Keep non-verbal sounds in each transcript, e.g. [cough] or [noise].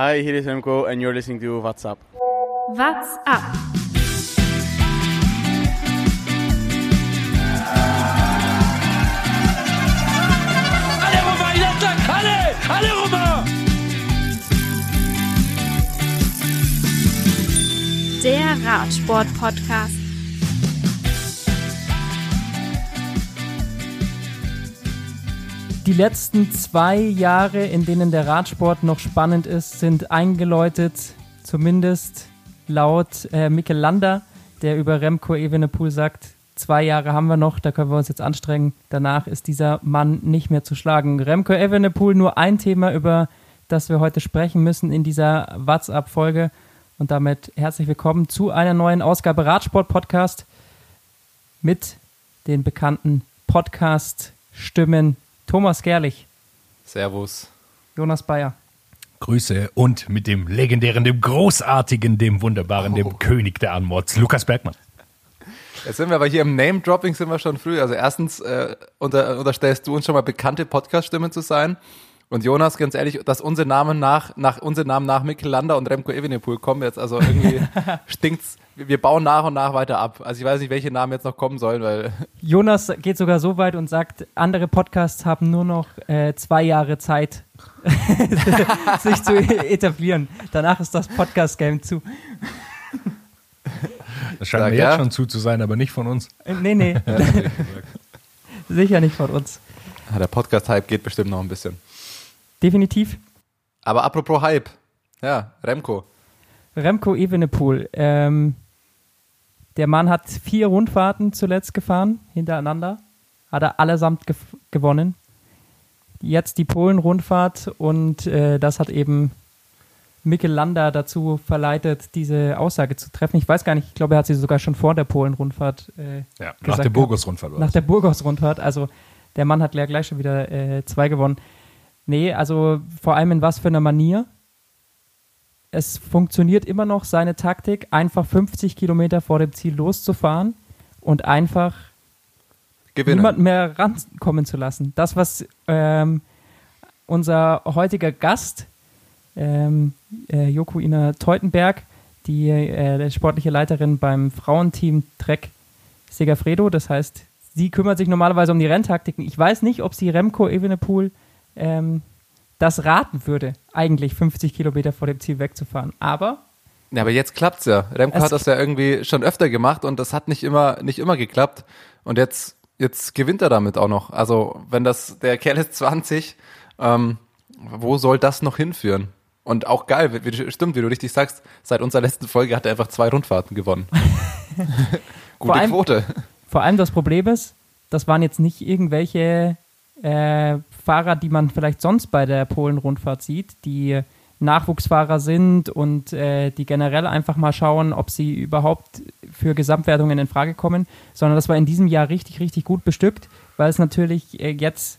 Hi, hier ist Remco and you're listening to What's Up. What's up? Alle Roma, in Attack! Alle! Alle Roma! Der Radsport-Podcast. Die letzten zwei Jahre, in denen der Radsport noch spannend ist, sind eingeläutet, zumindest laut äh, Mikkel Lander, der über Remco Evenepoel sagt, zwei Jahre haben wir noch, da können wir uns jetzt anstrengen. Danach ist dieser Mann nicht mehr zu schlagen. Remco Evenepoel nur ein Thema, über das wir heute sprechen müssen in dieser WhatsApp-Folge. Und damit herzlich willkommen zu einer neuen Ausgabe Radsport-Podcast mit den bekannten Podcast-Stimmen Thomas Gerlich, Servus. Jonas Bayer. Grüße und mit dem legendären, dem großartigen, dem wunderbaren, dem König der Anmods, Lukas Bergmann. Jetzt sind wir aber hier im Name-Dropping sind wir schon früh. Also erstens äh, unter, unterstellst du uns schon mal bekannte Podcast-Stimmen zu sein. Und Jonas, ganz ehrlich, dass unsere Namen nach, nach unsere Namen nach Mikkel Lander und Remco Evenepoel kommen jetzt, also irgendwie [laughs] stinkt's. Wir bauen nach und nach weiter ab. Also ich weiß nicht, welche Namen jetzt noch kommen sollen, weil [laughs] Jonas geht sogar so weit und sagt, andere Podcasts haben nur noch äh, zwei Jahre Zeit, [laughs] sich zu etablieren. Danach ist das Podcast-Game zu. Das scheint Sag, mir jetzt ja. schon zu zu sein, aber nicht von uns. Äh, nee, nee, sicher nicht von uns. ah, der Podcast-Hype geht bestimmt noch ein bisschen. Definitiv. Aber apropos Hype. Ja, Remco. Remco Evenepoel. Ähm, der Mann hat vier Rundfahrten zuletzt gefahren, hintereinander. Hat er allesamt gef- gewonnen. Jetzt die Polen-Rundfahrt und äh, das hat eben Mikkel Landa dazu verleitet, diese Aussage zu treffen. Ich weiß gar nicht, ich glaube, er hat sie sogar schon vor der Polen-Rundfahrt äh, Ja, nach gesagt der gehabt. Burgos-Rundfahrt Nach der Burgos-Rundfahrt. Also der Mann hat ja gleich schon wieder äh, zwei gewonnen. Nee, also vor allem in was für einer Manier. Es funktioniert immer noch seine Taktik, einfach 50 Kilometer vor dem Ziel loszufahren und einfach Gewinnen. niemanden mehr rankommen zu lassen. Das, was ähm, unser heutiger Gast, ähm, äh, Joko Ina Teutenberg, die äh, sportliche Leiterin beim Frauenteam Trek Segafredo, das heißt, sie kümmert sich normalerweise um die Renntaktiken. Ich weiß nicht, ob sie Remco Evenepoel ähm, das raten würde, eigentlich 50 Kilometer vor dem Ziel wegzufahren. Aber Ja, aber jetzt klappt's ja. Remco Es- hat das ja irgendwie schon öfter gemacht und das hat nicht immer, nicht immer geklappt. Und jetzt, jetzt gewinnt er damit auch noch. Also, wenn das, der Kerl ist 20, ähm, wo soll das noch hinführen? Und auch geil, wie, wie, stimmt, wie du richtig sagst, seit unserer letzten Folge hat er einfach zwei Rundfahrten gewonnen. [laughs] Gute allem- Quote. Vor allem das Problem ist, das waren jetzt nicht irgendwelche äh, Fahrer, die man vielleicht sonst bei der Polen-Rundfahrt sieht, die Nachwuchsfahrer sind und äh, die generell einfach mal schauen, ob sie überhaupt für Gesamtwertungen in Frage kommen, sondern das war in diesem Jahr richtig, richtig gut bestückt, weil es natürlich äh, jetzt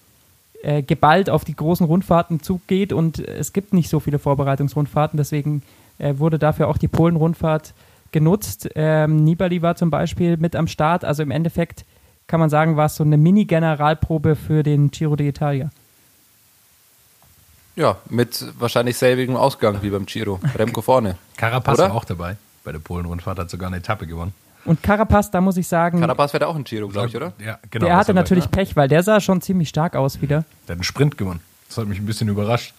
äh, geballt auf die großen Rundfahrten zugeht und es gibt nicht so viele Vorbereitungsrundfahrten, deswegen äh, wurde dafür auch die Polen-Rundfahrt genutzt. Ähm, Nibali war zum Beispiel mit am Start, also im Endeffekt kann man sagen, war es so eine Mini-Generalprobe für den Giro d'Italia. Ja, mit wahrscheinlich selbigem Ausgang wie beim Giro. Remco vorne. Carapaz war auch dabei. Bei der Polen-Rundfahrt hat sogar eine Etappe gewonnen. Und Carapaz, da muss ich sagen, Carapaz wäre auch ein Giro, glaube ich, oder? Ja, genau. der hatte natürlich Pech, weil der sah schon ziemlich stark aus wieder. Der hat einen Sprint gewonnen. Das hat mich ein bisschen überrascht.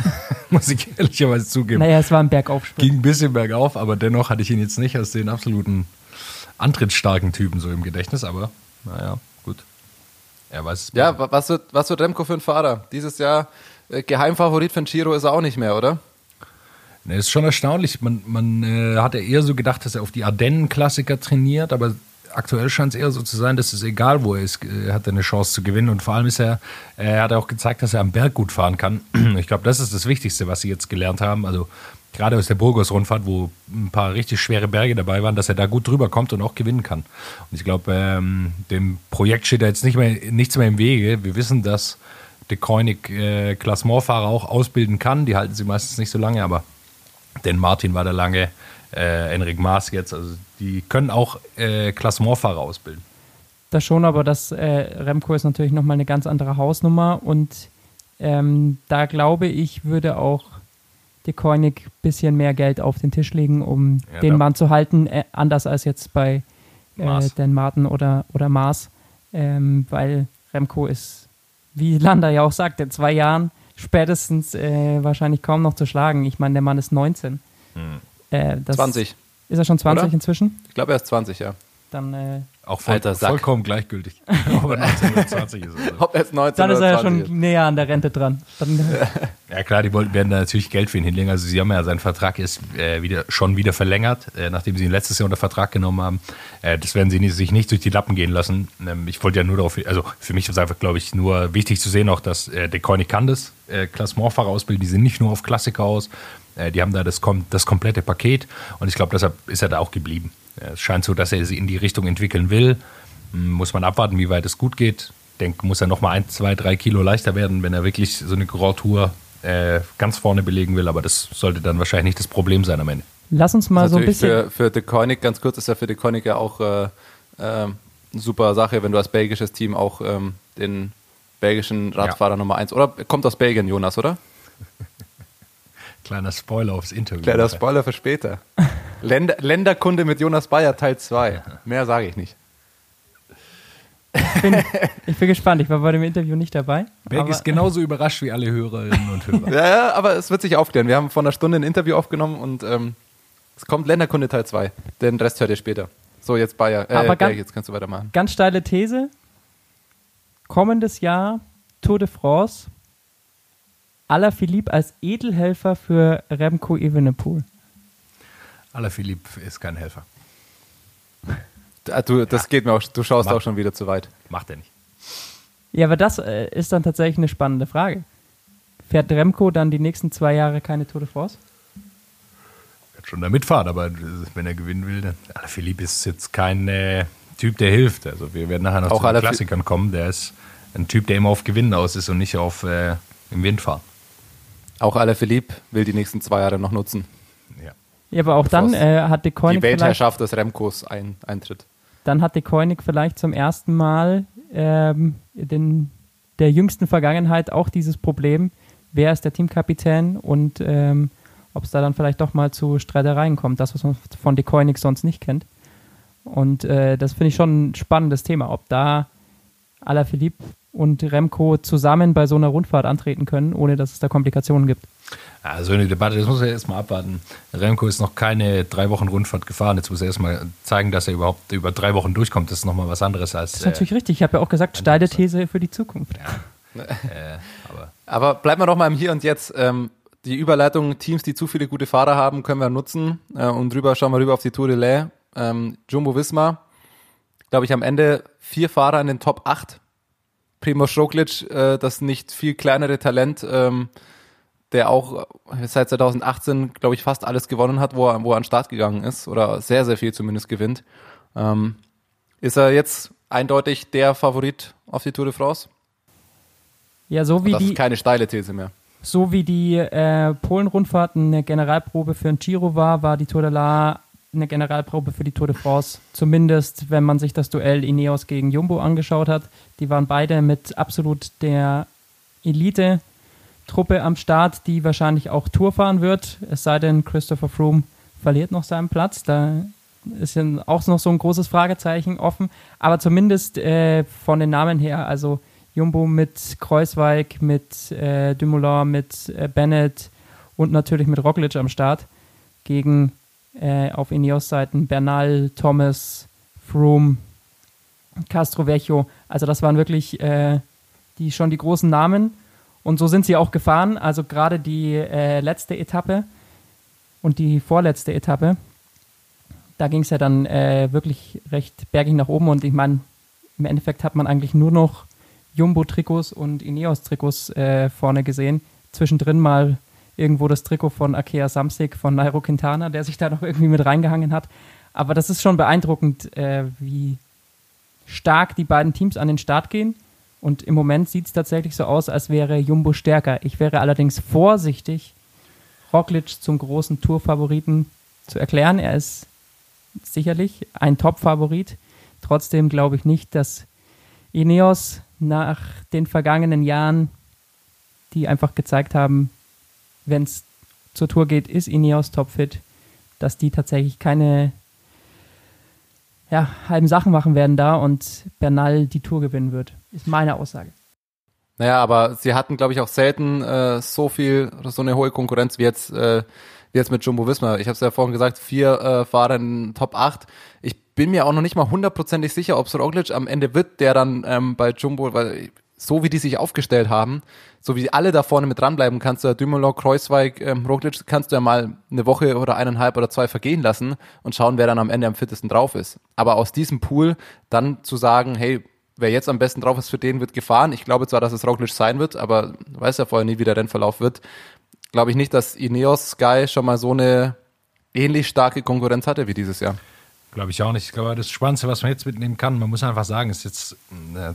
[laughs] Muss ich ehrlicherweise zugeben. Naja, es war ein Bergaufsprung. Ging ein bisschen bergauf, aber dennoch hatte ich ihn jetzt nicht als den absoluten antrittsstarken Typen so im Gedächtnis, aber naja, gut. Er weiß es Ja, was wird, was wird Remco für ein Fahrer? Dieses Jahr Geheimfavorit für ein Giro ist er auch nicht mehr, oder? Ne, ist schon erstaunlich. Man, man äh, hatte eher so gedacht, dass er auf die Ardennen-Klassiker trainiert, aber aktuell scheint es eher so zu sein, dass es egal, wo er ist, äh, hat er eine Chance zu gewinnen. Und vor allem ist er, er hat auch gezeigt, dass er am Berg gut fahren kann. [clears throat] Ich glaube, das ist das Wichtigste, was sie jetzt gelernt haben. Also gerade aus der Burgos-Rundfahrt, wo ein paar richtig schwere Berge dabei waren, dass er da gut drüber kommt und auch gewinnen kann. Und ich glaube, ähm, dem Projekt steht da jetzt nicht mehr, nichts mehr im Wege. Wir wissen, dass De Koenig äh, Klassementfahrer auch ausbilden kann. Die halten sie meistens nicht so lange, aber denn Martin war da lange, äh, Enric Maas jetzt. Also die können auch äh, Klassementfahrer ausbilden. Das schon, aber das äh, Remco ist natürlich nochmal eine ganz andere Hausnummer und ähm, da glaube ich, würde auch De Koenig ein bisschen mehr Geld auf den Tisch legen, um Ja, den Mann zu halten, äh, anders als jetzt bei äh. Dan Martin oder, oder Maas, ähm, weil Remco ist, wie Landa ja auch sagt, in zwei Jahren spätestens äh, wahrscheinlich kaum noch zu schlagen. Ich meine, der Mann ist 19. Äh, das 20. Ist er schon 20 Oder? inzwischen? Ich glaube, er ist 20, ja. Dann, äh, Auch voll, Alter Sack. vollkommen gleichgültig. Aber 1920 ist es. Ob er jetzt 19 dann ist er ja 20 schon näher an der Rente dran. Dann, Ja klar, die wollten, werden da natürlich Geld für ihn hinlegen. Also sie haben ja, sein Vertrag ist äh, wieder, schon wieder verlängert, äh, nachdem sie ihn letztes Jahr unter Vertrag genommen haben. Äh, das werden sie nicht, sich nicht durch die Lappen gehen lassen. Ähm, ich wollte ja nur darauf, also für mich ist einfach, glaube ich, nur wichtig zu sehen auch, dass äh, der Koenig kann das, äh, Klassementfahrer ausbilden, die sind nicht nur auf Klassiker aus, äh, die haben da das, kom das komplette Paket und ich glaube, deshalb ist er da auch geblieben. Äh, es scheint so, dass er sie in die Richtung entwickeln will. Hm, Muss man abwarten, wie weit es gut geht. Ich denke, muss er nochmal ein, zwei, drei Kilo leichter werden, wenn er wirklich so eine Grand Tour äh, ganz vorne belegen will. Aber das sollte dann wahrscheinlich nicht das Problem sein am Ende. lass uns mal so ein bisschen. für, für De Koenig, ganz kurz, ist ja für De Koenig ja auch äh, eine super Sache, wenn du als belgisches Team auch ähm, den belgischen Radfahrer Nummer 1 oder kommt aus Belgien, Jonas, oder? [laughs] Kleiner Spoiler aufs Interview. Kleiner Spoiler für später. [laughs] Länder, Länderkunde mit Jonas Bayer Teil 2. Mehr sage ich nicht. Ich bin gespannt, ich war bei dem Interview nicht dabei. Berg ist genauso überrascht wie alle Hörerinnen und Hörer. [laughs] Ja, ja, aber es wird sich aufklären. Wir haben vor einer Stunde ein Interview aufgenommen und ähm, es kommt Länderkunde Teil 2. Den Rest hört ihr später. So, jetzt Bayer. Äh, Aber Berg, ganz- jetzt kannst du weitermachen. Ganz steile These. Kommendes Jahr Tour de France. Alaphilippe als Edelhelfer für Remco Evenepoel. Alaphilippe ist kein Helfer. Ah, Du, das geht mir auch, du schaust Mach. auch schon wieder zu weit. Macht er nicht. Ja, aber das äh, ist dann tatsächlich eine spannende Frage. Fährt Remco dann die nächsten zwei Jahre keine Tour de France? Wird schon da mitfahren, aber wenn er gewinnen will, dann. Alaphilippe ist jetzt kein äh, Typ, der hilft. Also wir werden nachher noch Auch zu den Klassikern kommen. Der ist ein Typ, der immer auf Gewinnen aus ist und nicht auf äh, im Wind fahren. Auch Alaphilippe will die nächsten zwei Jahre noch nutzen. Ja. Ja, aber auch dann äh, hat De Koenig die Weltherrschaft des Remcos ein, eintritt. dann hat De Koenig vielleicht zum ersten Mal ähm, in der jüngsten Vergangenheit auch dieses Problem, wer ist der Teamkapitän und ähm, ob es da dann vielleicht doch mal zu Streitereien kommt, das, was man von De Koenig sonst nicht kennt. Und äh, das finde ich schon ein spannendes Thema, ob da Alaphilippe und Remco zusammen bei so einer Rundfahrt antreten können, ohne dass es da Komplikationen gibt. Also eine Debatte, das muss er erstmal abwarten. Remco ist noch keine drei Wochen Rundfahrt gefahren. Jetzt muss er erstmal zeigen, dass er überhaupt über drei Wochen durchkommt. Das ist nochmal was anderes als. Das ist natürlich richtig. Ich habe ja auch gesagt, steile These für die Zukunft. [laughs] äh, aber Aber bleiben wir doch mal im Hier und Jetzt. Ähm, die Überleitung, Teams, die zu viele gute Fahrer haben, können wir nutzen. Äh, und drüber schauen wir rüber auf die Tour de Lay. Ähm, Jumbo Visma, glaube ich, am Ende vier Fahrer in den Top 8. Primoz Roglic, äh, das nicht viel kleinere Talent, ähm, der auch seit 2018, glaube ich, fast alles gewonnen hat, wo er, wo er an den Start gegangen ist. Oder sehr, sehr viel zumindest gewinnt. Ähm, ist er jetzt eindeutig der Favorit auf die Tour de France? Ja, so wie Das die, ist keine steile These mehr. so wie die äh, Polen-Rundfahrt eine Generalprobe für ein Giro war, war die Tour de La eine Generalprobe für die Tour de France. Zumindest, wenn man sich das Duell Ineos gegen Jumbo angeschaut hat. Die waren beide mit absolut der Elite-Truppe am Start, die wahrscheinlich auch Tour fahren wird. Es sei denn, Christopher Froome verliert noch seinen Platz. Da ist ja auch noch so ein großes Fragezeichen offen. Aber zumindest äh, von den Namen her, also Jumbo mit Kreuzweig, mit äh, Dumoulin, mit äh, Bennett und natürlich mit Roglic am Start gegen äh, auf Ineos-Seiten Bernal, Thomas, Froome, Castro Vecchio. Also das waren wirklich äh, die schon die großen Namen und so sind sie auch gefahren. Also gerade die äh, letzte Etappe und die vorletzte Etappe, da ging es ja dann äh, wirklich recht bergig nach oben und ich meine, im Endeffekt hat man eigentlich nur noch Jumbo-Trikots und Ineos-Trikots äh, vorne gesehen. Zwischendrin mal irgendwo das Trikot von Akea Samsic von Nairo Quintana, der sich da noch irgendwie mit reingehangen hat. Aber das ist schon beeindruckend, äh, wie stark die beiden Teams an den Start gehen. Und im Moment sieht es tatsächlich so aus, als wäre Jumbo stärker. Ich wäre allerdings vorsichtig, Roglic zum großen Tourfavoriten zu erklären. Er ist sicherlich ein Top-Favorit. Trotzdem glaube ich nicht, dass Ineos nach den vergangenen Jahren, die einfach gezeigt haben, wenn es zur Tour geht, ist Ineos topfit, dass die tatsächlich keine ja, halben Sachen machen werden da und Bernal die Tour gewinnen wird. Ist meine Aussage. Naja, aber sie hatten, glaube ich, auch selten äh, so viel, so eine hohe Konkurrenz wie jetzt, äh, wie jetzt mit Jumbo Visma. Ich habe es ja vorhin gesagt, vier äh, Fahrer in Top 8. Ich bin mir auch noch nicht mal hundertprozentig sicher, ob Roglic am Ende wird, der dann ähm, bei Jumbo, weil so wie die sich aufgestellt haben, so wie alle da vorne mit dranbleiben, kannst du ja Dumoulin, Kreuzweig, ähm, Roglic, kannst du ja mal eine Woche oder eineinhalb oder zwei vergehen lassen und schauen, wer dann am Ende am fittesten drauf ist. Aber aus diesem Pool dann zu sagen, hey, wer jetzt am besten drauf ist, für den wird gefahren. Ich glaube zwar, dass es Roglic sein wird, aber weiß ja vorher nie, wie der Rennverlauf wird. Glaube ich nicht, dass Ineos Sky schon mal so eine ähnlich starke Konkurrenz hatte wie dieses Jahr. Glaube ich auch nicht. Ich glaube, das Spannendste, was man jetzt mitnehmen kann, man muss einfach sagen, ist jetzt, äh,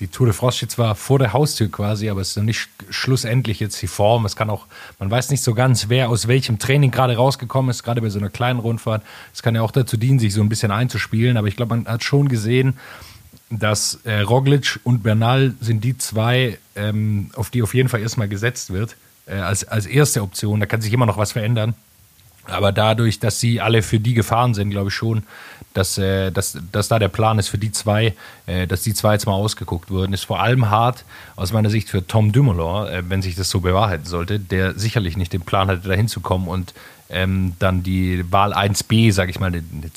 die Tour de France steht zwar vor der Haustür quasi, aber es ist noch nicht schlussendlich jetzt die Form. Es kann auch, man weiß nicht so ganz, wer aus welchem Training gerade rausgekommen ist, gerade bei so einer kleinen Rundfahrt. Es kann ja auch dazu dienen, sich so ein bisschen einzuspielen, aber ich glaube, man hat schon gesehen, dass äh, Roglic und Bernal sind die zwei, ähm, auf die auf jeden Fall erstmal gesetzt wird, äh, als, als erste Option. Da kann sich immer noch was verändern. Aber dadurch, dass sie alle für die gefahren sind, glaube ich schon, dass, äh, dass, dass da der Plan ist für die zwei, äh, dass die zwei jetzt mal ausgeguckt wurden, ist vor allem hart aus meiner Sicht für Tom Dumoulin, äh, wenn sich das so bewahrheiten sollte, der sicherlich nicht den Plan hatte, da hinzukommen und ähm, dann die Wahl 1b, sage ich mal, eine, eine,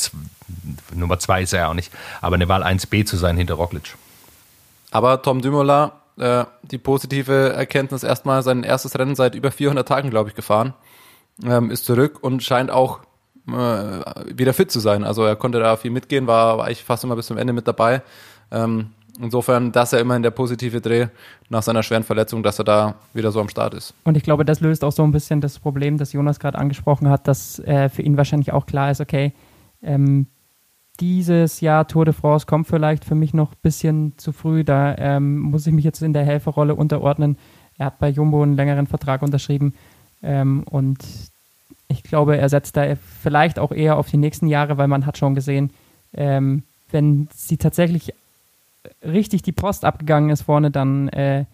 Nummer 2 ist er ja auch nicht, aber eine Wahl 1b zu sein hinter Roglic. Aber Tom Dumoulin, äh, die positive Erkenntnis erstmal sein erstes Rennen seit über 400 Tagen, glaube ich, gefahren, ähm, ist zurück und scheint auch äh, wieder fit zu sein. Also er konnte da viel mitgehen, war, war eigentlich fast immer bis zum Ende mit dabei. Ähm, Insofern, dass er immerhin der positive Dreh nach seiner schweren Verletzung, dass er da wieder so am Start ist. Und ich glaube, das löst auch so ein bisschen das Problem, das Jonas gerade angesprochen hat, dass äh, für ihn wahrscheinlich auch klar ist, okay, ähm, dieses Jahr Tour de France kommt vielleicht für mich noch ein bisschen zu früh. Da ähm, muss ich mich jetzt in der Helferrolle unterordnen. Er hat bei Jumbo einen längeren Vertrag unterschrieben ähm, und ich glaube, er setzt da vielleicht auch eher auf die nächsten Jahre, weil man hat schon gesehen, ähm, wenn sie tatsächlich richtig die Post abgegangen ist vorne, dann äh,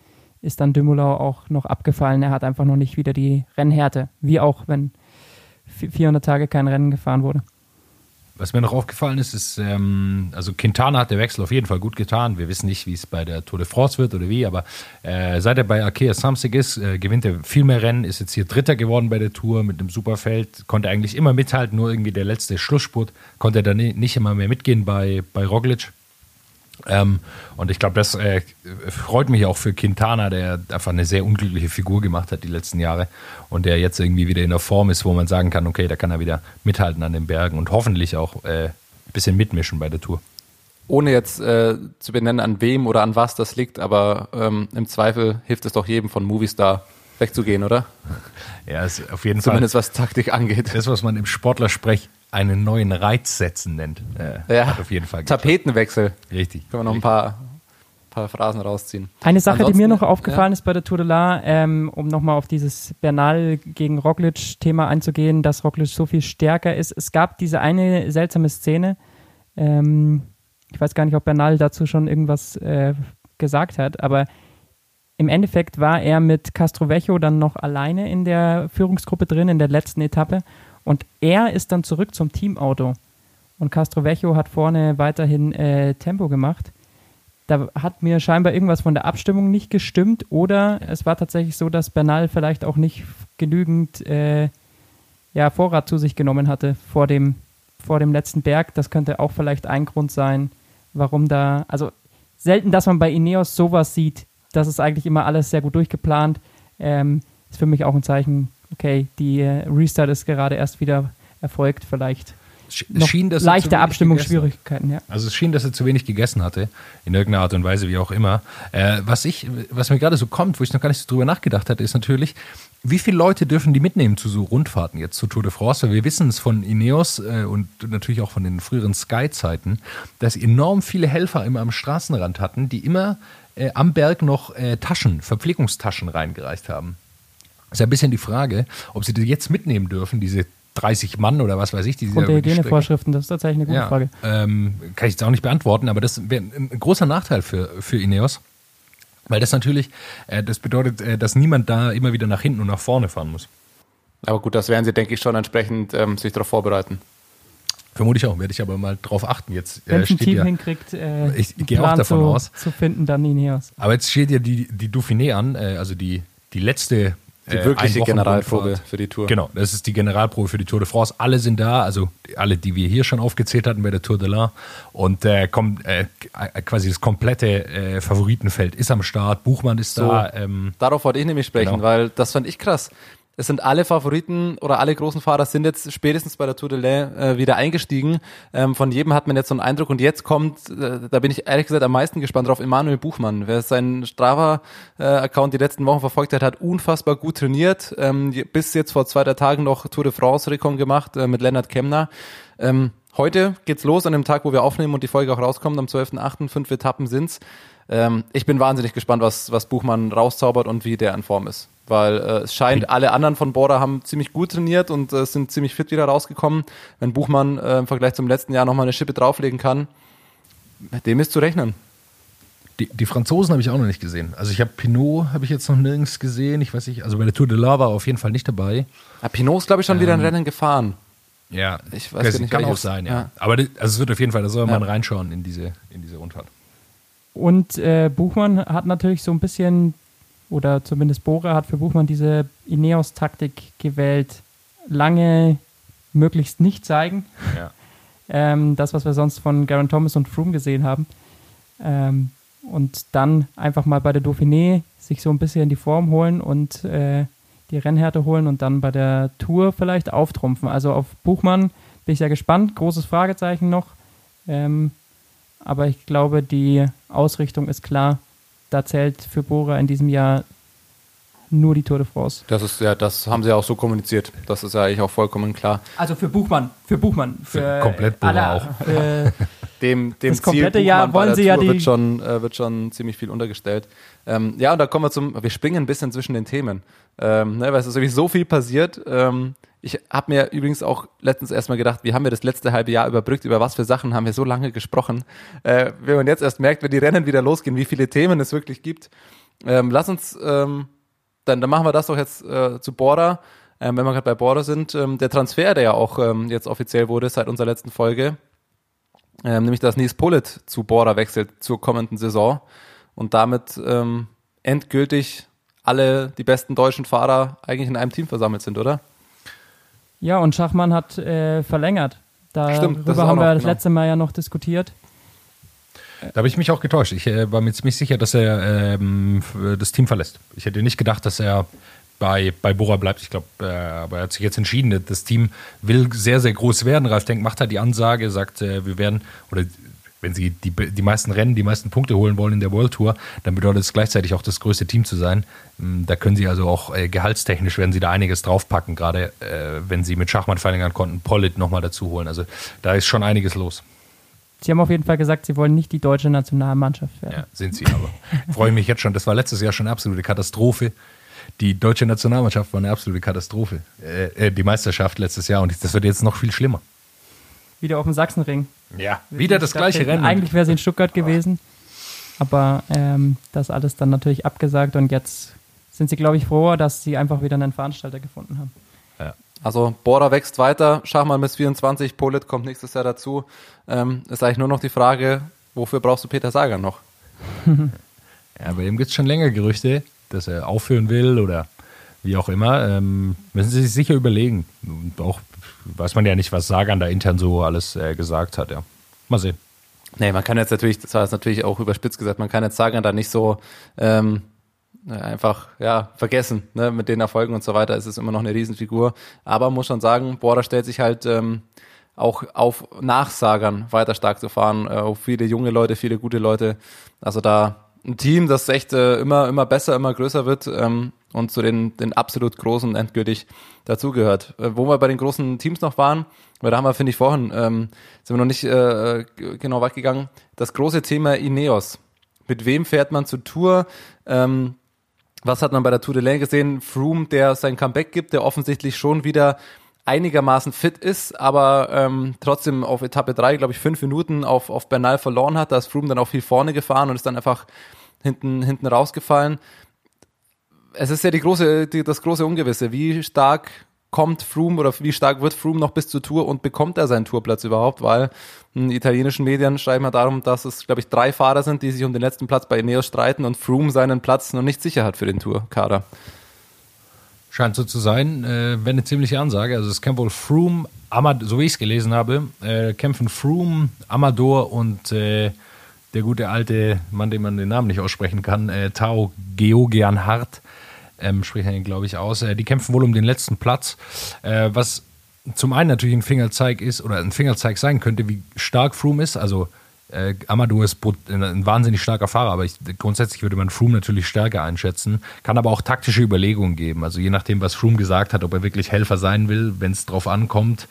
ist dann Dümmelau auch noch abgefallen. Er hat einfach noch nicht wieder die Rennhärte, wie auch wenn 400 Tage kein Rennen gefahren wurde. Was mir noch aufgefallen ist, ist, ähm, also Quintana hat der Wechsel auf jeden Fall gut getan. Wir wissen nicht, wie es bei der Tour de France wird oder wie, aber äh, seit er bei Arkea Samsic ist, äh, gewinnt er viel mehr Rennen, ist jetzt hier Dritter geworden bei der Tour mit einem Superfeld, konnte eigentlich immer mithalten, nur irgendwie der letzte Schlussspurt konnte er dann nicht immer mehr mitgehen bei, bei Roglic. Ähm, und ich glaube, das äh, freut mich auch für Quintana, der einfach eine sehr unglückliche Figur gemacht hat die letzten Jahre und der jetzt irgendwie wieder in der Form ist, wo man sagen kann, okay, da kann er wieder mithalten an den Bergen und hoffentlich auch äh, ein bisschen mitmischen bei der Tour. Ohne jetzt äh, zu benennen, an wem oder an was das liegt, aber ähm, im Zweifel hilft es doch jedem von Movistar wegzugehen, oder? [laughs] Ja, ist auf jeden Zumindest Fall. Zumindest was Taktik angeht. Das, was man im Sportlersprech einen neuen Reiz setzen nennt. Äh, ja, hat auf jeden Fall. Geklappt. Tapetenwechsel. Richtig. Können wir noch ein paar, paar Phrasen rausziehen. Eine Sache, Ansonsten, die mir noch aufgefallen ja. ist bei der Tour de La, ähm, um nochmal auf dieses Bernal gegen Roglic-Thema einzugehen, dass Roglic so viel stärker ist. Es gab diese eine seltsame Szene. Ähm, ich weiß gar nicht, ob Bernal dazu schon irgendwas äh, gesagt hat, aber im Endeffekt war er mit Castrovecchio dann noch alleine in der Führungsgruppe drin, in der letzten Etappe. Und er ist dann zurück zum Teamauto. Und Castrovecchio hat vorne weiterhin äh, Tempo gemacht. Da hat mir scheinbar irgendwas von der Abstimmung nicht gestimmt. Oder es war tatsächlich so, dass Bernal vielleicht auch nicht genügend äh, ja, Vorrat zu sich genommen hatte vor dem, vor dem letzten Berg. Das könnte auch vielleicht ein Grund sein, warum da. Also selten, dass man bei Ineos sowas sieht. Das ist eigentlich immer alles sehr gut durchgeplant. Ähm, ist für mich auch ein Zeichen, okay, die äh, Restart ist gerade erst wieder erfolgt, vielleicht. Noch schien, leichte Abstimmungsschwierigkeiten, ja. Also es schien, dass er zu wenig gegessen hatte, in irgendeiner Art und Weise, wie auch immer. Äh, was ich, was mir gerade so kommt, wo ich noch gar nicht so drüber nachgedacht hatte, ist natürlich, wie viele Leute dürfen die mitnehmen zu so Rundfahrten jetzt zu Tour de France? Weil wir wissen es von Ineos äh, und natürlich auch von den früheren Sky-Zeiten, dass enorm viele Helfer immer am Straßenrand hatten, die immer äh, am Berg noch äh, Taschen, Verpflegungstaschen reingereicht haben ist ja ein bisschen die Frage, ob sie das jetzt mitnehmen dürfen, diese 30 Mann oder was weiß ich. Die Und der Hygienevorschriften, das ist tatsächlich eine gute ja, Frage. Ähm, kann ich jetzt auch nicht beantworten, aber das wäre ein großer Nachteil für, für Ineos. Weil das natürlich, äh, das bedeutet, äh, dass niemand da immer wieder nach hinten und nach vorne fahren muss. Aber gut, das werden sie, denke ich, schon entsprechend ähm, sich darauf vorbereiten. Vermute ich auch, werde ich aber mal drauf achten. Jetzt Wenn äh, ein Team ja, hinkriegt, äh, Ich gehe auch davon zu, aus. zu finden, dann Ineos. aber jetzt steht ja die, die Dauphiné an, äh, also die, die letzte Die äh, wirkliche Einwochenrundfahrt. Generalprobe für die Tour. Genau, das ist die Generalprobe für die Tour de France. Alle sind da, also alle, die wir hier schon aufgezählt hatten bei der Tour de l'Ain. Und äh, kommt, äh, quasi das komplette äh, Favoritenfeld ist am Start. Buchmann ist So. da. Ähm, Darauf wollte ich nämlich sprechen, Genau. weil das fand ich krass. Es sind alle Favoriten oder alle großen Fahrer sind jetzt spätestens bei der Tour de l'Ain äh, wieder eingestiegen. Ähm, von jedem hat man jetzt so einen Eindruck und jetzt kommt, äh, da bin ich ehrlich gesagt am meisten gespannt drauf, Emanuel Buchmann. Wer seinen Strava-Account die letzten Wochen verfolgt hat, hat unfassbar gut trainiert. Ähm, bis jetzt vor zwei, drei Tagen noch Tour de France-Rekon gemacht äh, mit Lennart Kemner. Ähm, heute geht's los an dem Tag, wo wir aufnehmen und die Folge auch rauskommt, am 12.8. Fünf Etappen sind's. Ähm, ich bin wahnsinnig gespannt, was, was Buchmann rauszaubert und wie der in Form ist. Weil äh, es scheint, alle anderen von Border haben ziemlich gut trainiert und äh, sind ziemlich fit wieder rausgekommen. Wenn Buchmann äh, im Vergleich zum letzten Jahr nochmal eine Schippe drauflegen kann, mit dem ist zu rechnen. die, die Franzosen habe ich auch noch nicht gesehen. Also ich habe Pinot, habe ich jetzt noch nirgends gesehen. Ich weiß nicht, also bei der Tour de l'Ain war er auf jeden Fall nicht dabei. Ja, Pinot ist, glaube ich, schon wieder ein Rennen gefahren. Ja, Ich weiß das nicht, kann auch sein, ja. Ja. Aber das, also es wird auf jeden Fall, da soll man Ja. reinschauen in diese, in diese Rundfahrt. Und äh, Buchmann hat natürlich so ein bisschen, oder zumindest Bora hat für Buchmann diese Ineos-Taktik gewählt. Lange möglichst nicht zeigen. Ja. [laughs] Ähm, das, was wir sonst von Garen Thomas und Froome gesehen haben. Ähm, und dann einfach mal bei der Dauphiné sich so ein bisschen in die Form holen und äh, die Rennhärte holen und dann bei der Tour vielleicht auftrumpfen. Also auf Buchmann bin ich sehr gespannt. Großes Fragezeichen noch. Ähm, aber ich glaube, die Ausrichtung ist klar. Da zählt für Bora in diesem Jahr nur die Tour de France. Das ist ja, das haben sie ja auch so kommuniziert. Das ist ja eigentlich auch vollkommen klar. Also für Buchmann, für Buchmann, für, komplett Bora alle, auch. Für, [laughs] Dem, dem Das komplette Ziel Jahr wollen der sie ja Tour die- wird schon, äh, wird schon ziemlich viel untergestellt. Ähm, ja, und da kommen wir zum, wir springen ein bisschen zwischen den Themen, ähm, ne, weil es ist wirklich so viel passiert. Ähm, ich habe mir übrigens auch letztens erstmal gedacht, wie haben wir das letzte halbe Jahr überbrückt, über was für Sachen haben wir so lange gesprochen. Äh, wenn man jetzt erst merkt, wenn die Rennen wieder losgehen, wie viele Themen es wirklich gibt. Ähm, lass uns, ähm, dann, dann machen wir das doch jetzt äh, zu Border. Ähm, wenn wir gerade bei Border sind, ähm, der Transfer, der ja auch ähm, jetzt offiziell wurde seit unserer letzten Folge, ähm, nämlich dass Nies Pullet zu Border wechselt zur kommenden Saison und damit ähm, endgültig alle die besten deutschen Fahrer eigentlich in einem Team versammelt sind, oder? Ja, und Schachmann hat äh, verlängert. Stimmt, das Darüber haben noch, wir das genau. letzte Mal ja noch diskutiert. Da habe ich mich auch getäuscht. Ich äh, war mir ziemlich sicher, dass er ähm, das Team verlässt. Ich hätte nicht gedacht, dass er bei, bei Bora bleibt. Ich glaube, äh, aber er hat sich jetzt entschieden. Das Team will sehr, sehr groß werden. Ralf Denk macht halt die Ansage, sagt, äh, wir werden, oder wenn sie die, die meisten Rennen, die meisten Punkte holen wollen in der World Tour, dann bedeutet es gleichzeitig auch das größte Team zu sein. Ähm, Da können sie also auch äh, gehaltstechnisch werden sie da einiges draufpacken, gerade äh, wenn sie mit Schachmann verlängern konnten, Pollitt nochmal dazu holen. Also da ist schon einiges los. Sie haben auf jeden Fall gesagt, sie wollen nicht die deutsche Nationalmannschaft werden. Ja, sind sie aber. Freue mich jetzt schon. Das war letztes Jahr schon eine absolute Katastrophe. Die deutsche Nationalmannschaft war eine absolute Katastrophe. Äh, äh, die Meisterschaft letztes Jahr und das wird jetzt noch viel schlimmer. Wieder auf dem Sachsenring. Ja, wieder das gleiche. Rennen. Eigentlich wäre sie in Stuttgart gewesen, aber ähm, das alles dann natürlich abgesagt und jetzt sind sie, glaube ich, froher, dass sie einfach wieder einen Veranstalter gefunden haben. Also Bora wächst weiter, Schachmann bis 24, Polit kommt nächstes Jahr dazu. Ähm, ist eigentlich nur noch die Frage, wofür brauchst du Peter Sagan noch? [laughs] Ja, bei ihm gibt es schon länger Gerüchte, dass er aufhören will oder wie auch immer. Ähm, müssen Sie sich sicher überlegen. Und auch weiß man ja nicht, was Sagan da intern so alles äh, gesagt hat. Ja. Mal sehen. Nee, man kann jetzt natürlich, das war jetzt natürlich auch überspitzt gesagt, man kann jetzt Sagan da nicht so ähm, einfach ja vergessen, ne, mit den Erfolgen und so weiter. Es ist immer noch eine Riesenfigur. Aber muss schon sagen, Bora stellt sich halt ähm, auch auf Nachsagern weiter stark zu fahren. Äh, auf viele junge Leute, viele gute Leute. Also da ein Team, das echt äh, immer, immer besser, immer größer wird ähm, und zu den, den absolut großen endgültig dazugehört. Äh, wo wir bei den großen Teams noch waren, weil da haben wir, finde ich, vorhin, ähm, sind wir noch nicht äh, genau weit gegangen, das große Thema Ineos. Mit wem fährt man zur Tour? Ähm, was hat man bei der Tour de l'Ain gesehen? Froome, der sein Comeback gibt, der offensichtlich schon wieder einigermaßen fit ist, aber ähm, trotzdem auf Etappe 3, glaube ich, fünf Minuten auf, auf Bernal verloren hat. Da ist Froome dann auch viel vorne gefahren und ist dann einfach hinten, hinten rausgefallen. Es ist ja die große, die, das große Ungewisse. Wie stark kommt Froome oder wie stark wird Froome noch bis zur Tour und bekommt er seinen Tourplatz überhaupt, weil in italienischen Medien schreiben ja darum, dass es, glaube ich, drei Fahrer sind, die sich um den letzten Platz bei Ineos streiten und Froome seinen Platz noch nicht sicher hat für den Tourkader. Scheint so zu sein. Äh, Wäre eine ziemliche Ansage. Also es kämpft wohl Froome, Amad so wie ich es gelesen habe, äh, kämpfen Froome, Amador und äh, der gute alte Mann, den man den Namen nicht aussprechen kann, äh, Tao Georgian Hart, ähm, spricht er ihn, glaube ich, aus. Äh, die kämpfen wohl um den letzten Platz. Äh, was zum einen natürlich ein Fingerzeig ist oder ein Fingerzeig sein könnte, wie stark Froome ist. Also äh, Amadou ist ein wahnsinnig starker Fahrer, aber ich, grundsätzlich würde man Froome natürlich stärker einschätzen. Kann aber auch taktische Überlegungen geben. Also je nachdem, was Froome gesagt hat, ob er wirklich Helfer sein will, wenn es drauf ankommt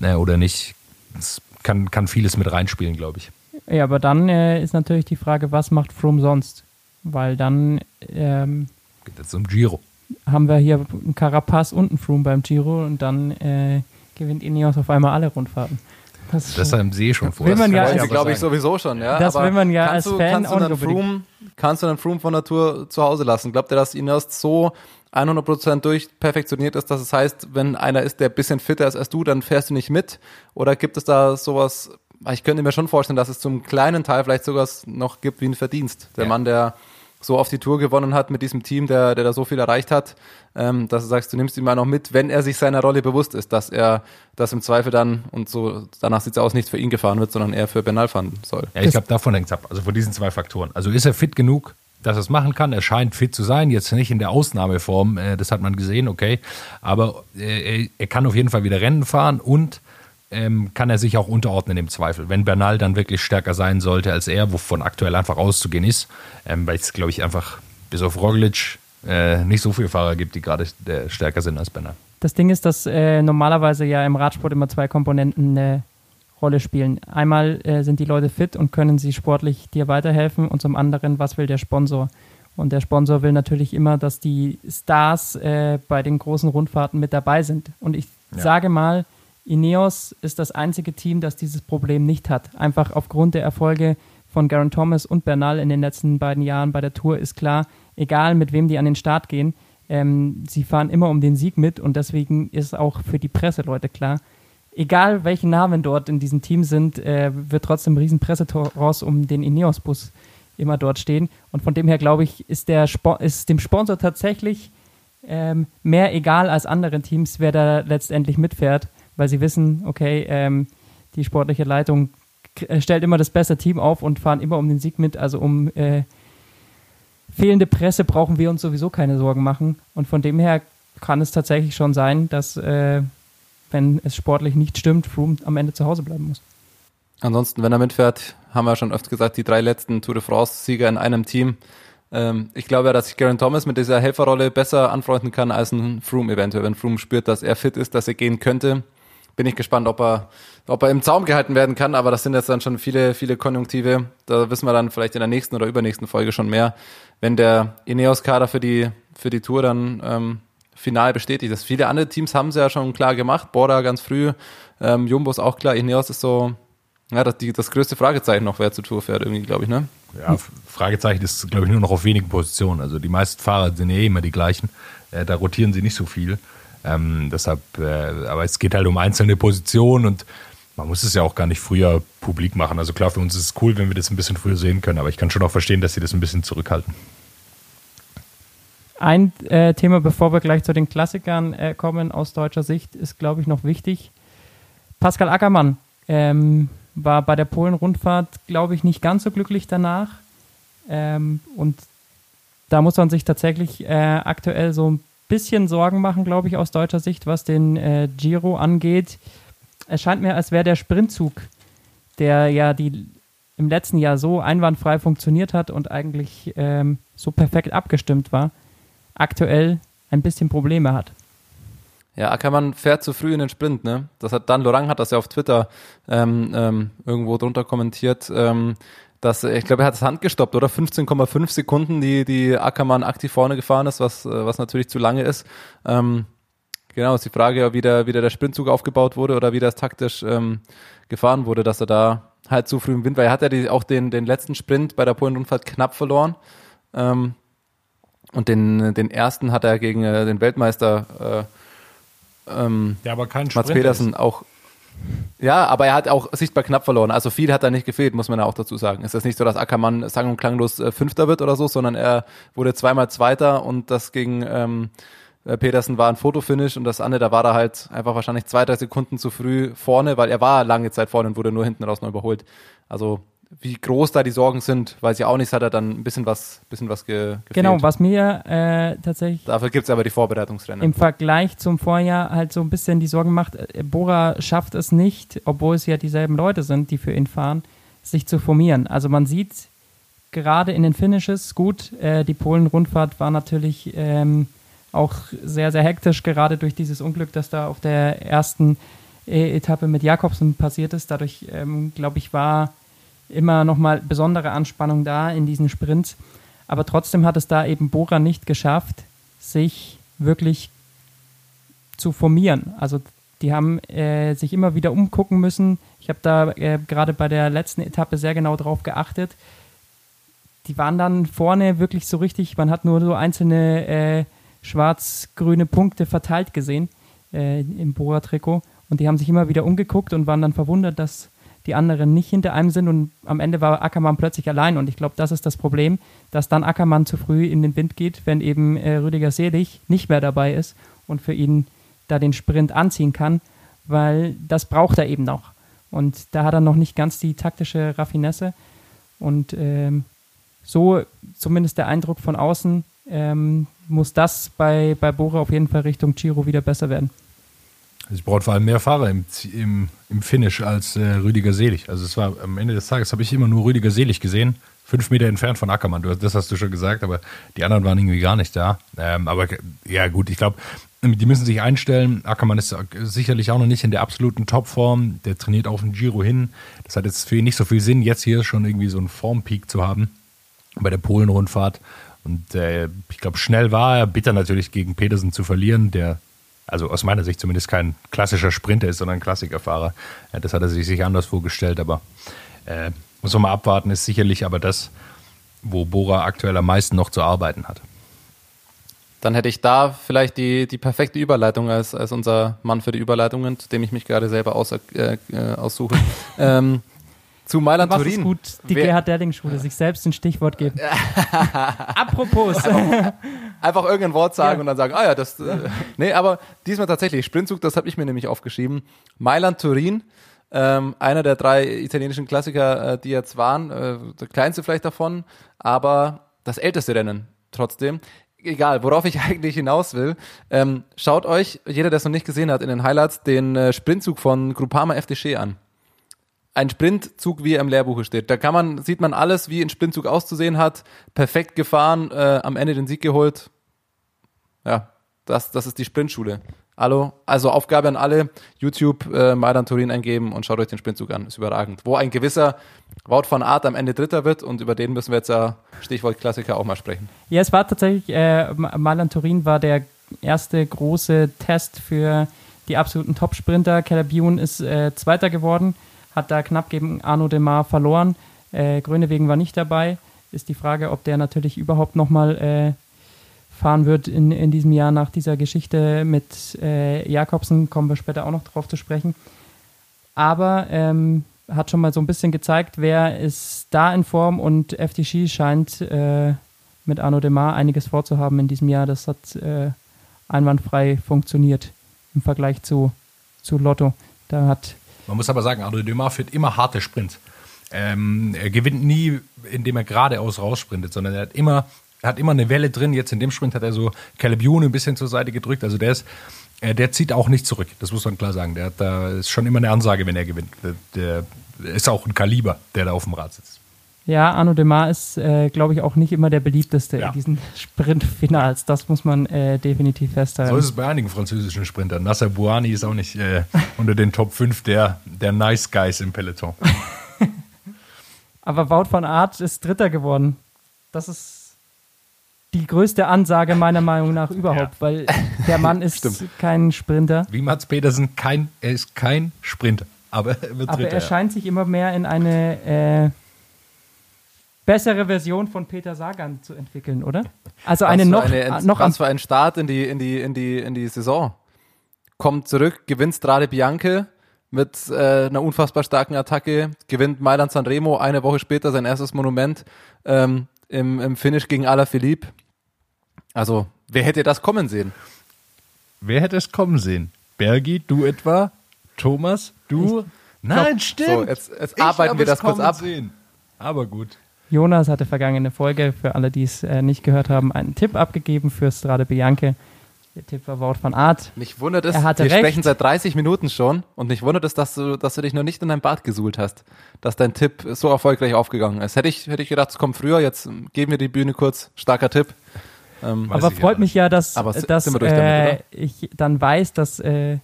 äh, oder nicht. Das kann, kann vieles mit reinspielen, glaube ich. Ja, aber dann äh, ist natürlich die Frage, was macht Froome sonst? Weil dann ähm, geht es um Giro. Haben wir hier einen Carapaz und einen Froome beim Giro und dann äh, gewinnt Ineos auf einmal alle Rundfahrten. Das, das haben sie schon vor. Will man ja, das glaube ich sowieso schon. Ja? Das aber will man ja als du, Fan kannst du, einen Froome, kannst du einen Froome von Natur zu Hause lassen? Glaubt ihr, dass Ineos so 100% durchperfektioniert ist, dass es heißt, wenn einer ist, der ein bisschen fitter ist als du, dann fährst du nicht mit? Oder gibt es da sowas, ich könnte mir schon vorstellen, dass es zum kleinen Teil vielleicht sogar noch gibt wie ein Verdienst. Der ja. Mann, der so auf die Tour gewonnen hat mit diesem Team, der, der da so viel erreicht hat, ähm, dass du sagst, du nimmst ihn mal noch mit, wenn er sich seiner Rolle bewusst ist, dass er das im Zweifel dann, und so danach sieht es aus, nicht für ihn gefahren wird, sondern eher für Bernal fahren soll. Ja, ich glaube, davon hängt es ab. Also von diesen zwei Faktoren. Also ist er fit genug, dass er es machen kann. Er scheint fit zu sein, jetzt nicht in der Ausnahmeform, äh, das hat man gesehen, okay. Aber äh, er kann auf jeden Fall wieder Rennen fahren und ähm, kann er sich auch unterordnen im Zweifel. Wenn Bernal dann wirklich stärker sein sollte als er, wovon aktuell einfach auszugehen ist, ähm, weil es, glaube ich, einfach bis auf Roglic äh, nicht so viele Fahrer gibt, die gerade äh, stärker sind als Bernal. Das Ding ist, dass äh, normalerweise ja im Radsport immer zwei Komponenten eine Rolle spielen. Einmal äh, sind die Leute fit und können sie sportlich dir weiterhelfen und zum anderen, was will der Sponsor? Und der Sponsor will natürlich immer, dass die Stars äh, bei den großen Rundfahrten mit dabei sind. Und ich ja. sage mal, Ineos ist das einzige Team, das dieses Problem nicht hat. Einfach aufgrund der Erfolge von Garen Thomas und Bernal in den letzten beiden Jahren bei der Tour ist klar, egal mit wem die an den Start gehen, ähm, sie fahren immer um den Sieg mit und deswegen ist auch für die Presseleute klar, egal welche Namen dort in diesem Team sind, äh, wird trotzdem ein riesen Pressetoros um den Ineos-Bus immer dort stehen. Und von dem her glaube ich, ist, der Spo ist dem Sponsor tatsächlich ähm, mehr egal als anderen Teams, wer da letztendlich mitfährt weil sie wissen, okay, ähm, die sportliche Leitung äh, stellt immer das beste Team auf und fahren immer um den Sieg mit. Also um äh, fehlende Presse brauchen wir uns sowieso keine Sorgen machen. Und von dem her kann es tatsächlich schon sein, dass äh, wenn es sportlich nicht stimmt, Froome am Ende zu Hause bleiben muss. Ansonsten, wenn er mitfährt, haben wir schon oft gesagt, die drei letzten Tour de France-Sieger in einem Team. Ähm, ich glaube ja, dass sich Garen Thomas mit dieser Helferrolle besser anfreunden kann als ein Froome eventuell. Wenn Froome spürt, dass er fit ist, dass er gehen könnte, bin ich gespannt, ob er, ob er im Zaum gehalten werden kann. Aber das sind jetzt dann schon viele, viele Konjunktive. Da wissen wir dann vielleicht in der nächsten oder übernächsten Folge schon mehr, wenn der Ineos-Kader für die, für die Tour dann ähm, final bestätigt ist. Viele andere Teams haben es ja schon klar gemacht. Bora ganz früh, ähm, Jumbo ist auch klar. Ineos ist so ja, das, die, das größte Fragezeichen noch, wer zur Tour fährt, irgendwie, glaube ich, ne? Ja, Fragezeichen ist, glaube ich, nur noch auf wenigen Positionen. Also die meisten Fahrer sind eh immer die gleichen. Äh, da rotieren sie nicht so viel. Ähm, deshalb, äh, aber es geht halt um einzelne Positionen und man muss es ja auch gar nicht früher publik machen. Also klar, für uns ist es cool, wenn wir das ein bisschen früher sehen können, aber ich kann schon auch verstehen, dass sie das ein bisschen zurückhalten. Ein äh, Thema, bevor wir gleich zu den Klassikern äh, kommen, aus deutscher Sicht, ist, glaube ich, noch wichtig. Pascal Ackermann ähm, war bei der Polen-Rundfahrt, glaube ich, nicht ganz so glücklich danach. Ähm, und da muss man sich tatsächlich äh, aktuell so ein bisschen Sorgen machen, glaube ich, aus deutscher Sicht, was den äh, Giro angeht. Es scheint mir, als wäre der Sprintzug, der ja die im letzten Jahr so einwandfrei funktioniert hat und eigentlich ähm, so perfekt abgestimmt war, aktuell ein bisschen Probleme hat. Ja, Ackermann fährt zu früh in den Sprint, ne? Das hat Dan Lorang hat das ja auf Twitter ähm, ähm, irgendwo drunter kommentiert. Ähm, dass ich glaube, er hat das Hand gestoppt, oder? 15,5 Sekunden, die, die Ackermann aktiv vorne gefahren ist, was, was natürlich zu lange ist. Ähm, genau, ist die Frage, wie der, wie der, der Sprintzug aufgebaut wurde oder wie das taktisch ähm, gefahren wurde, dass er da halt zu früh im Wind, weil er hat ja die, auch den, den letzten Sprint bei der Polen-Rundfahrt knapp verloren. Ähm, und den, den ersten hat er gegen äh, den Weltmeister ähm, Ja, aber kein Mats Pedersen auch. Ja, aber er hat auch sichtbar knapp verloren. Also viel hat da nicht gefehlt, muss man ja auch dazu sagen. Es ist nicht so, dass Ackermann sang- und klanglos äh, Fünfter wird oder so, sondern er wurde zweimal Zweiter und das gegen ähm, äh, Pedersen war ein Fotofinish und das andere, da war er halt einfach wahrscheinlich zwei, drei Sekunden zu früh vorne, weil er war lange Zeit vorne und wurde nur hinten raus noch überholt. Also wie groß da die Sorgen sind, weiß ich auch nicht, hat er dann ein bisschen was, bisschen was ge gefehlt. Genau, was mir äh, tatsächlich Dafür gibt's aber die Vorbereitungsrennen. im Vergleich zum Vorjahr halt so ein bisschen die Sorgen macht, äh, Bora schafft es nicht, obwohl es ja dieselben Leute sind, die für ihn fahren, sich zu formieren. Also man sieht gerade in den Finishes, gut, äh, die Polen-Rundfahrt war natürlich ähm, auch sehr, sehr hektisch, gerade durch dieses Unglück, das da auf der ersten äh, Etappe mit Jakobsen passiert ist. Dadurch, ähm, glaube ich, war immer nochmal besondere Anspannung da in diesen Sprints. Aber trotzdem hat es da eben Bora nicht geschafft, sich wirklich zu formieren. Also die haben äh, sich immer wieder umgucken müssen. Ich habe da äh, gerade bei der letzten Etappe sehr genau drauf geachtet. Die waren dann vorne wirklich so richtig, man hat nur so einzelne äh, schwarz-grüne Punkte verteilt gesehen äh, im Bora-Trikot. Und die haben sich immer wieder umgeguckt und waren dann verwundert, dass die anderen nicht hinter einem sind. Und am Ende war Ackermann plötzlich allein. Und ich glaube, das ist das Problem, dass dann Ackermann zu früh in den Wind geht, wenn eben äh, Rüdiger Selig nicht mehr dabei ist und für ihn da den Sprint anziehen kann, weil das braucht er eben noch. Und da hat er noch nicht ganz die taktische Raffinesse. Und ähm, so zumindest der Eindruck von außen, ähm, muss das bei, bei Bora auf jeden Fall Richtung Giro wieder besser werden. Es braucht vor allem mehr Fahrer im, im, im Finish als äh, Rüdiger Selig. Also es war am Ende des Tages habe ich immer nur Rüdiger Selig gesehen, fünf Meter entfernt von Ackermann. Du, das hast du schon gesagt, aber die anderen waren irgendwie gar nicht da. Ähm, aber ja gut, ich glaube, die müssen sich einstellen. Ackermann ist sicherlich auch noch nicht in der absoluten Topform. Der trainiert auf den Giro hin. Das hat jetzt für ihn nicht so viel Sinn, jetzt hier schon irgendwie so einen Formpeak zu haben bei der Polen-Rundfahrt. Und äh, ich glaube, schnell war er. Bitter natürlich gegen Pedersen zu verlieren, der also aus meiner Sicht zumindest kein klassischer Sprinter ist, sondern ein Klassikerfahrer. Ja, das hat er sich sicher anders vorgestellt, aber äh, muss man mal abwarten, ist sicherlich aber das, wo Bora aktuell am meisten noch zu arbeiten hat. Dann hätte ich da vielleicht die, die perfekte Überleitung als, als unser Mann für die Überleitungen, zu dem ich mich gerade selber aus, äh, äh, aussuche. [laughs] ähm, zu Mailand Was Turin. ist gut, die Gerhard Derling-Schule, sich selbst ein Stichwort geben. [laughs] Apropos, [laughs] Einfach irgendein Wort sagen Ja. und dann sagen, ah ja, das. Äh, nee, aber diesmal tatsächlich, Sprintzug, das habe ich mir nämlich aufgeschrieben. Mailand Turin, ähm, einer der drei italienischen Klassiker, äh, die jetzt waren, äh, der kleinste vielleicht davon, aber das älteste Rennen trotzdem. Egal, worauf ich [laughs] eigentlich hinaus will, ähm, schaut euch, jeder, der es noch nicht gesehen hat, in den Highlights den äh, Sprintzug von Groupama FDC an. Ein Sprintzug, wie er im Lehrbuche steht. Da kann man, sieht man alles, wie ein Sprintzug auszusehen hat. Perfekt gefahren, äh, am Ende den Sieg geholt. Ja, das, das ist die Sprintschule. Hallo, also Aufgabe an alle, YouTube äh, Mailand Turin eingeben und schaut euch den Sprintzug an. Ist überragend. Wo ein gewisser Wout von Art am Ende Dritter wird und über den müssen wir jetzt ja, Stichwort Klassiker, auch mal sprechen. ja, es war tatsächlich, äh, Mailand Turin war der erste große Test für die absoluten Top-Sprinter. Calabune ist äh, Zweiter geworden, hat da knapp gegen Arno Demar verloren. Äh, Grönewegen war nicht dabei. Ist die Frage, ob der natürlich überhaupt nochmal äh, fahren wird in, in diesem Jahr nach dieser Geschichte mit äh, Jakobsen. Kommen wir später auch noch drauf zu sprechen. Aber ähm, hat schon mal so ein bisschen gezeigt, wer ist da in Form und FDC scheint äh, mit Arno Demar einiges vorzuhaben in diesem Jahr. Das hat äh, einwandfrei funktioniert im Vergleich zu, zu Lotto. Da hat Man muss aber sagen, Arnaud Dumas führt immer harte Sprints. Ähm, er gewinnt nie, indem er geradeaus raussprintet, sondern er hat immer, er hat immer eine Welle drin. Jetzt in dem Sprint hat er so Caleb ein bisschen zur Seite gedrückt. Also der ist, äh, der zieht auch nicht zurück. Das muss man klar sagen. Der hat da ist schon immer eine Ansage, wenn er gewinnt. Der, der ist auch ein Kaliber, der da auf dem Rad sitzt. Ja, Arno Demar ist, äh, glaube ich, auch nicht immer der beliebteste Ja. in diesen [laughs] Sprintfinals. Das muss man äh, definitiv festhalten. So ist es bei einigen französischen Sprintern. Nasser Bouani ist auch nicht äh, [laughs] unter den Top 5 der, der Nice Guys im Peloton. [laughs] Aber Wout van Aert ist Dritter geworden. Das ist die größte Ansage meiner Meinung nach überhaupt, weil der Mann ist kein Sprinter. Wie Mats Pedersen, kein, er ist kein Sprinter. Aber er wird Aber Dritter. er ja. scheint sich immer mehr in eine äh, bessere Version von Peter Sagan zu entwickeln, oder? Also eine Was noch, eine, noch was für ein Start in die, in die, in die, in die Saison. kommt zurück, gewinnt Strade Bianche mit äh, einer unfassbar starken Attacke, gewinnt Mailand Sanremo eine Woche später sein erstes Monument ähm, im, im Finish gegen Alaphilippe. Also, wer hätte das kommen sehen? Wer hätte es kommen sehen? Bergi, du etwa? Thomas, du? Nein, stimmt. So, jetzt, jetzt Ich arbeiten wir das kurz ab. Sehen. Aber gut. Jonas hatte vergangene Folge, für alle, die es äh, nicht gehört haben, einen Tipp abgegeben für Strade Bianche. Der Tipp war Wout van Art. Mich wundert es, Er hatte wir recht. sprechen seit 30 Minuten schon und mich wundert es, dass du, dass du dich noch nicht in dein Bad gesuhlt hast, dass dein Tipp so erfolgreich aufgegangen ist. Hätte ich, hätte ich gedacht, es kommt früher, jetzt ähm, geben wir die Bühne kurz. Starker Tipp. Ähm, Aber freut gar mich ja, dass, dass äh, damit, ich dann weiß, dass äh,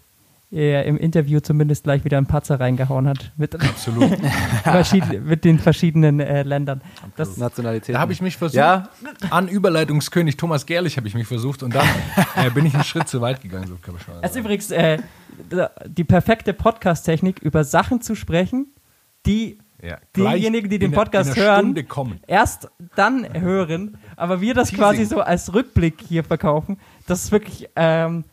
er im Interview zumindest gleich wieder einen Patzer reingehauen hat mit, [laughs] Absolut. mit den verschiedenen äh, Ländern. Das, Nationalität. Da habe ich mich versucht. Ja, An Überleitungskönig Thomas Gerlich habe ich mich versucht und dann [laughs] äh, bin ich einen Schritt zu weit gegangen. So kann man es ist übrigens äh, die perfekte Podcast-Technik, über Sachen zu sprechen, die Ja, diejenigen, die den Podcast in einer hören, erst dann hören, aber wir das Teasing. quasi so als Rückblick hier verkaufen. Das ist wirklich, ähm,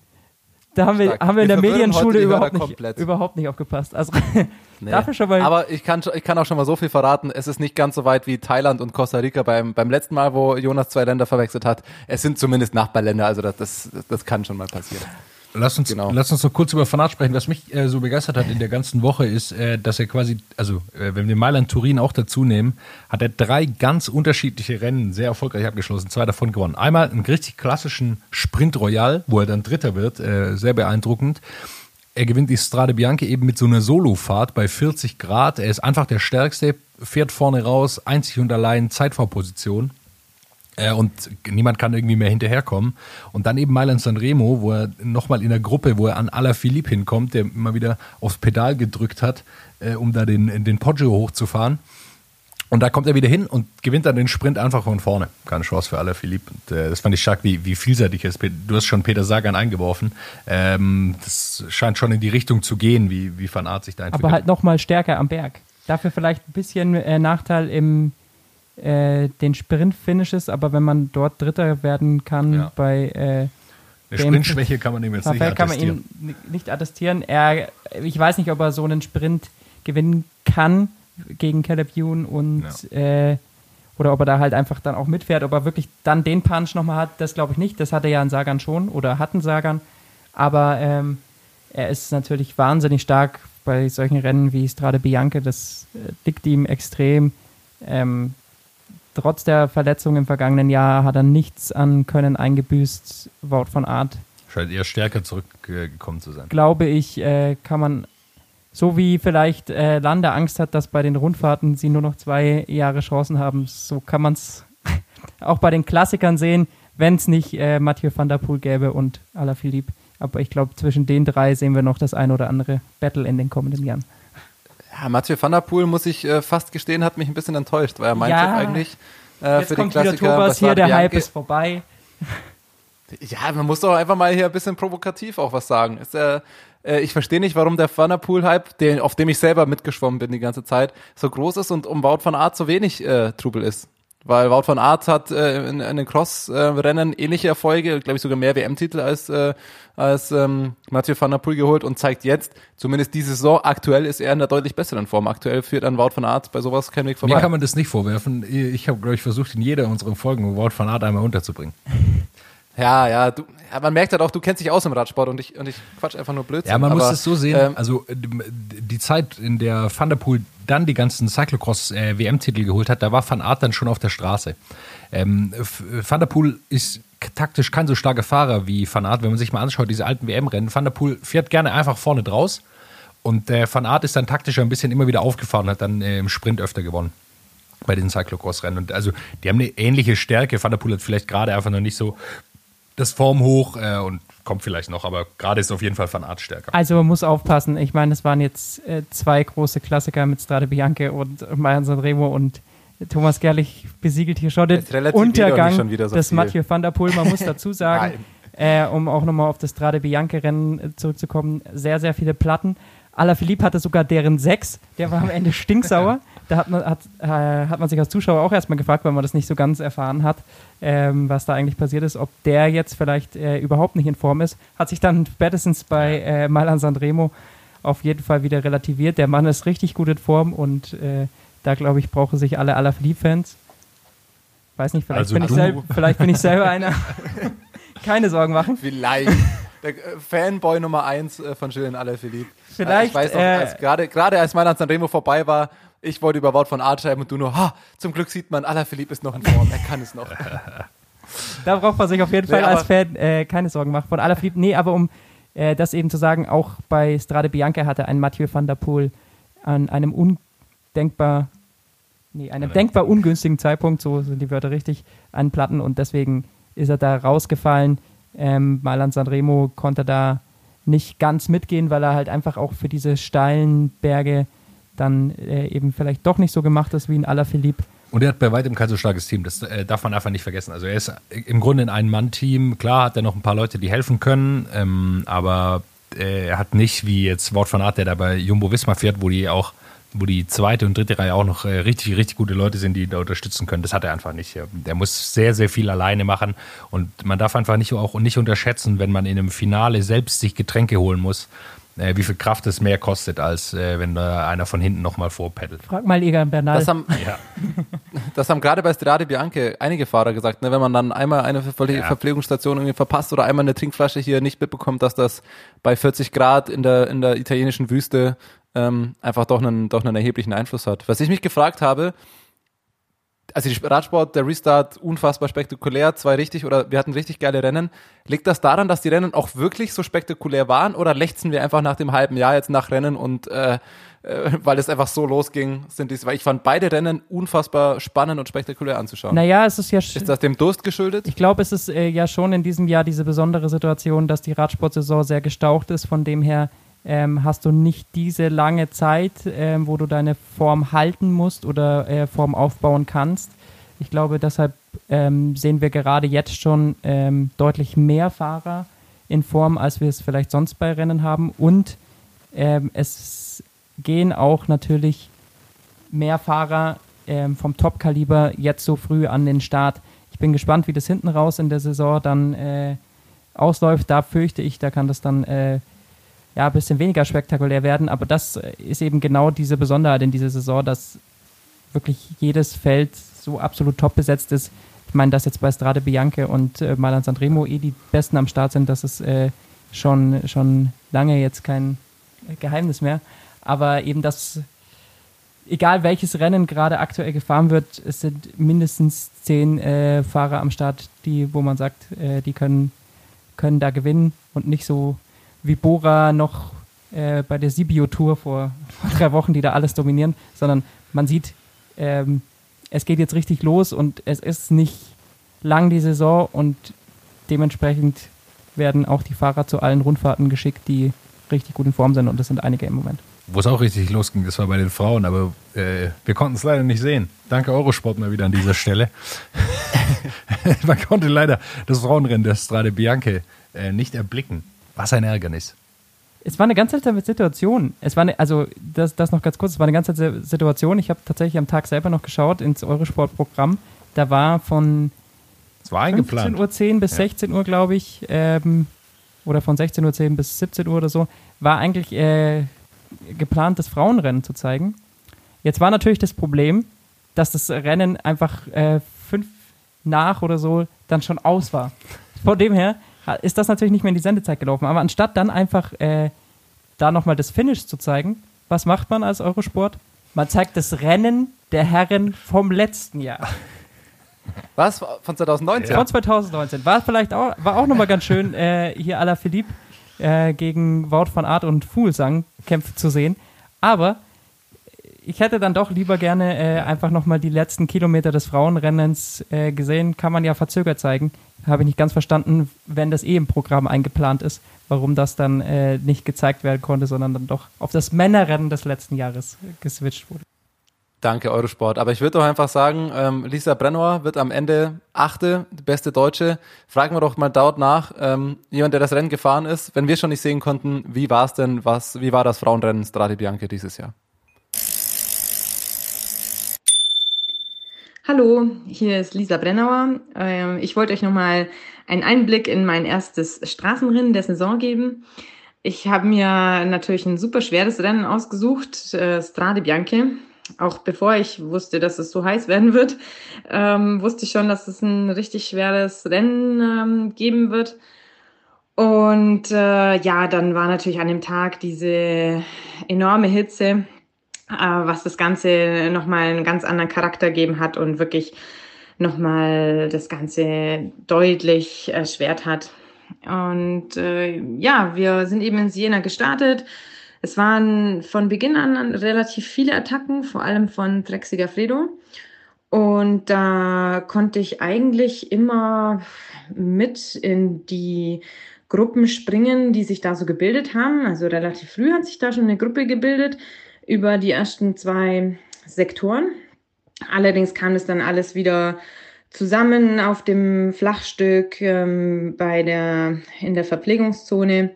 da haben wir, haben wir in der Medienschule überhaupt nicht, komplett. überhaupt nicht aufgepasst. Also [laughs] Nee. dafür schon mal. Aber ich kann, ich kann auch schon mal so viel verraten. Es ist nicht ganz so weit wie Thailand und Costa Rica beim, beim letzten Mal, wo Jonas zwei Länder verwechselt hat. Es sind zumindest Nachbarländer, also das, das, das kann schon mal passieren. Lass uns, Genau. lass uns noch kurz über Fanat sprechen. Was mich äh, so begeistert hat in der ganzen Woche ist, äh, dass er quasi, also äh, wenn wir Mailand Turin auch dazu nehmen, hat er drei ganz unterschiedliche Rennen sehr erfolgreich abgeschlossen, zwei davon gewonnen. Einmal einen richtig klassischen Sprint Royal, wo er dann Dritter wird, äh, sehr beeindruckend. Er gewinnt die Strade Bianche eben mit so einer Solofahrt bei 40 Grad. Er ist einfach der Stärkste, fährt vorne raus, einzig und allein Zeitfahrposition. Äh, und niemand kann irgendwie mehr hinterherkommen. Und dann eben Mailand Sanremo, wo er nochmal in der Gruppe, wo er an Alaphilippe hinkommt, der immer wieder aufs Pedal gedrückt hat, äh, um da den, den Poggio hochzufahren. Und da kommt er wieder hin und gewinnt dann den Sprint einfach von vorne. Keine Chance für Alaphilippe. Und äh, das fand ich stark, wie, wie vielseitig er ist. Du hast schon Peter Sagan eingeworfen. Ähm, das scheint schon in die Richtung zu gehen, wie, wie Van Aert sich da entwickelt. aber halt noch mal stärker am Berg. Dafür vielleicht ein bisschen äh, Nachteil im äh, den Sprint-Finishes, aber wenn man dort Dritter werden kann Ja. bei äh, Eine Sprintschwäche kann man ihm jetzt nicht Rafael kann man attestieren. ihn nicht attestieren. Er, ich weiß nicht, ob er so einen Sprint gewinnen kann gegen Caleb Ewan und äh, oder ob er da halt einfach dann auch mitfährt. Ob er wirklich dann den Punch nochmal hat, das glaube ich nicht. Das hatte ja ein Sagan schon oder hatten Sagan. Aber ähm, er ist natürlich wahnsinnig stark bei solchen Rennen wie Strade Bianche. Das äh, liegt ihm extrem. Ähm, trotz der Verletzung im vergangenen Jahr hat er nichts an Können eingebüßt. Wout von Art Scheint eher stärker zurückgekommen zu sein. glaube ich, äh, kann man, so wie vielleicht äh, Lande Angst hat, dass bei den Rundfahrten sie nur noch zwei Jahre Chancen haben, so kann man es [laughs] auch bei den Klassikern sehen, wenn es nicht äh, Mathieu van der Poel gäbe und Alaphilippe. Aber ich glaube, zwischen den drei sehen wir noch das ein oder andere Battle in den kommenden Jahren. Ja, Mathieu van der Poel, muss ich äh, fast gestehen, hat mich ein bisschen enttäuscht, weil er mein Ja. Eigentlich äh, Jetzt für den kommt wieder Klassiker Thomas hier, der Bassard Hype Bianchi- ist vorbei. Ja, man muss doch einfach mal hier ein bisschen provokativ auch was sagen. Ist, äh, äh, ich verstehe nicht, warum der Van der Poel-Hype, den, auf dem ich selber mitgeschwommen bin die ganze Zeit, so groß ist und um Wout van Aert so wenig äh, Trubel ist. Weil Wout van Aert hat äh, in, in den Cross-Rennen ähnliche Erfolge, glaube ich sogar mehr WM-Titel als, äh, als ähm, Mathieu van der Poel geholt und zeigt jetzt, zumindest diese Saison, aktuell ist er in der deutlich besseren Form. Aktuell führt an Wout van Aert bei sowas kein Weg vorbei. Mir kann man das nicht vorwerfen. Ich habe, glaube ich, versucht, in jeder unserer Folgen Wout van Aert einmal unterzubringen. Ja, ja, du, man merkt halt auch, du kennst dich aus im Radsport und ich, und ich quatsch einfach nur Blödsinn. Ja, man muss aber, es so sehen. ähm, also äh, die Zeit, in der Van der Poel dann die ganzen Cyclocross-WM-Titel geholt hat, da war Van Aert dann schon auf der Straße. Ähm, Van der Poel ist taktisch kein so starker Fahrer wie Van Aert. Wenn man sich mal anschaut, diese alten WM-Rennen, Van der Poel fährt gerne einfach vorne draus und der Van Aert ist dann taktisch ein bisschen immer wieder aufgefahren und hat dann äh, im Sprint öfter gewonnen bei den Cyclocross-Rennen. Und also die haben eine ähnliche Stärke. Van der Poel hat vielleicht gerade einfach noch nicht so das Form hoch äh, und kommt vielleicht noch, aber gerade ist auf jeden Fall Van Aert stärker. Also man muss aufpassen. Ich meine, es waren jetzt äh, zwei große Klassiker mit Strade Bianche und Mayan Sanremo und Thomas Gerlich besiegelt hier schon den Untergang schon wieder so des viel. Mathieu van der Poel. Man muss [laughs] dazu sagen, äh, um auch nochmal auf das Strade Bianche Rennen zurückzukommen, sehr, sehr viele Platten. Alaphilippe hatte sogar deren sechs. Der war am Ende [laughs] stinksauer. Da hat man, hat, äh, hat man sich als Zuschauer auch erstmal gefragt, weil man das nicht so ganz erfahren hat, ähm, was da eigentlich passiert ist, ob der jetzt vielleicht äh, überhaupt nicht in Form ist. Hat sich dann spätestens bei äh, Milan Sanremo auf jeden Fall wieder relativiert. Der Mann ist richtig gut in Form und äh, da glaube ich, brauchen sich alle Alaphilippe-Fans. Weiß nicht, vielleicht, Also bin ich selb, vielleicht bin ich selber einer. [laughs] Keine Sorgen machen. Vielleicht. Der äh, Fanboy Nummer 1 äh, von Julian Alaphilippe. Vielleicht, Ich weiß noch, äh, als, gerade, gerade als Mailand Sanremo vorbei war, ich wollte über Wort von Art schreiben und du nur, ha, zum Glück sieht man, Alaphilippe ist noch in Form, er kann es noch. [laughs] Da braucht man sich auf jeden Nee, Fall als aber- Fan äh, keine Sorgen machen. Von Alaphilippe, nee, aber um äh, das eben zu sagen, auch bei Strade Bianca hatte ein Mathieu van der Poel an einem undenkbar, nee, einem denkbar ungünstigen Zeitpunkt, so sind die Wörter richtig, an Platten und deswegen ist er da rausgefallen. Ähm, Mailand Sanremo konnte da nicht ganz mitgehen, weil er halt einfach auch für diese steilen Berge dann äh, eben vielleicht doch nicht so gemacht ist wie ein Alaphilippe. Und er hat bei weitem kein so starkes Team. Das äh, darf man einfach nicht vergessen. Also er ist im Grunde ein Ein-Mann-Team. Klar hat er noch ein paar Leute, die helfen können, ähm, aber äh, er hat nicht wie jetzt Wort von Art, der da bei Jumbo Wismar fährt, wo die auch, wo die zweite und dritte Reihe auch noch äh, richtig, richtig gute Leute sind, die ihn da unterstützen können. Das hat er einfach nicht. Der muss sehr, sehr viel alleine machen und man darf einfach nicht auch nicht unterschätzen, wenn man in einem Finale selbst sich Getränke holen muss, äh, wie viel Kraft es mehr kostet, als äh, wenn da einer von hinten nochmal vorpeddelt. Frag mal Egan Bernal. Das haben, Ja. [laughs] das haben gerade bei Strade Bianche einige Fahrer gesagt, ne, wenn man dann einmal eine Ver Ja. Verpflegungsstation irgendwie verpasst oder einmal eine Trinkflasche hier nicht mitbekommt, dass das bei 40 Grad in der, in der italienischen Wüste ähm, einfach doch einen, doch einen erheblichen Einfluss hat. Was ich mich gefragt habe, also die Radsport, der Restart, unfassbar spektakulär, zwei richtig oder wir hatten richtig geile Rennen. Liegt das daran, dass die Rennen auch wirklich so spektakulär waren oder lechzen wir einfach nach dem halben Jahr jetzt nach Rennen und äh, äh, weil es einfach so losging, sind dies, weil ich fand beide Rennen unfassbar spannend und spektakulär anzuschauen. Naja, es ist ja. Ist das dem Durst geschuldet? Ich glaube, es ist äh, ja schon in diesem Jahr diese besondere Situation, dass die Radsportsaison sehr gestaucht ist. Von dem her ähm, hast du nicht diese lange Zeit, ähm, wo du deine Form halten musst oder äh, Form aufbauen kannst. Ich glaube, deshalb ähm, sehen wir gerade jetzt schon ähm, deutlich mehr Fahrer in Form, als wir es vielleicht sonst bei Rennen haben. Und ähm, es gehen auch natürlich mehr Fahrer ähm, vom Top-Kaliber jetzt so früh an den Start. Ich bin gespannt, wie das hinten raus in der Saison dann äh, ausläuft. Da fürchte ich, da kann das dann äh, ja ein bisschen weniger spektakulär werden. Aber das äh, ist eben genau diese Besonderheit in dieser Saison, dass wirklich jedes Feld so absolut top besetzt ist. Ich meine, dass jetzt bei Strade Bianche und äh, Mailand Sanremo eh die Besten am Start sind, das ist äh, schon, schon lange jetzt kein äh, Geheimnis mehr. Aber eben das, egal welches Rennen gerade aktuell gefahren wird, es sind mindestens zehn äh, Fahrer am Start, die, wo man sagt, äh, die können, können da gewinnen und nicht so wie Bora noch äh, bei der Sibio Tour vor, vor [laughs] drei Wochen, die da alles dominieren, sondern man sieht, ähm, es geht jetzt richtig los und es ist nicht lang die Saison und dementsprechend werden auch die Fahrer zu allen Rundfahrten geschickt, die richtig gut in Form sind und das sind einige im Moment. Wo es auch richtig losging, das war bei den Frauen, aber äh, wir konnten es leider nicht sehen. Danke Eurosport mal wieder an dieser Stelle. [laughs] [laughs] Man konnte leider das Frauenrennen der Strade Bianche äh, nicht erblicken. Was ein Ärgernis. Es war eine ganz seltsame Situation. Es war eine, also das, das noch ganz kurz, es war eine ganz seltsame Situation. Ich habe tatsächlich am Tag selber noch geschaut ins Eurosport-Programm. Da war von Es war eingeplant. 15.10 Uhr bis Ja. 16 Uhr, glaube ich, ähm, oder von 16.10 Uhr bis 17 Uhr oder so, war eigentlich äh, geplant, das Frauenrennen zu zeigen. Jetzt war natürlich das Problem, dass das Rennen einfach äh, fünf nach oder so dann schon aus war. Von dem her ist das natürlich nicht mehr in die Sendezeit gelaufen. Aber anstatt dann einfach äh, da nochmal das Finish zu zeigen, was macht man als Eurosport? Man zeigt das Rennen der Herren vom letzten Jahr. [laughs] Was? Von 2019? Von 2019. War vielleicht auch, war auch nochmal ganz schön, äh, hier à la Philippe äh, gegen Wout van Art und Fuglsang Kämpfe zu sehen. Aber ich hätte dann doch lieber gerne äh, einfach nochmal die letzten Kilometer des Frauenrennens äh, gesehen. Kann man ja verzögert zeigen. Habe ich nicht ganz verstanden, wenn das eh im Programm eingeplant ist, warum das dann äh, nicht gezeigt werden konnte, sondern dann doch auf das Männerrennen des letzten Jahres geswitcht wurde. Danke, Eurosport. Aber ich würde doch einfach sagen, ähm, Lisa Brennauer wird am Ende Achte, beste Deutsche. Fragen wir doch mal dort nach, ähm, jemand, der das Rennen gefahren ist, wenn wir schon nicht sehen konnten, wie war es denn, was, wie war das Frauenrennen Strade Bianche dieses Jahr? Hallo, hier ist Lisa Brennauer. Ähm, ich wollte euch nochmal einen Einblick in mein erstes Straßenrennen der Saison geben. Ich habe mir natürlich ein super schweres Rennen ausgesucht, äh, Strade Bianche. Auch bevor ich wusste, dass es so heiß werden wird, ähm, wusste ich schon, dass es ein richtig schweres Rennen ähm, geben wird. Und äh, ja, dann war natürlich an dem Tag diese enorme Hitze was das Ganze nochmal einen ganz anderen Charakter geben hat und wirklich nochmal das Ganze deutlich erschwert hat. Und äh, ja, wir sind eben in Siena gestartet. Es waren von Beginn an relativ viele Attacken, vor allem von Trexiger Fredo. Und da konnte ich eigentlich immer mit in die Gruppen springen, die sich da so gebildet haben. Also relativ früh hat sich da schon eine Gruppe gebildet über die ersten zwei Sektoren. Allerdings kam es dann alles wieder zusammen auf dem Flachstück ähm, bei der, in der Verpflegungszone.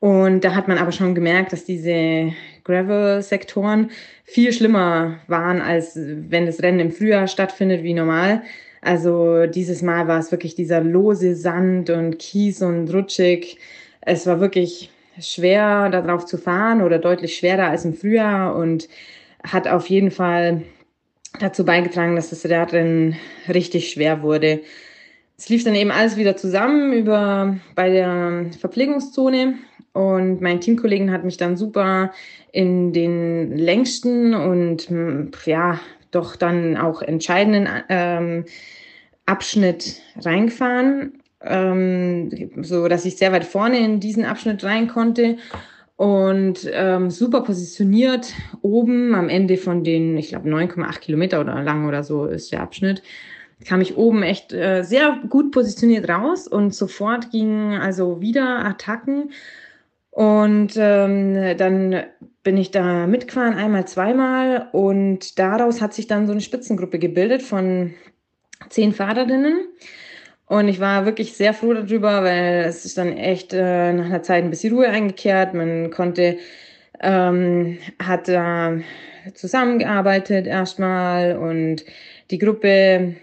Und da hat man aber schon gemerkt, dass diese Gravel-Sektoren viel schlimmer waren, als wenn das Rennen im Frühjahr stattfindet wie normal. Also dieses Mal war es wirklich dieser lose Sand und Kies und rutschig. Es war wirklich schwer darauf zu fahren oder deutlich schwerer als im Frühjahr und hat auf jeden Fall dazu beigetragen, dass das Radrennen richtig schwer wurde. Es lief dann eben alles wieder zusammen über bei der Verpflegungszone und mein Teamkollegen hat mich dann super in den längsten und ja doch dann auch entscheidenden ähm, Abschnitt reingefahren ähm, so dass ich sehr weit vorne in diesen Abschnitt rein konnte und ähm, super positioniert. Oben am Ende von den, ich glaube 9,8 Kilometer oder lang oder so ist der Abschnitt, kam ich oben echt äh, sehr gut positioniert raus und sofort gingen also wieder Attacken. Und ähm, dann bin ich da mitgefahren, einmal, zweimal und daraus hat sich dann so eine Spitzengruppe gebildet von zehn Fahrerinnen. Und ich war wirklich sehr froh darüber, weil es ist dann echt äh, nach einer Zeit ein bisschen Ruhe eingekehrt. Man konnte, ähm, hat da zusammengearbeitet erstmal und die Gruppe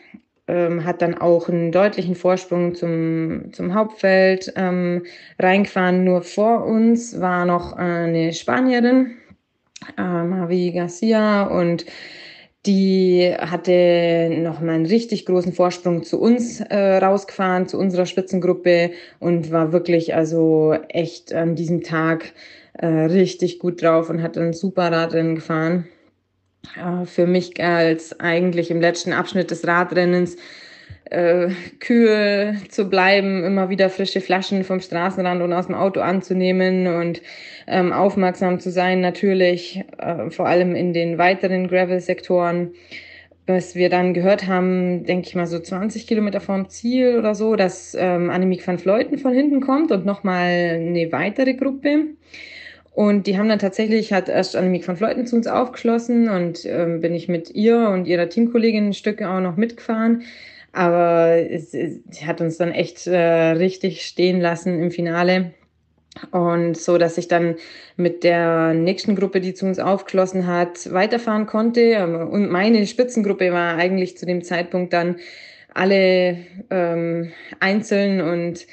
ähm, hat dann auch einen deutlichen Vorsprung zum, zum Hauptfeld ähm, reingefahren. Nur vor uns war noch eine Spanierin, äh, Mavi Garcia und die hatte nochmal einen richtig großen Vorsprung zu uns äh, rausgefahren, zu unserer Spitzengruppe und war wirklich also echt an diesem Tag äh, richtig gut drauf und hat ein super Radrennen gefahren. Äh, für mich als eigentlich im letzten Abschnitt des Radrennens äh, kühl zu bleiben, immer wieder frische Flaschen vom Straßenrand und aus dem Auto anzunehmen und ähm, aufmerksam zu sein, natürlich, äh, vor allem in den weiteren Gravel-Sektoren. Was wir dann gehört haben, denke ich mal so 20 Kilometer vorm Ziel oder so, dass ähm, Annemiek van Fleuten von hinten kommt und nochmal eine weitere Gruppe. Und die haben dann tatsächlich, hat erst Annemiek van Fleuten zu uns aufgeschlossen und ähm, bin ich mit ihr und ihrer Teamkollegin ein Stück auch noch mitgefahren. Aber es hat uns dann echt äh, richtig stehen lassen im Finale. Und so, dass ich dann mit der nächsten Gruppe, die zu uns aufgeschlossen hat, weiterfahren konnte. Und meine Spitzengruppe war eigentlich zu dem Zeitpunkt dann alle ähm, einzeln und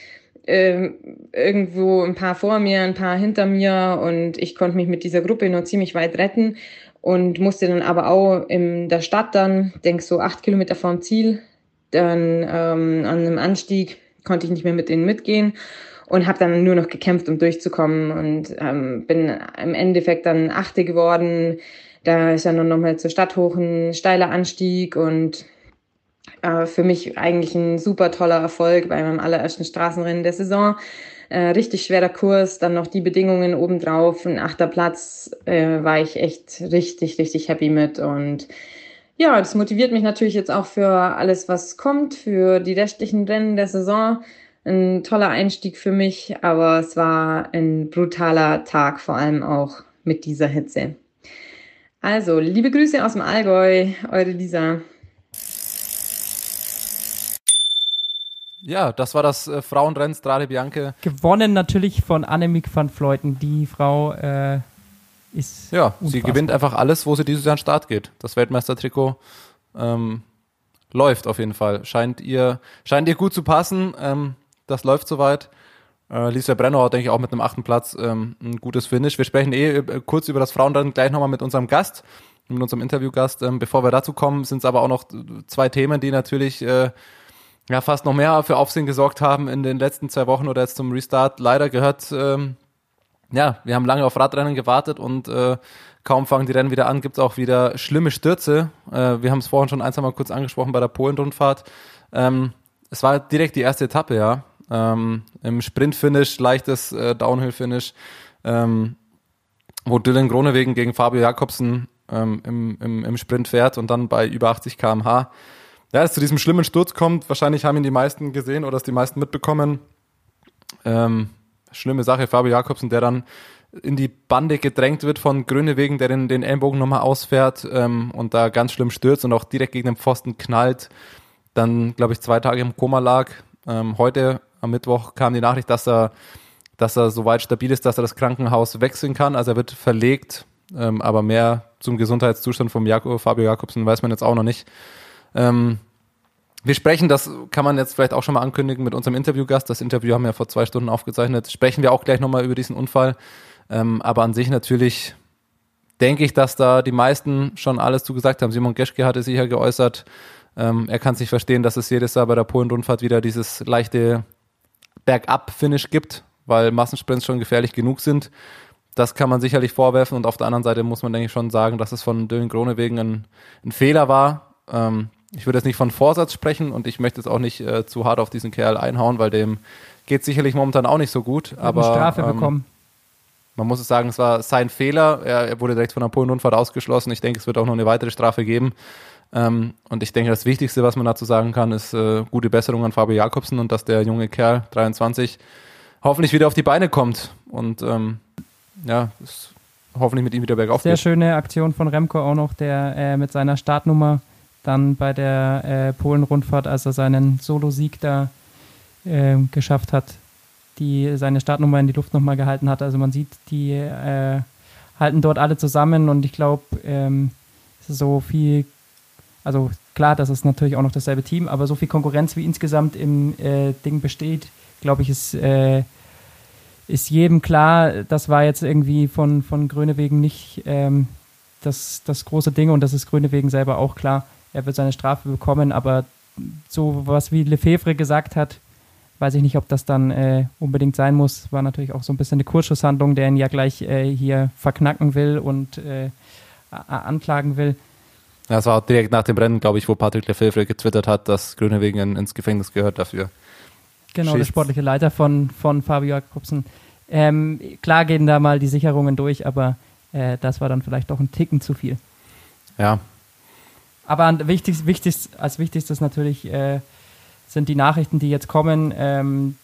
äh, irgendwo ein paar vor mir, ein paar hinter mir. Und ich konnte mich mit dieser Gruppe nur ziemlich weit retten und musste dann aber auch in der Stadt dann, denk so acht Kilometer vorm Ziel, dann ähm, an einem Anstieg konnte ich nicht mehr mit denen mitgehen und habe dann nur noch gekämpft, um durchzukommen und ähm, bin im Endeffekt dann Achte geworden. Da ist ja noch mal zur Stadt hoch ein steiler Anstieg und äh, für mich eigentlich ein super toller Erfolg bei meinem allerersten Straßenrennen der Saison. Äh, richtig schwerer Kurs, dann noch die Bedingungen obendrauf, ein achter Platz, äh, war ich echt richtig, richtig happy mit und ja, das motiviert mich natürlich jetzt auch für alles, was kommt, für die restlichen Rennen der Saison. Ein toller Einstieg für mich, aber es war ein brutaler Tag, vor allem auch mit dieser Hitze. Also, liebe Grüße aus dem Allgäu, eure Lisa. Ja, das war das äh, Frauenrennen Strade Bianche. Gewonnen natürlich von Annemiek van Vleuten. Die Frau äh, ist. Ja, sie unfassbar. gewinnt einfach alles, wo sie dieses Jahr an den Start geht. Das Weltmeistertrikot ähm, läuft auf jeden Fall. Scheint ihr, scheint ihr gut zu passen. Ähm, das läuft soweit. Äh, Lisa Brennauer, denke ich, auch mit einem achten Platz ähm, ein gutes Finish. Wir sprechen eh äh, kurz über das Frauenrennen gleich nochmal mit unserem Gast, mit unserem Interviewgast. Ähm, bevor wir dazu kommen, sind es aber auch noch zwei Themen, die natürlich äh, ja fast noch mehr für Aufsehen gesorgt haben in den letzten zwei Wochen oder jetzt zum Restart. Leider gehört, ähm, ja, wir haben lange auf Radrennen gewartet und äh, kaum fangen die Rennen wieder an, gibt's auch wieder schlimme Stürze. Äh, wir haben es vorhin schon ein, zwei kurz angesprochen bei der Polen-Rundfahrt. Ähm, es war direkt die erste Etappe, ja. Ähm, Im Sprint-Finish, leichtes äh, Downhill-Finish, ähm, wo Dylan Gronewegen gegen Fabio Jakobsen ähm, im, im, im Sprint fährt und dann bei über 80 km/h ja, es zu diesem schlimmen Sturz kommt. Wahrscheinlich haben ihn die meisten gesehen oder es die meisten mitbekommen. Ähm, schlimme Sache, Fabio Jakobsen, der dann in die Bande gedrängt wird von Grönewegen, der den, den Ellenbogen nochmal ausfährt ähm, und da ganz schlimm stürzt und auch direkt gegen den Pfosten knallt. Dann, glaube ich, zwei Tage im Koma lag. Ähm, heute am Mittwoch kam die Nachricht, dass er, dass er soweit stabil ist, dass er das Krankenhaus wechseln kann. Also er wird verlegt, ähm, aber mehr zum Gesundheitszustand vom Jakob, Fabio Jakobsen weiß man jetzt auch noch nicht. Ähm, wir sprechen, das kann man jetzt vielleicht auch schon mal ankündigen mit unserem Interviewgast. Das Interview haben wir vor zwei Stunden aufgezeichnet. Sprechen wir auch gleich nochmal über diesen Unfall. Ähm, aber an sich natürlich denke ich, dass da die meisten schon alles zugesagt haben. Simon Geschke hatte sich ja geäußert. Ähm, er kann sich verstehen, dass es jedes Jahr bei der Polen-Rundfahrt wieder dieses leichte Bergab-Finish gibt, weil Massensprints schon gefährlich genug sind. Das kann man sicherlich vorwerfen und auf der anderen Seite muss man, denke ich, schon sagen, dass es von Dylan Gronewegen ein, ein Fehler war. Ähm, ich würde jetzt nicht von Vorsatz sprechen und ich möchte jetzt auch nicht äh, zu hart auf diesen Kerl einhauen, weil dem geht sicherlich momentan auch nicht so gut. Hat aber eine Strafe ähm, bekommen. man muss es sagen, es war sein Fehler. Er, er wurde direkt von der Polen-Rundfahrt ausgeschlossen. Ich denke, es wird auch noch eine weitere Strafe geben. Ähm, und ich denke, das Wichtigste, was man dazu sagen kann, ist äh, gute Besserung an Fabio Jakobsen und dass der junge Kerl, 23, hoffentlich wieder auf die Beine kommt und ähm, ja, hoffentlich mit ihm wieder bergauf Sehr geht. schöne Aktion von Remco auch noch, der äh, mit seiner Startnummer dann bei der äh, Polen-Rundfahrt, als er seinen Solo-Sieg da äh, geschafft hat, die seine Startnummer in die Luft nochmal gehalten hat. Also man sieht, die äh, halten dort alle zusammen und ich glaube, ähm, so viel, also klar, das ist natürlich auch noch dasselbe Team, aber so viel Konkurrenz wie insgesamt im äh, Ding besteht, glaube ich, ist, äh, ist jedem klar, das war jetzt irgendwie von, von Grönewegen nicht ähm, das, das große Ding und das ist Grönewegen selber auch klar. Er wird seine Strafe bekommen, aber so was wie Lefebvre gesagt hat, weiß ich nicht, ob das dann äh, unbedingt sein muss. War natürlich auch so ein bisschen eine Kurzschusshandlung, der ihn ja gleich äh, hier verknacken will und äh, anklagen will. Das war auch direkt nach dem Rennen, glaube ich, wo Patrick Lefevre getwittert hat, dass Grönewegen in, ins Gefängnis gehört dafür. Genau, der Schießt. sportliche Leiter von, von Fabio Jakobsen. Ähm, klar gehen da mal die Sicherungen durch, aber äh, das war dann vielleicht doch ein Ticken zu viel. Ja, Aber wichtig, wichtig, als wichtigstes natürlich äh, sind die Nachrichten, die jetzt kommen, ähm,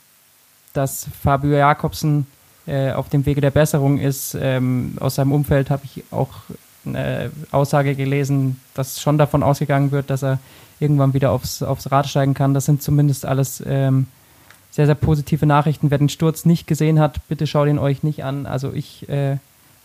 dass Fabio Jakobsen äh, auf dem Wege der Besserung ist. Ähm, aus seinem Umfeld habe ich auch eine Aussage gelesen, dass schon davon ausgegangen wird, dass er irgendwann wieder aufs, aufs Rad steigen kann. Das sind zumindest alles ähm, sehr, sehr positive Nachrichten. Wer den Sturz nicht gesehen hat, bitte schaut ihn euch nicht an. Also ich äh,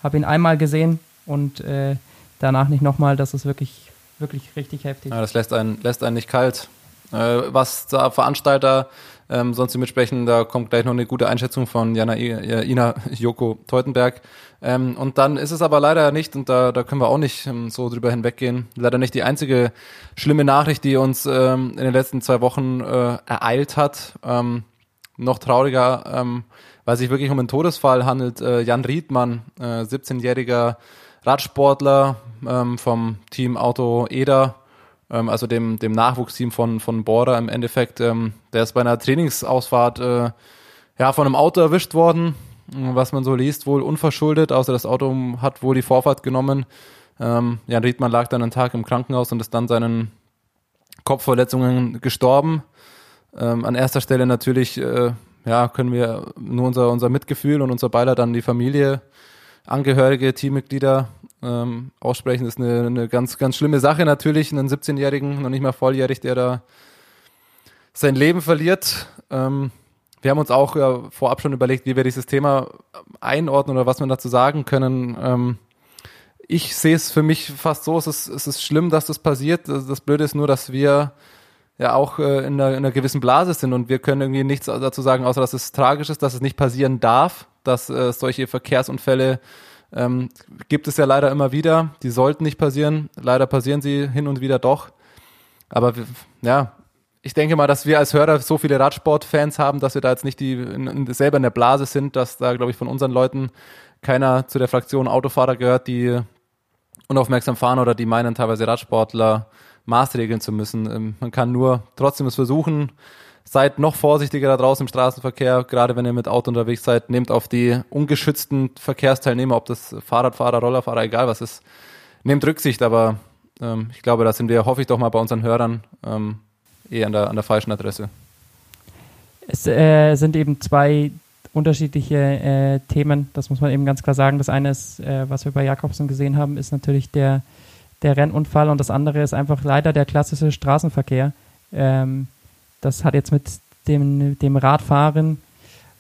habe ihn einmal gesehen und äh, danach nicht nochmal. Das ist wirklich, wirklich richtig heftig. Ja, das lässt einen, lässt einen nicht kalt. Äh, was da Veranstalter ähm, sonst mitsprechen, da kommt gleich noch eine gute Einschätzung von Jana äh, Ina Joko Teutenberg. Ähm, und dann ist es aber leider nicht, und da, da können wir auch nicht ähm, so drüber hinweggehen, leider nicht die einzige schlimme Nachricht, die uns ähm, in den letzten zwei Wochen äh, ereilt hat. Ähm, noch trauriger, ähm, weil sich wirklich um einen Todesfall handelt. Äh, Jan Riedmann, äh, 17-jähriger Radsportler ähm, vom Team Auto Eder, ähm, also dem, dem Nachwuchsteam von, von Border im Endeffekt. Ähm, der ist bei einer Trainingsausfahrt äh, ja, von einem Auto erwischt worden, äh, was man so liest, wohl unverschuldet, außer das Auto hat wohl die Vorfahrt genommen. Ähm, Jan Riedmann lag dann einen Tag im Krankenhaus und ist dann seinen Kopfverletzungen gestorben. Ähm, an erster Stelle natürlich, äh, ja, können wir nur unser, unser Mitgefühl und unser Beileid an die Familie, Angehörige, Teammitglieder ähm, aussprechen. Das ist eine, eine ganz, ganz schlimme Sache natürlich, einen 17-Jährigen, noch nicht mal volljährig, der da sein Leben verliert. Ähm, wir haben uns auch ja, vorab schon überlegt, wie wir dieses Thema einordnen oder was wir dazu sagen können. Ähm, ich sehe es für mich fast so, es ist, es ist schlimm, dass das passiert. Das, Blöde ist nur, dass wir ja auch äh, in, einer, in einer gewissen Blase sind und wir können irgendwie nichts dazu sagen, außer dass es tragisch ist, dass es nicht passieren darf, dass äh, solche Verkehrsunfälle ähm, gibt es ja leider immer wieder. Die sollten nicht passieren. Leider passieren sie hin und wieder doch. Aber ja, ich denke mal, dass wir als Hörer so viele Radsportfans haben, dass wir da jetzt nicht die in, in, selber in der Blase sind, dass da, glaube ich, von unseren Leuten keiner zu der Fraktion Autofahrer gehört, die unaufmerksam fahren oder die meinen, teilweise Radsportler maßregeln zu müssen. Ähm, man kann nur trotzdem es versuchen. Seid noch vorsichtiger da draußen im Straßenverkehr, gerade wenn ihr mit Auto unterwegs seid. Nehmt auf die ungeschützten Verkehrsteilnehmer, ob das Fahrradfahrer, Rollerfahrer, egal was ist, nehmt Rücksicht. Aber ähm, ich glaube, da sind wir, hoffe ich doch mal bei unseren Hörern, ähm, eh an der, an der falschen Adresse. Es äh, sind eben zwei unterschiedliche äh, Themen, das muss man eben ganz klar sagen. Das eine ist, äh, was wir bei Jakobsen gesehen haben, ist natürlich der, der Rennunfall und das andere ist einfach leider der klassische Straßenverkehr. Ähm, das hat jetzt mit dem, dem Radfahren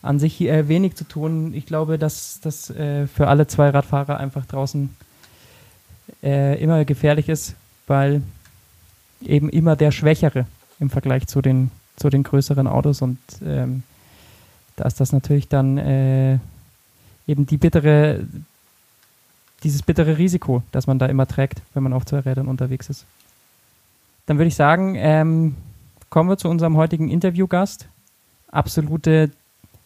an sich äh, wenig zu tun. Ich glaube, dass das äh, für alle zwei Radfahrer einfach draußen äh, immer gefährlich ist, weil eben immer der Schwächere im Vergleich zu den, zu den größeren Autos und ähm, da ist das natürlich dann äh, eben die bittere, dieses bittere Risiko, das man da immer trägt, wenn man auf zwei Rädern unterwegs ist. Dann würde ich sagen, ähm, kommen wir zu unserem heutigen Interviewgast. Absolute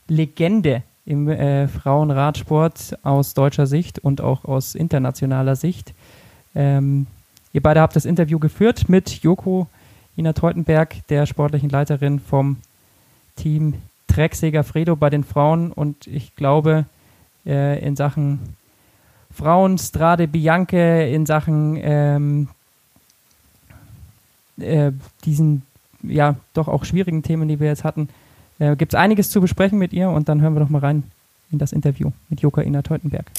Legende im äh, Frauenradsport aus deutscher Sicht und auch aus internationaler Sicht. Ähm, ihr beide habt das Interview geführt mit Joko Ina Teutenberg, der sportlichen Leiterin vom Team Trecksäger Fredo bei den Frauen und ich glaube äh, in Sachen Frauen Strade Bianche, in Sachen ähm, äh, diesen ja doch auch schwierigen Themen, die wir jetzt hatten, äh, gibt es einiges zu besprechen mit ihr und dann hören wir doch mal rein in das Interview mit Joka Ina Teutenberg.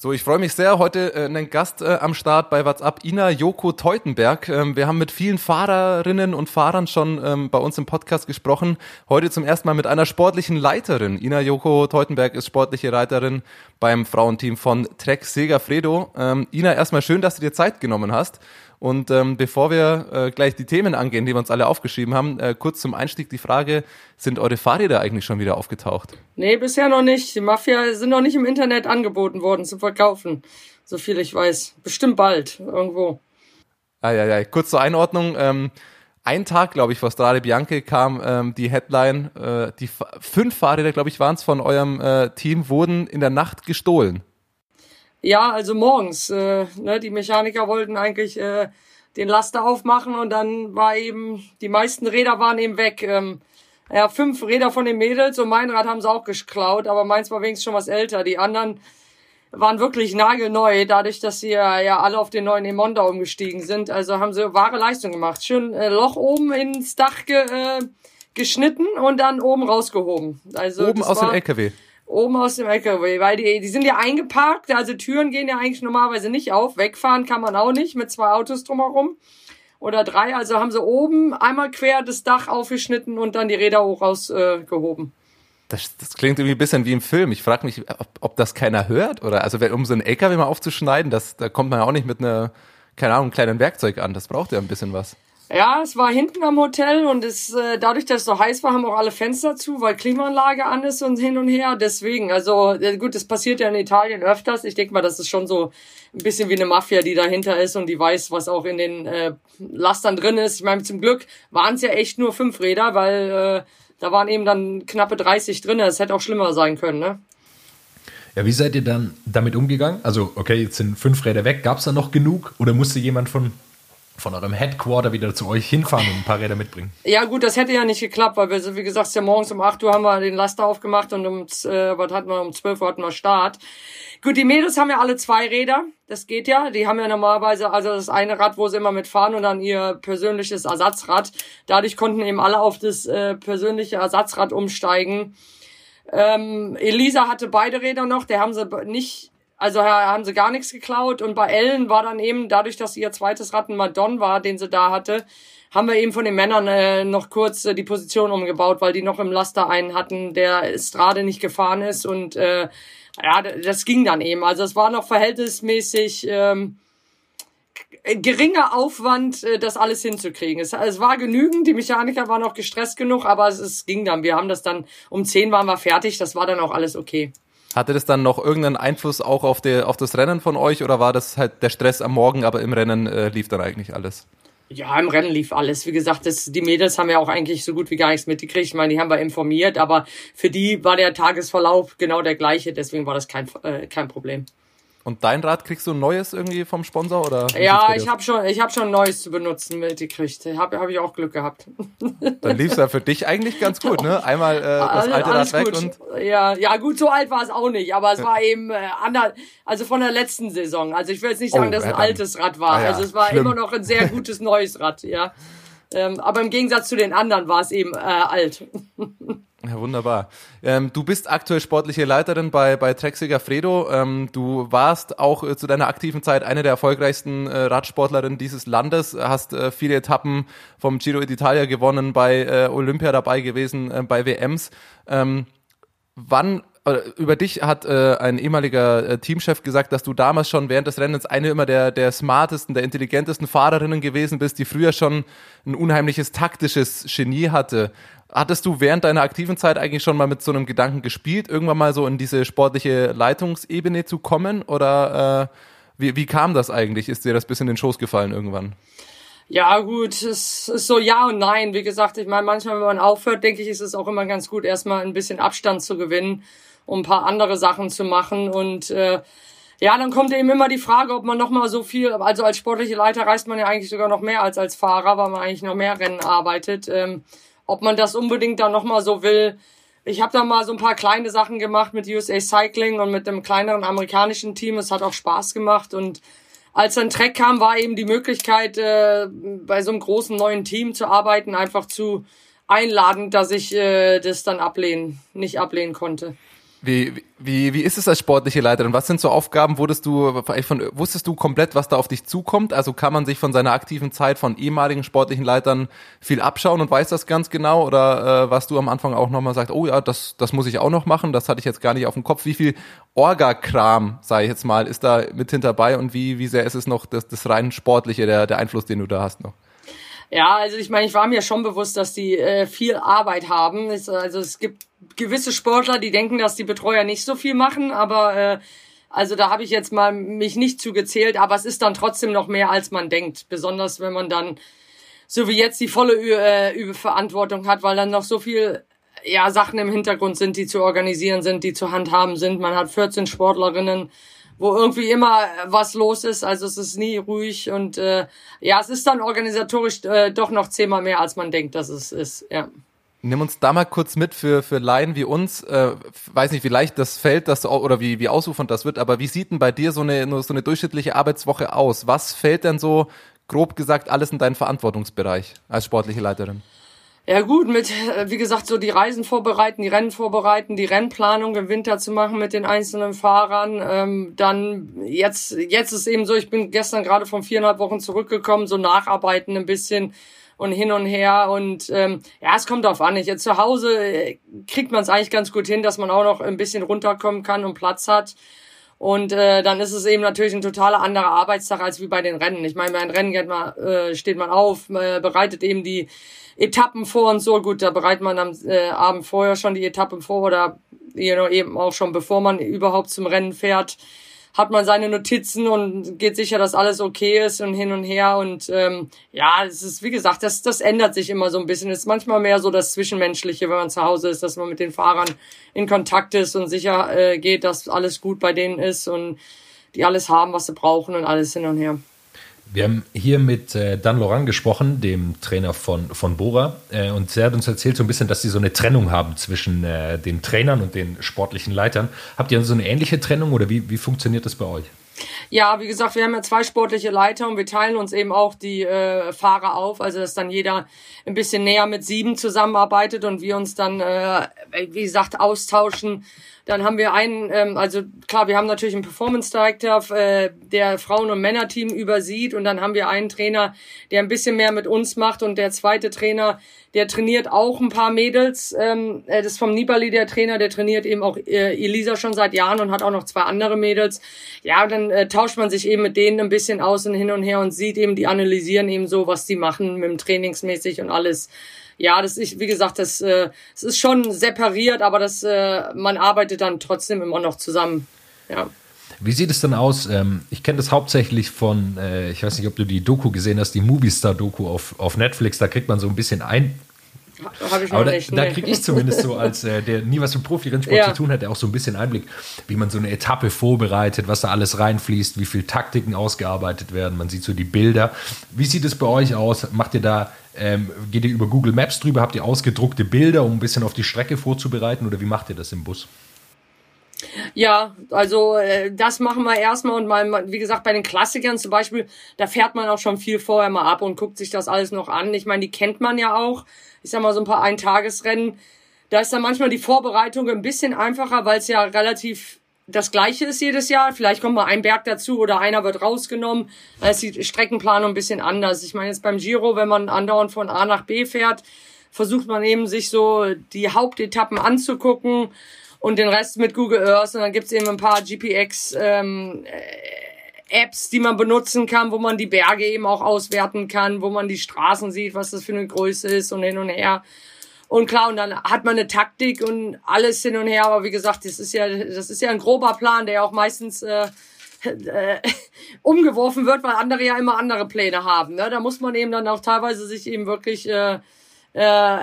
So, ich freue mich sehr. Heute äh, einen Gast äh, am Start bei WhatsApp, Ina Joko Teutenberg. Ähm, wir haben mit vielen Fahrerinnen und Fahrern schon ähm, bei uns im Podcast gesprochen. Heute zum ersten Mal mit einer sportlichen Leiterin. Ina Joko Teutenberg ist sportliche Leiterin beim Frauenteam von Trek Segafredo. Ähm, Ina, erstmal schön, dass du dir Zeit genommen hast. Und ähm, bevor wir äh, gleich die Themen angehen, die wir uns alle aufgeschrieben haben, äh, kurz zum Einstieg die Frage, sind eure Fahrräder eigentlich schon wieder aufgetaucht? Nee, bisher noch nicht. Die Mafia sind noch nicht im Internet angeboten worden zu verkaufen, so viel ich weiß. Bestimmt bald, irgendwo. Ah, ja, ja. Kurz zur Einordnung. Ähm, ein Tag, glaube ich, vor Strade Bianche kam ähm, die Headline, äh, die fünf Fahrräder, glaube ich, waren es von eurem äh, Team, wurden in der Nacht gestohlen. Ja, also morgens. Äh, ne, die Mechaniker wollten eigentlich äh, den Laster aufmachen und dann war eben, die meisten Räder waren eben weg. Ähm, ja, fünf Räder von den Mädels und mein Rad haben sie auch geklaut, aber meins war wenigstens schon was älter. Die anderen waren wirklich nagelneu, dadurch, dass sie ja, ja alle auf den neuen Emonda umgestiegen sind. Also haben sie wahre Leistung gemacht. Schön äh, Loch oben ins Dach ge, äh, geschnitten und dann oben rausgehoben. Also oben aus dem LKW oben aus dem LKW, weil die, die sind ja eingeparkt, also Türen gehen ja eigentlich normalerweise nicht auf, wegfahren kann man auch nicht mit zwei Autos drumherum oder drei, also haben sie oben einmal quer das Dach aufgeschnitten und dann die Räder hoch rausgehoben. Äh, das, das klingt irgendwie ein bisschen wie im Film. Ich frage mich, ob, ob das keiner hört oder also um so einen LKW mal aufzuschneiden, das, da kommt man ja auch nicht mit einer, keine Ahnung, kleinen Werkzeug an. Das braucht ja ein bisschen was. Ja, es war hinten am Hotel und es, äh, dadurch, dass es so heiß war, haben auch alle Fenster zu, weil Klimaanlage an ist und hin und her. Deswegen, also äh, gut, das passiert ja in Italien öfters. Ich denke mal, das ist schon so ein bisschen wie eine Mafia, die dahinter ist und die weiß, was auch in den äh, Lastern drin ist. Ich meine, zum Glück waren es ja echt nur fünf Räder, weil äh, da waren eben dann knappe 30 drin. Es hätte auch schlimmer sein können, ne? Ja, wie seid ihr dann damit umgegangen? Also, okay, jetzt sind fünf Räder weg. Gab es da noch genug oder musste jemand von von eurem Headquarter wieder zu euch hinfahren und ein paar Räder mitbringen. Ja gut, das hätte ja nicht geklappt, weil wir, wie gesagt, ja morgens um 8 Uhr haben wir den Laster aufgemacht und um, äh, was hatten wir, um 12 Uhr hatten wir Start. Gut, die Mädels haben ja alle zwei Räder, das geht ja. Die haben ja normalerweise, also das eine Rad, wo sie immer mitfahren und dann ihr persönliches Ersatzrad. Dadurch konnten eben alle auf das äh, persönliche Ersatzrad umsteigen. Ähm, Elisa hatte beide Räder noch, der haben sie nicht, also haben sie gar nichts geklaut. Und bei Ellen war dann eben, dadurch, dass ihr zweites Rad ein Madon war, den sie da hatte, haben wir eben von den Männern äh, noch kurz äh, die Position umgebaut, weil die noch im Laster einen hatten, der Strade nicht gefahren ist und äh, ja, das ging dann eben. Also es war noch verhältnismäßig ähm, geringer Aufwand, äh, das alles hinzukriegen. Es, es war genügend, die Mechaniker waren noch gestresst genug, aber es, es ging dann. Wir haben das dann, um 10 waren wir fertig, das war dann auch alles okay. Hatte das dann noch irgendeinen Einfluss auch auf, die, auf das Rennen von euch oder war das halt der Stress am Morgen, aber im Rennen äh, lief dann eigentlich alles? Ja, im Rennen lief alles. Wie gesagt, das, die Mädels haben ja auch eigentlich so gut wie gar nichts mitgekriegt. Ich meine, die haben wir informiert, aber für die war der Tagesverlauf genau der gleiche. Deswegen war das kein, äh, kein Problem. Und dein Rad kriegst du ein neues irgendwie vom Sponsor oder? Ja, ich habe schon, ich habe schon ein neues zu benutzen mitgekriegt. Habe hab ich auch Glück gehabt. Dann lief's ja für dich eigentlich ganz gut, ne? Einmal äh, das alte Rad weg gut. und ja, ja gut, so alt war es auch nicht, aber es war eben äh, ander, also von der letzten Saison. Also ich will jetzt nicht sagen, oh, dass es ein altes Rad war. Ah, ja, also es war schlimm. immer noch ein sehr gutes neues Rad, ja. [laughs] Ähm, aber im Gegensatz zu den anderen war es eben äh, alt. [laughs] Ja, wunderbar. Ähm, du bist aktuell sportliche Leiterin bei, bei Trexiger Fredo. Ähm, du warst auch äh, zu deiner aktiven Zeit eine der erfolgreichsten äh, Radsportlerinnen dieses Landes, hast äh, viele Etappen vom Giro d'Italia gewonnen, bei äh, Olympia dabei gewesen, äh, bei WMs. Ähm, wann über dich hat äh, ein ehemaliger äh, Teamchef gesagt, dass du damals schon während des Rennens eine immer der, der smartesten, der intelligentesten Fahrerinnen gewesen bist, die früher schon ein unheimliches taktisches Genie hatte. Hattest du während deiner aktiven Zeit eigentlich schon mal mit so einem Gedanken gespielt, irgendwann mal so in diese sportliche Leitungsebene zu kommen? Oder äh, wie, wie kam das eigentlich? Ist dir das bis in den Schoß gefallen irgendwann? Ja, gut, es ist so ja und nein. Wie gesagt, ich meine, manchmal, wenn man aufhört, denke ich, ist es auch immer ganz gut, erstmal ein bisschen Abstand zu gewinnen, um ein paar andere Sachen zu machen. Und äh, ja, dann kommt eben immer die Frage, ob man nochmal so viel, also als sportliche Leiter reist man ja eigentlich sogar noch mehr als als Fahrer, weil man eigentlich noch mehr Rennen arbeitet. Ähm, ob man das unbedingt dann nochmal so will. Ich habe da mal so ein paar kleine Sachen gemacht mit USA Cycling und mit einem kleineren amerikanischen Team. Es hat auch Spaß gemacht und als dann Trek kam, war eben die Möglichkeit, äh, bei so einem großen neuen Team zu arbeiten, einfach zu einladend, dass ich äh, das dann ablehnen, nicht ablehnen konnte. Wie, wie, wie ist es als sportliche Leiterin? Was sind so Aufgaben? Wurdest du, von, wusstest du komplett, was da auf dich zukommt? Also kann man sich von seiner aktiven Zeit von ehemaligen sportlichen Leitern viel abschauen und weiß das ganz genau? Oder äh, was du am Anfang auch nochmal sagst, oh ja, das, das muss ich auch noch machen, das hatte ich jetzt gar nicht auf dem Kopf. Wie viel Orga-Kram, sage ich jetzt mal, ist da mit hinterbei und wie, wie sehr ist es noch das, das rein sportliche, der, der Einfluss, den du da hast noch? Ja, also ich meine, ich war mir schon bewusst, dass die äh, viel Arbeit haben. Es, also es gibt gewisse Sportler, die denken, dass die Betreuer nicht so viel machen, aber äh, also da habe ich jetzt mal mich nicht zugezählt, aber es ist dann trotzdem noch mehr, als man denkt. Besonders wenn man dann so wie jetzt die volle äh, Verantwortung hat, weil dann noch so viel ja Sachen im Hintergrund sind, die zu organisieren sind, die zu handhaben sind. Man hat 14 Sportlerinnen wo irgendwie immer was los ist. Also es ist nie ruhig und äh, ja, es ist dann organisatorisch äh, doch noch zehnmal mehr, als man denkt, dass es ist. Ja. Nimm uns da mal kurz mit für, für Laien wie uns. Äh, weiß nicht, wie leicht das fällt das, oder wie, wie ausufernd das wird, aber wie sieht denn bei dir so eine, so eine durchschnittliche Arbeitswoche aus? Was fällt denn so, grob gesagt, alles in deinen Verantwortungsbereich als sportliche Leiterin? Ja gut, mit, äh, wie gesagt, so die Reisen vorbereiten, die Rennen vorbereiten, die Rennplanung im Winter zu machen mit den einzelnen Fahrern. Ähm, dann jetzt, jetzt ist eben so, ich bin gestern gerade von viereinhalb Wochen zurückgekommen, so nacharbeiten ein bisschen und hin und her. Und ähm, ja, es kommt drauf an. Ich, zu Hause äh, kriegt man es eigentlich ganz gut hin, dass man auch noch ein bisschen runterkommen kann und Platz hat. Und äh, dann ist es eben natürlich ein totaler anderer Arbeitstag als wie bei den Rennen. Ich meine, bei den Rennen geht man, äh, steht man auf, äh, bereitet eben die Etappen vor und so. Gut, da bereitet man am äh, Abend vorher schon die Etappen vor oder you know, eben auch schon bevor man überhaupt zum Rennen fährt, hat man seine Notizen und geht sicher, dass alles okay ist und hin und her. Und ähm, ja, es ist, wie gesagt, das, das ändert sich immer so ein bisschen. Es ist manchmal mehr so das Zwischenmenschliche, wenn man zu Hause ist, dass man mit den Fahrern in Kontakt ist und sicher äh, geht, dass alles gut bei denen ist und die alles haben, was sie brauchen und alles hin und her. Wir haben hier mit äh, Dan Laurent gesprochen, dem Trainer von, von Bora, äh, und er hat uns erzählt so ein bisschen, dass sie so eine Trennung haben zwischen äh, den Trainern und den sportlichen Leitern. Habt ihr so eine ähnliche Trennung oder wie, wie funktioniert das bei euch? Ja, wie gesagt, wir haben ja zwei sportliche Leiter und wir teilen uns eben auch die äh, Fahrer auf, also dass dann jeder ein bisschen näher mit sieben zusammenarbeitet und wir uns dann, äh, wie gesagt, austauschen. Dann haben wir einen, ähm, also klar, wir haben natürlich einen Performance Director, äh, der Frauen- und Männerteam übersieht und dann haben wir einen Trainer, der ein bisschen mehr mit uns macht und der zweite Trainer, der trainiert auch ein paar Mädels. Ähm, äh, das ist vom Nibali der Trainer, der trainiert eben auch äh, Elisa schon seit Jahren und hat auch noch zwei andere Mädels. Ja, dann äh, tauscht man sich eben mit denen ein bisschen aus und hin und her und sieht eben, die analysieren eben so, was die machen mit dem Trainingsmäßig und alles. Ja, das ist, wie gesagt, das, äh, das ist schon separiert, aber das, äh, man arbeitet dann trotzdem immer noch zusammen. Ja. Wie sieht es denn aus? Ähm, ich kenne das hauptsächlich von, äh, ich weiß nicht, ob du die Doku gesehen hast, die Movistar-Doku auf, auf Netflix. Da kriegt man so ein bisschen ein. Habe ich noch Aber da, nicht. da nee. kriege ich zumindest so, als äh, der nie was mit Profi-Rennsport Ja. zu tun hat, der auch so ein bisschen Einblick, wie man so eine Etappe vorbereitet, was da alles reinfließt, wie viel Taktiken ausgearbeitet werden. Man sieht so die Bilder. Wie sieht es bei euch aus? Macht ihr da, ähm, geht ihr über Google Maps drüber? Habt ihr ausgedruckte Bilder, um ein bisschen auf die Strecke vorzubereiten? Oder wie macht ihr das im Bus? Ja, also äh, das machen wir erstmal und mal, wie gesagt, bei den Klassikern zum Beispiel, da fährt man auch schon viel vorher mal ab und guckt sich das alles noch an. Ich meine, die kennt man ja auch. Ich sag mal, so ein paar Eintagesrennen. Da ist dann manchmal die Vorbereitung ein bisschen einfacher, weil es ja relativ das Gleiche ist jedes Jahr. Vielleicht kommt mal ein Berg dazu oder einer wird rausgenommen. Da ist die Streckenplanung ein bisschen anders. Ich meine, jetzt beim Giro, wenn man andauernd von A nach B fährt, versucht man eben sich so die Hauptetappen anzugucken und den Rest mit Google Earth. Und dann gibt's eben ein paar GPX ähm, äh, Apps, die man benutzen kann, wo man die Berge eben auch auswerten kann, wo man die Straßen sieht, was das für eine Größe ist und hin und her. Und klar, und dann hat man eine Taktik und alles hin und her. Aber wie gesagt, das ist ja, das ist ja ein grober Plan, der auch meistens äh, äh, [laughs] umgeworfen wird, weil andere ja immer andere Pläne haben. Ne? Da muss man eben dann auch teilweise sich eben wirklich äh, äh,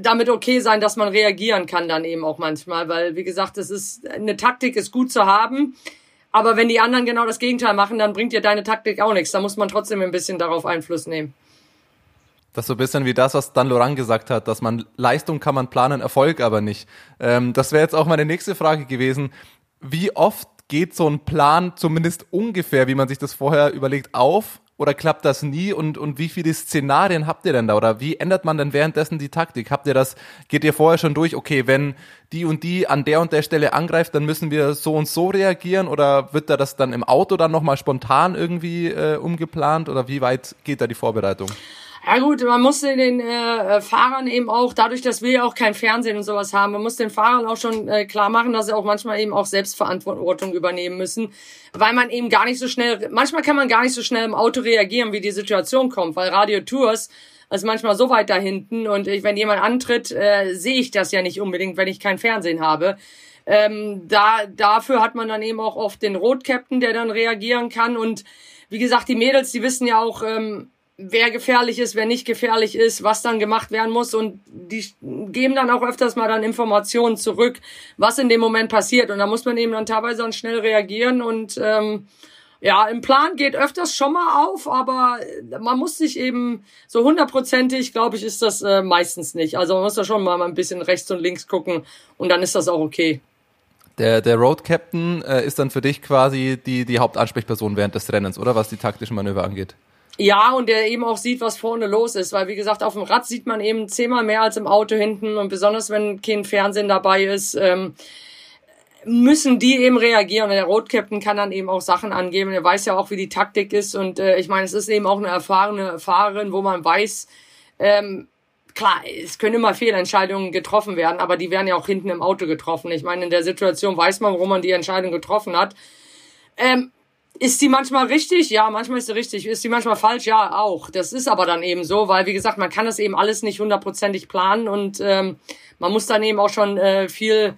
damit okay sein, dass man reagieren kann dann eben auch manchmal, weil wie gesagt, das ist eine Taktik ist gut zu haben, aber wenn die anderen genau das Gegenteil machen, dann bringt dir deine Taktik auch nichts. Da muss man trotzdem ein bisschen darauf Einfluss nehmen. Das ist so ein bisschen wie das, was Dan Laurent gesagt hat, dass man Leistung kann man planen, Erfolg aber nicht. Ähm, das wäre jetzt auch meine nächste Frage gewesen. Wie oft geht so ein Plan zumindest ungefähr, wie man sich das vorher überlegt, auf? Oder klappt das nie? Und, und wie viele Szenarien habt ihr denn da? Oder wie ändert man denn währenddessen die Taktik? Habt ihr das, geht ihr vorher schon durch, okay, wenn die und die an der und der Stelle angreift, dann müssen wir so und so reagieren? Oder wird da das dann im Auto dann nochmal spontan irgendwie äh, umgeplant? Oder wie weit geht da die Vorbereitung? Ja gut, man muss den äh, Fahrern eben auch, dadurch, dass wir ja auch kein Fernsehen und sowas haben, man muss den Fahrern auch schon äh, klar machen, dass sie auch manchmal eben auch Selbstverantwortung übernehmen müssen, weil man eben gar nicht so schnell, manchmal kann man gar nicht so schnell im Auto reagieren, wie die Situation kommt, weil Radio Tours ist manchmal so weit da hinten und ich, wenn jemand antritt, äh, sehe ich das ja nicht unbedingt, wenn ich kein Fernsehen habe. Ähm, da, dafür hat man dann eben auch oft den Rot-Captain, der dann reagieren kann und wie gesagt, die Mädels, die wissen ja auch, ähm, wer gefährlich ist, wer nicht gefährlich ist, was dann gemacht werden muss und die geben dann auch öfters mal dann Informationen zurück, was in dem Moment passiert und da muss man eben dann teilweise dann schnell reagieren und ähm, ja, im Plan geht öfters schon mal auf, aber man muss sich eben so hundertprozentig, glaube ich, ist das äh, meistens nicht. Also man muss da schon mal ein bisschen rechts und links gucken und dann ist das auch okay. Der, der Road Captain äh, ist dann für dich quasi die, die Hauptansprechperson während des Rennens, oder was die taktischen Manöver angeht? Ja, und der eben auch sieht, was vorne los ist, weil wie gesagt, auf dem Rad sieht man eben zehnmal mehr als im Auto hinten und besonders wenn kein Fernsehen dabei ist, ähm, müssen die eben reagieren und der Road-Captain kann dann eben auch Sachen angeben. Er weiß ja auch, wie die Taktik ist und äh, ich meine, es ist eben auch eine erfahrene Fahrerin, wo man weiß, ähm, klar, es können immer Fehlentscheidungen getroffen werden, aber die werden ja auch hinten im Auto getroffen. Ich meine, in der Situation weiß man, warum man die Entscheidung getroffen hat. Ähm, ist die manchmal richtig? Ja, manchmal ist sie richtig. Ist die manchmal falsch? Ja, auch. Das ist aber dann eben so, weil wie gesagt, man kann das eben alles nicht hundertprozentig planen und ähm, man muss dann eben auch schon äh, viel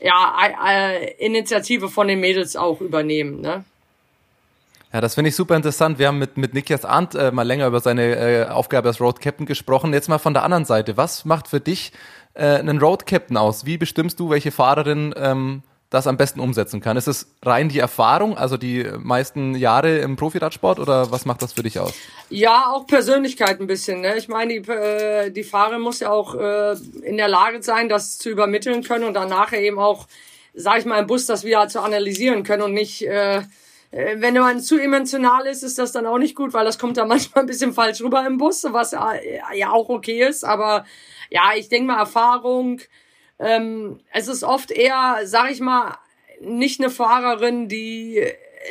ja, äh, Initiative von den Mädels auch übernehmen. Ne? Ja, das finde ich super interessant. Wir haben mit, mit Nikias Arndt äh, mal länger über seine äh, Aufgabe als Road Captain gesprochen. Jetzt mal von der anderen Seite. Was macht für dich äh, einen Road Captain aus? Wie bestimmst du, welche Fahrerin ähm, das am besten umsetzen kann? Ist es rein die Erfahrung, also die meisten Jahre im Profiradsport oder was macht das für dich aus? Ja, auch Persönlichkeit ein bisschen. Ne? Ich meine, die, äh, die Fahrerin muss ja auch äh, in der Lage sein, das zu übermitteln können und dann nachher eben auch, sag ich mal, im Bus das wieder zu analysieren können und nicht, äh, äh, wenn man zu emotional ist, ist das dann auch nicht gut, weil das kommt dann [laughs] manchmal ein bisschen falsch rüber im Bus, was äh, ja auch okay ist. Aber ja, ich denke mal, Erfahrung, ähm, es ist oft eher, sag ich mal, nicht eine Fahrerin, die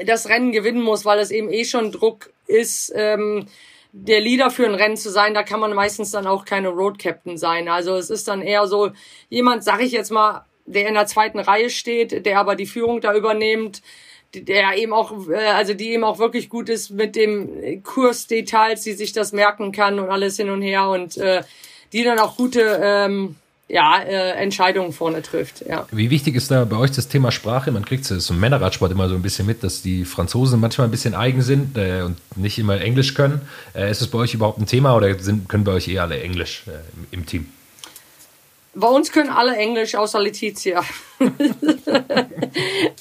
das Rennen gewinnen muss, weil es eben eh schon Druck ist, ähm, der Leader für ein Rennen zu sein. Da kann man meistens dann auch keine Road Captain sein. Also es ist dann eher so jemand, sag ich jetzt mal, der in der zweiten Reihe steht, der aber die Führung da übernimmt, der eben auch, äh, also die eben auch wirklich gut ist mit dem Kursdetails, die sich das merken kann und alles hin und her und äh, die dann auch gute ähm, ja, äh, Entscheidungen vorne trifft. Ja. Wie wichtig ist da bei euch das Thema Sprache? Man kriegt es im Männerradsport immer so ein bisschen mit, dass die Franzosen manchmal ein bisschen eigen sind äh, und nicht immer Englisch können. Äh, ist es bei euch überhaupt ein Thema oder sind, können bei euch eher alle Englisch äh, im, im Team? Bei uns können alle Englisch, außer Letizia. [laughs]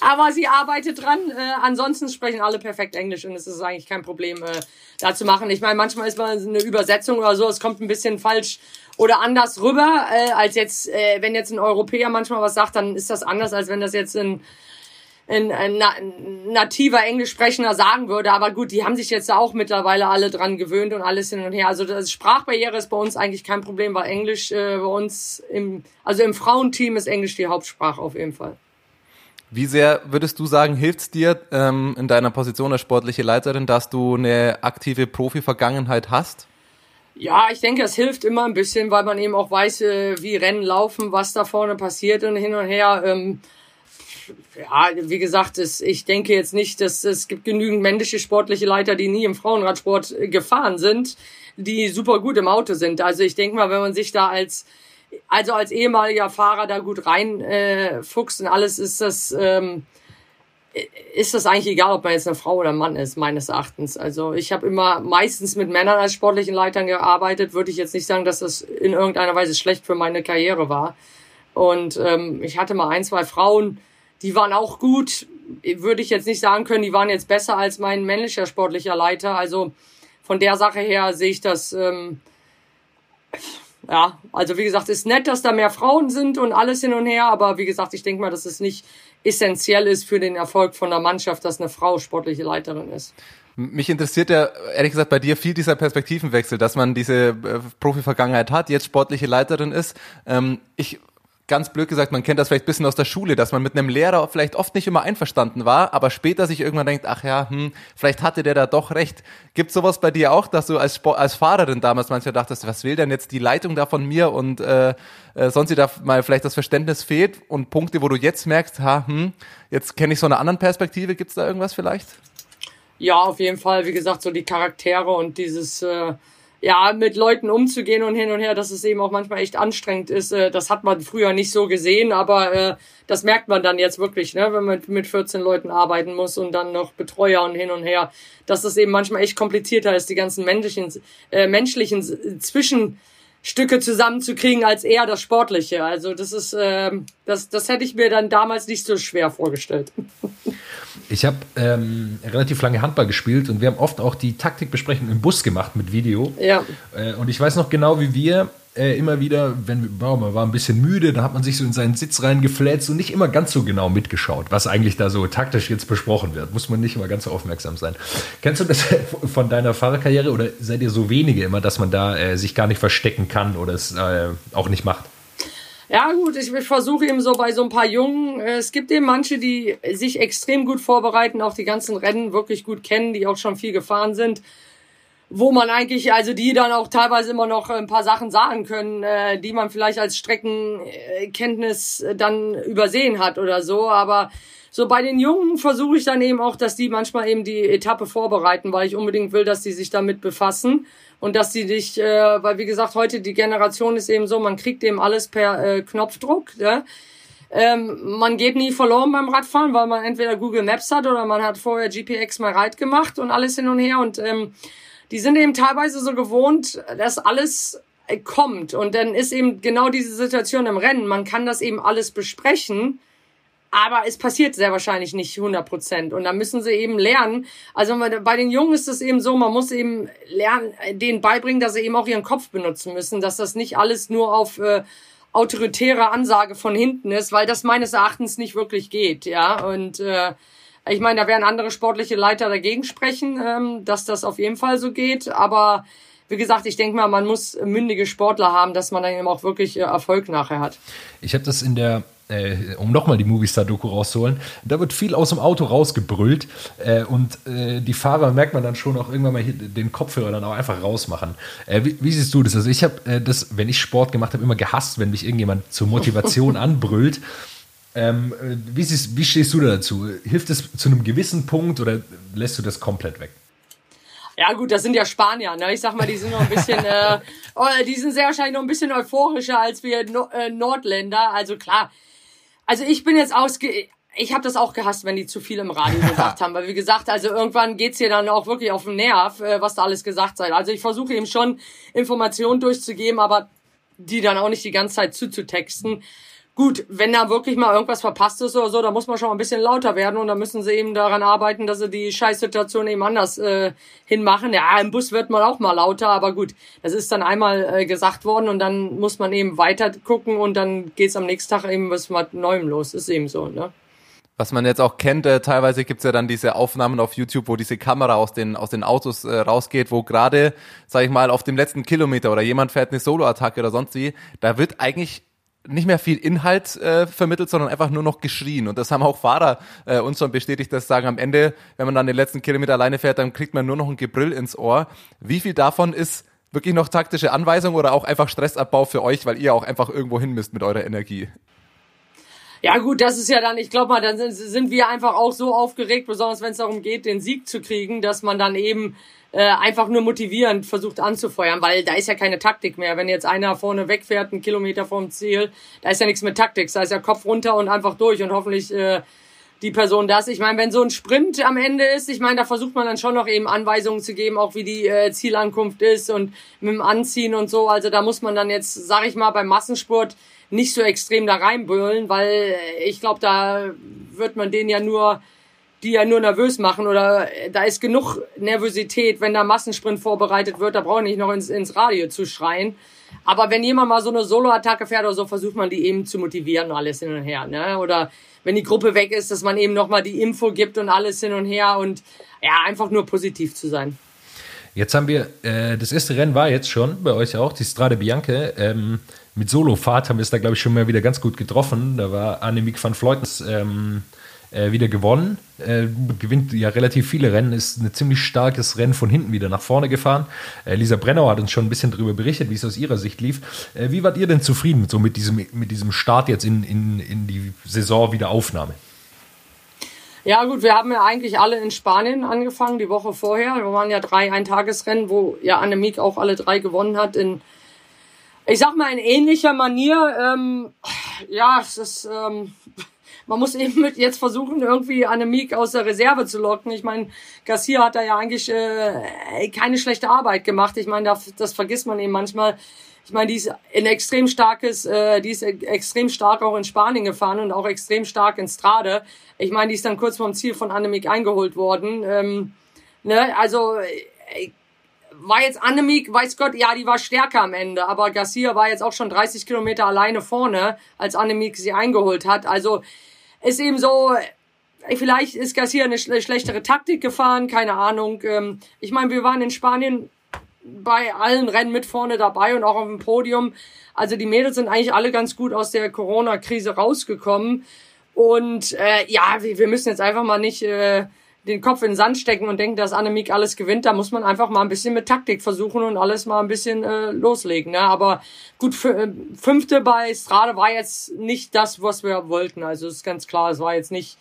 Aber sie arbeitet dran. Äh, ansonsten sprechen alle perfekt Englisch und es ist eigentlich kein Problem, äh, da zu machen. Ich meine, manchmal ist mal eine Übersetzung oder so, es kommt ein bisschen falsch oder anders rüber, äh, als jetzt, äh, wenn jetzt ein Europäer manchmal was sagt, dann ist das anders, als wenn das jetzt ein ein, ein, nativer Englischsprechender sagen würde. Aber gut, die haben sich jetzt auch mittlerweile alle dran gewöhnt und alles hin und her. Also das Sprachbarriere ist bei uns eigentlich kein Problem, weil Englisch äh, bei uns im, also im Frauenteam ist Englisch die Hauptsprache auf jeden Fall. Wie sehr würdest du sagen, hilft es dir ähm, in deiner Position als sportliche Leiterin, dass du eine aktive Profi-Vergangenheit hast? Ja, ich denke, es hilft immer ein bisschen, weil man eben auch weiß, äh, wie Rennen laufen, was da vorne passiert und hin und her. Ähm, ja, wie gesagt, es, ich denke jetzt nicht, dass es gibt genügend männliche sportliche Leiter, die nie im Frauenradsport gefahren sind, die super gut im Auto sind. Also ich denke mal, wenn man sich da als also als ehemaliger Fahrer da gut rein äh, und alles ist das ähm, ist das eigentlich egal, ob man jetzt eine Frau oder ein Mann ist, meines Erachtens. Also ich habe immer meistens mit Männern als sportlichen Leitern gearbeitet, würde ich jetzt nicht sagen, dass das in irgendeiner Weise schlecht für meine Karriere war. Und ähm, ich hatte mal ein, zwei Frauen, die waren auch gut. Würde ich jetzt nicht sagen können, die waren jetzt besser als mein männlicher sportlicher Leiter. Also von der Sache her sehe ich das. Ähm, ja, also wie gesagt, ist nett, dass da mehr Frauen sind und alles hin und her, aber wie gesagt, ich denke mal, dass es nicht essentiell ist für den Erfolg von der Mannschaft, dass eine Frau sportliche Leiterin ist. Mich interessiert ja ehrlich gesagt bei dir viel dieser Perspektivenwechsel, dass man diese äh, Profi-Vergangenheit hat, jetzt sportliche Leiterin ist. Ähm, ich ganz blöd gesagt, man kennt das vielleicht ein bisschen aus der Schule, dass man mit einem Lehrer vielleicht oft nicht immer einverstanden war, aber später sich irgendwann denkt, ach ja, hm, vielleicht hatte der da doch recht. Gibt sowas bei dir auch, dass du als, Sport, als Fahrerin damals manchmal dachtest, was will denn jetzt die Leitung da von mir und äh, äh, sonst da mal vielleicht das Verständnis fehlt und Punkte, wo du jetzt merkst, ha, hm, jetzt kenne ich so eine andere Perspektive, gibt's da irgendwas vielleicht? Ja, auf jeden Fall, wie gesagt, so die Charaktere und dieses äh, ja, mit Leuten umzugehen und hin und her, dass es eben auch manchmal echt anstrengend ist. Äh, das hat man früher nicht so gesehen, aber äh, das merkt man dann jetzt wirklich, ne, wenn man mit 14 Leuten arbeiten muss und dann noch Betreuer und hin und her, dass das eben manchmal echt komplizierter ist, die ganzen menschlichen, äh, menschlichen Zwischenstücke zusammenzukriegen als eher das Sportliche. Also das ist, äh, das, das hätte ich mir dann damals nicht so schwer vorgestellt. [laughs] Ich habe ähm, relativ lange Handball gespielt und wir haben oft auch die Taktikbesprechung im Bus gemacht mit Video. Ja. Äh, und ich weiß noch genau, wie wir äh, immer wieder, wenn wir, oh, man war ein bisschen müde, da hat man sich so in seinen Sitz reingefläzt und nicht immer ganz so genau mitgeschaut, was eigentlich da so taktisch jetzt besprochen wird. Muss man nicht immer ganz so aufmerksam sein. Kennst du das [laughs] von deiner Fahrerkarriere oder seid ihr so wenige immer, dass man da äh, sich gar nicht verstecken kann oder es äh, auch nicht macht? Ja, gut, ich versuche eben so bei so ein paar Jungen. Äh, es gibt eben manche, die sich extrem gut vorbereiten, auch die ganzen Rennen wirklich gut kennen, die auch schon viel gefahren sind. Wo man eigentlich, also die dann auch teilweise immer noch ein paar Sachen sagen können, äh, die man vielleicht als Streckenkenntnis dann übersehen hat oder so. Aber so bei den Jungen versuche ich dann eben auch, dass die manchmal eben die Etappe vorbereiten, weil ich unbedingt will, dass die sich damit befassen und dass die dich, äh, weil wie gesagt, heute die Generation ist eben so, man kriegt eben alles per äh, Knopfdruck. Ja? Ähm, man geht nie verloren beim Radfahren, weil man entweder Google Maps hat oder man hat vorher GPX mal Ride gemacht und alles hin und her. Und ähm, die sind eben teilweise so gewohnt, dass alles äh, kommt. Und dann ist eben genau diese Situation im Rennen. Man kann das eben alles besprechen aber es passiert sehr wahrscheinlich nicht 100 Prozent. Und da müssen sie eben lernen. Also bei den Jungen ist es eben so, man muss eben lernen, denen beibringen, dass sie eben auch ihren Kopf benutzen müssen, dass das nicht alles nur auf äh, autoritäre Ansage von hinten ist, weil das meines Erachtens nicht wirklich geht, ja. Und äh, Ich meine, da werden andere sportliche Leiter dagegen sprechen, ähm, dass das auf jeden Fall so geht. Aber wie gesagt, ich denke mal, man muss mündige Sportler haben, dass man dann eben auch wirklich äh, Erfolg nachher hat. Ich habe das in der äh, um nochmal die Movistar-Doku rauszuholen, da wird viel aus dem Auto rausgebrüllt äh, und äh, die Fahrer merkt man dann schon auch irgendwann mal den Kopfhörer dann auch einfach rausmachen. Äh, wie, wie, siehst du das? Also ich habe äh, das, wenn ich Sport gemacht habe, immer gehasst, wenn mich irgendjemand zur Motivation [laughs] anbrüllt. Ähm, äh, wie, siehst, wie stehst du da dazu? Hilft es zu einem gewissen Punkt oder lässt du das komplett weg? Ja gut, das sind ja Spanier, ne? Ich sag mal, die sind noch ein bisschen, äh, [laughs] oh, die sind sehr wahrscheinlich noch ein bisschen euphorischer als wir no äh, Nordländer. Also klar, also ich bin jetzt ausge ich habe das auch gehasst, wenn die zu viel im Radio [laughs] gesagt haben, weil wie gesagt, also irgendwann geht's hier dann auch wirklich auf den Nerv, äh, was da alles gesagt sei. Also ich versuche eben schon Informationen durchzugeben, aber die dann auch nicht die ganze Zeit zuzutexten. Gut, wenn da wirklich mal irgendwas verpasst ist oder so, da muss man schon mal ein bisschen lauter werden und da müssen sie eben daran arbeiten, dass sie die Scheißsituation eben anders äh, hinmachen. Ja, im Bus wird man auch mal lauter, aber gut, das ist dann einmal äh, gesagt worden und dann muss man eben weiter gucken und dann geht's am nächsten Tag eben was mit Neuem los. Ist eben so, ne? Was man jetzt auch kennt, äh, teilweise gibt's ja dann diese Aufnahmen auf YouTube, wo diese Kamera aus den, aus den Autos äh, rausgeht, wo gerade, sag ich mal, auf dem letzten Kilometer oder jemand fährt eine Solo-Attacke oder sonst wie, da wird eigentlich nicht mehr viel Inhalt äh, vermittelt, sondern einfach nur noch geschrien. Und das haben auch Fahrer äh, uns schon bestätigt, dass sagen, am Ende, wenn man dann den letzten Kilometer alleine fährt, dann kriegt man nur noch ein Gebrüll ins Ohr. Wie viel davon ist wirklich noch taktische Anweisung oder auch einfach Stressabbau für euch, weil ihr auch einfach irgendwo hin müsst mit eurer Energie? Ja gut, das ist ja dann, ich glaube mal, dann sind, sind wir einfach auch so aufgeregt, besonders wenn es darum geht, den Sieg zu kriegen, dass man dann eben äh, einfach nur motivierend versucht anzufeuern, weil da ist ja keine Taktik mehr. Wenn jetzt einer vorne wegfährt, einen Kilometer vom Ziel, da ist ja nichts mit Taktik, da ist ja Kopf runter und einfach durch und hoffentlich äh, die Person das. Ich meine, wenn so ein Sprint am Ende ist, ich meine, da versucht man dann schon noch eben Anweisungen zu geben, auch wie die äh, Zielankunft ist und mit dem Anziehen und so. Also da muss man dann jetzt, sag ich mal, beim Massensport nicht so extrem da reinbrüllen, weil ich glaube, da wird man den ja nur die ja nur nervös machen oder äh, da ist genug Nervosität, wenn da Massensprint vorbereitet wird, da brauche ich nicht noch ins, ins Radio zu schreien. Aber wenn jemand mal so eine Solo-Attacke fährt oder so, versucht man die eben zu motivieren, alles hin und her, ne? Oder wenn die Gruppe weg ist, dass man eben nochmal die Info gibt und alles hin und her und ja, einfach nur positiv zu sein. Jetzt haben wir, äh, das erste Rennen war jetzt schon bei euch auch, die Strade Bianche. Ähm, mit Solofahrt haben wir es da, glaube ich, schon mal wieder ganz gut getroffen. Da war Annemiek van Vleutens ähm, äh, wieder gewonnen. Äh, gewinnt ja relativ viele Rennen, ist ein ziemlich starkes Rennen von hinten wieder nach vorne gefahren. Äh, Lisa Brennauer hat uns schon ein bisschen darüber berichtet, wie es aus ihrer Sicht lief. Äh, wie wart ihr denn zufrieden so mit diesem, mit diesem Start jetzt in, in, in die Saison Wiederaufnahme? Ja gut, wir haben ja eigentlich alle in Spanien angefangen, die Woche vorher. Wir waren ja drei Eintagesrennen, wo ja Annemiek auch alle drei gewonnen hat in ich sag mal in ähnlicher Manier. Ähm, ja, es ist ähm, man muss eben mit jetzt versuchen, irgendwie Annemiek aus der Reserve zu locken. Ich meine, Garcia hat da ja eigentlich äh, keine schlechte Arbeit gemacht. Ich meine, das, das vergisst man eben manchmal. Ich meine, die ist ein extrem starkes, äh, die ist extrem stark auch in Spanien gefahren und auch extrem stark in Strade. Ich meine, die ist dann kurz vorm Ziel von Annemiek eingeholt worden. Ähm, ne, also äh, war jetzt Annemiek, weiß Gott, ja, die war stärker am Ende, aber Garcia war jetzt auch schon 30 Kilometer alleine vorne, als Annemiek sie eingeholt hat. Also ist eben so, vielleicht ist Garcia eine schlechtere Taktik gefahren, keine Ahnung. Ähm, ich meine, wir waren in Spanien bei allen Rennen mit vorne dabei und auch auf dem Podium. Also die Mädels sind eigentlich alle ganz gut aus der Corona-Krise rausgekommen. Und äh, ja, wir müssen jetzt einfach mal nicht äh, den Kopf in den Sand stecken und denken, dass Annemiek alles gewinnt. Da muss man einfach mal ein bisschen mit Taktik versuchen und alles mal ein bisschen äh, loslegen. Ne? Aber gut, äh, fünfte bei Strade war jetzt nicht das, was wir wollten. Also ist ganz klar, es war jetzt nicht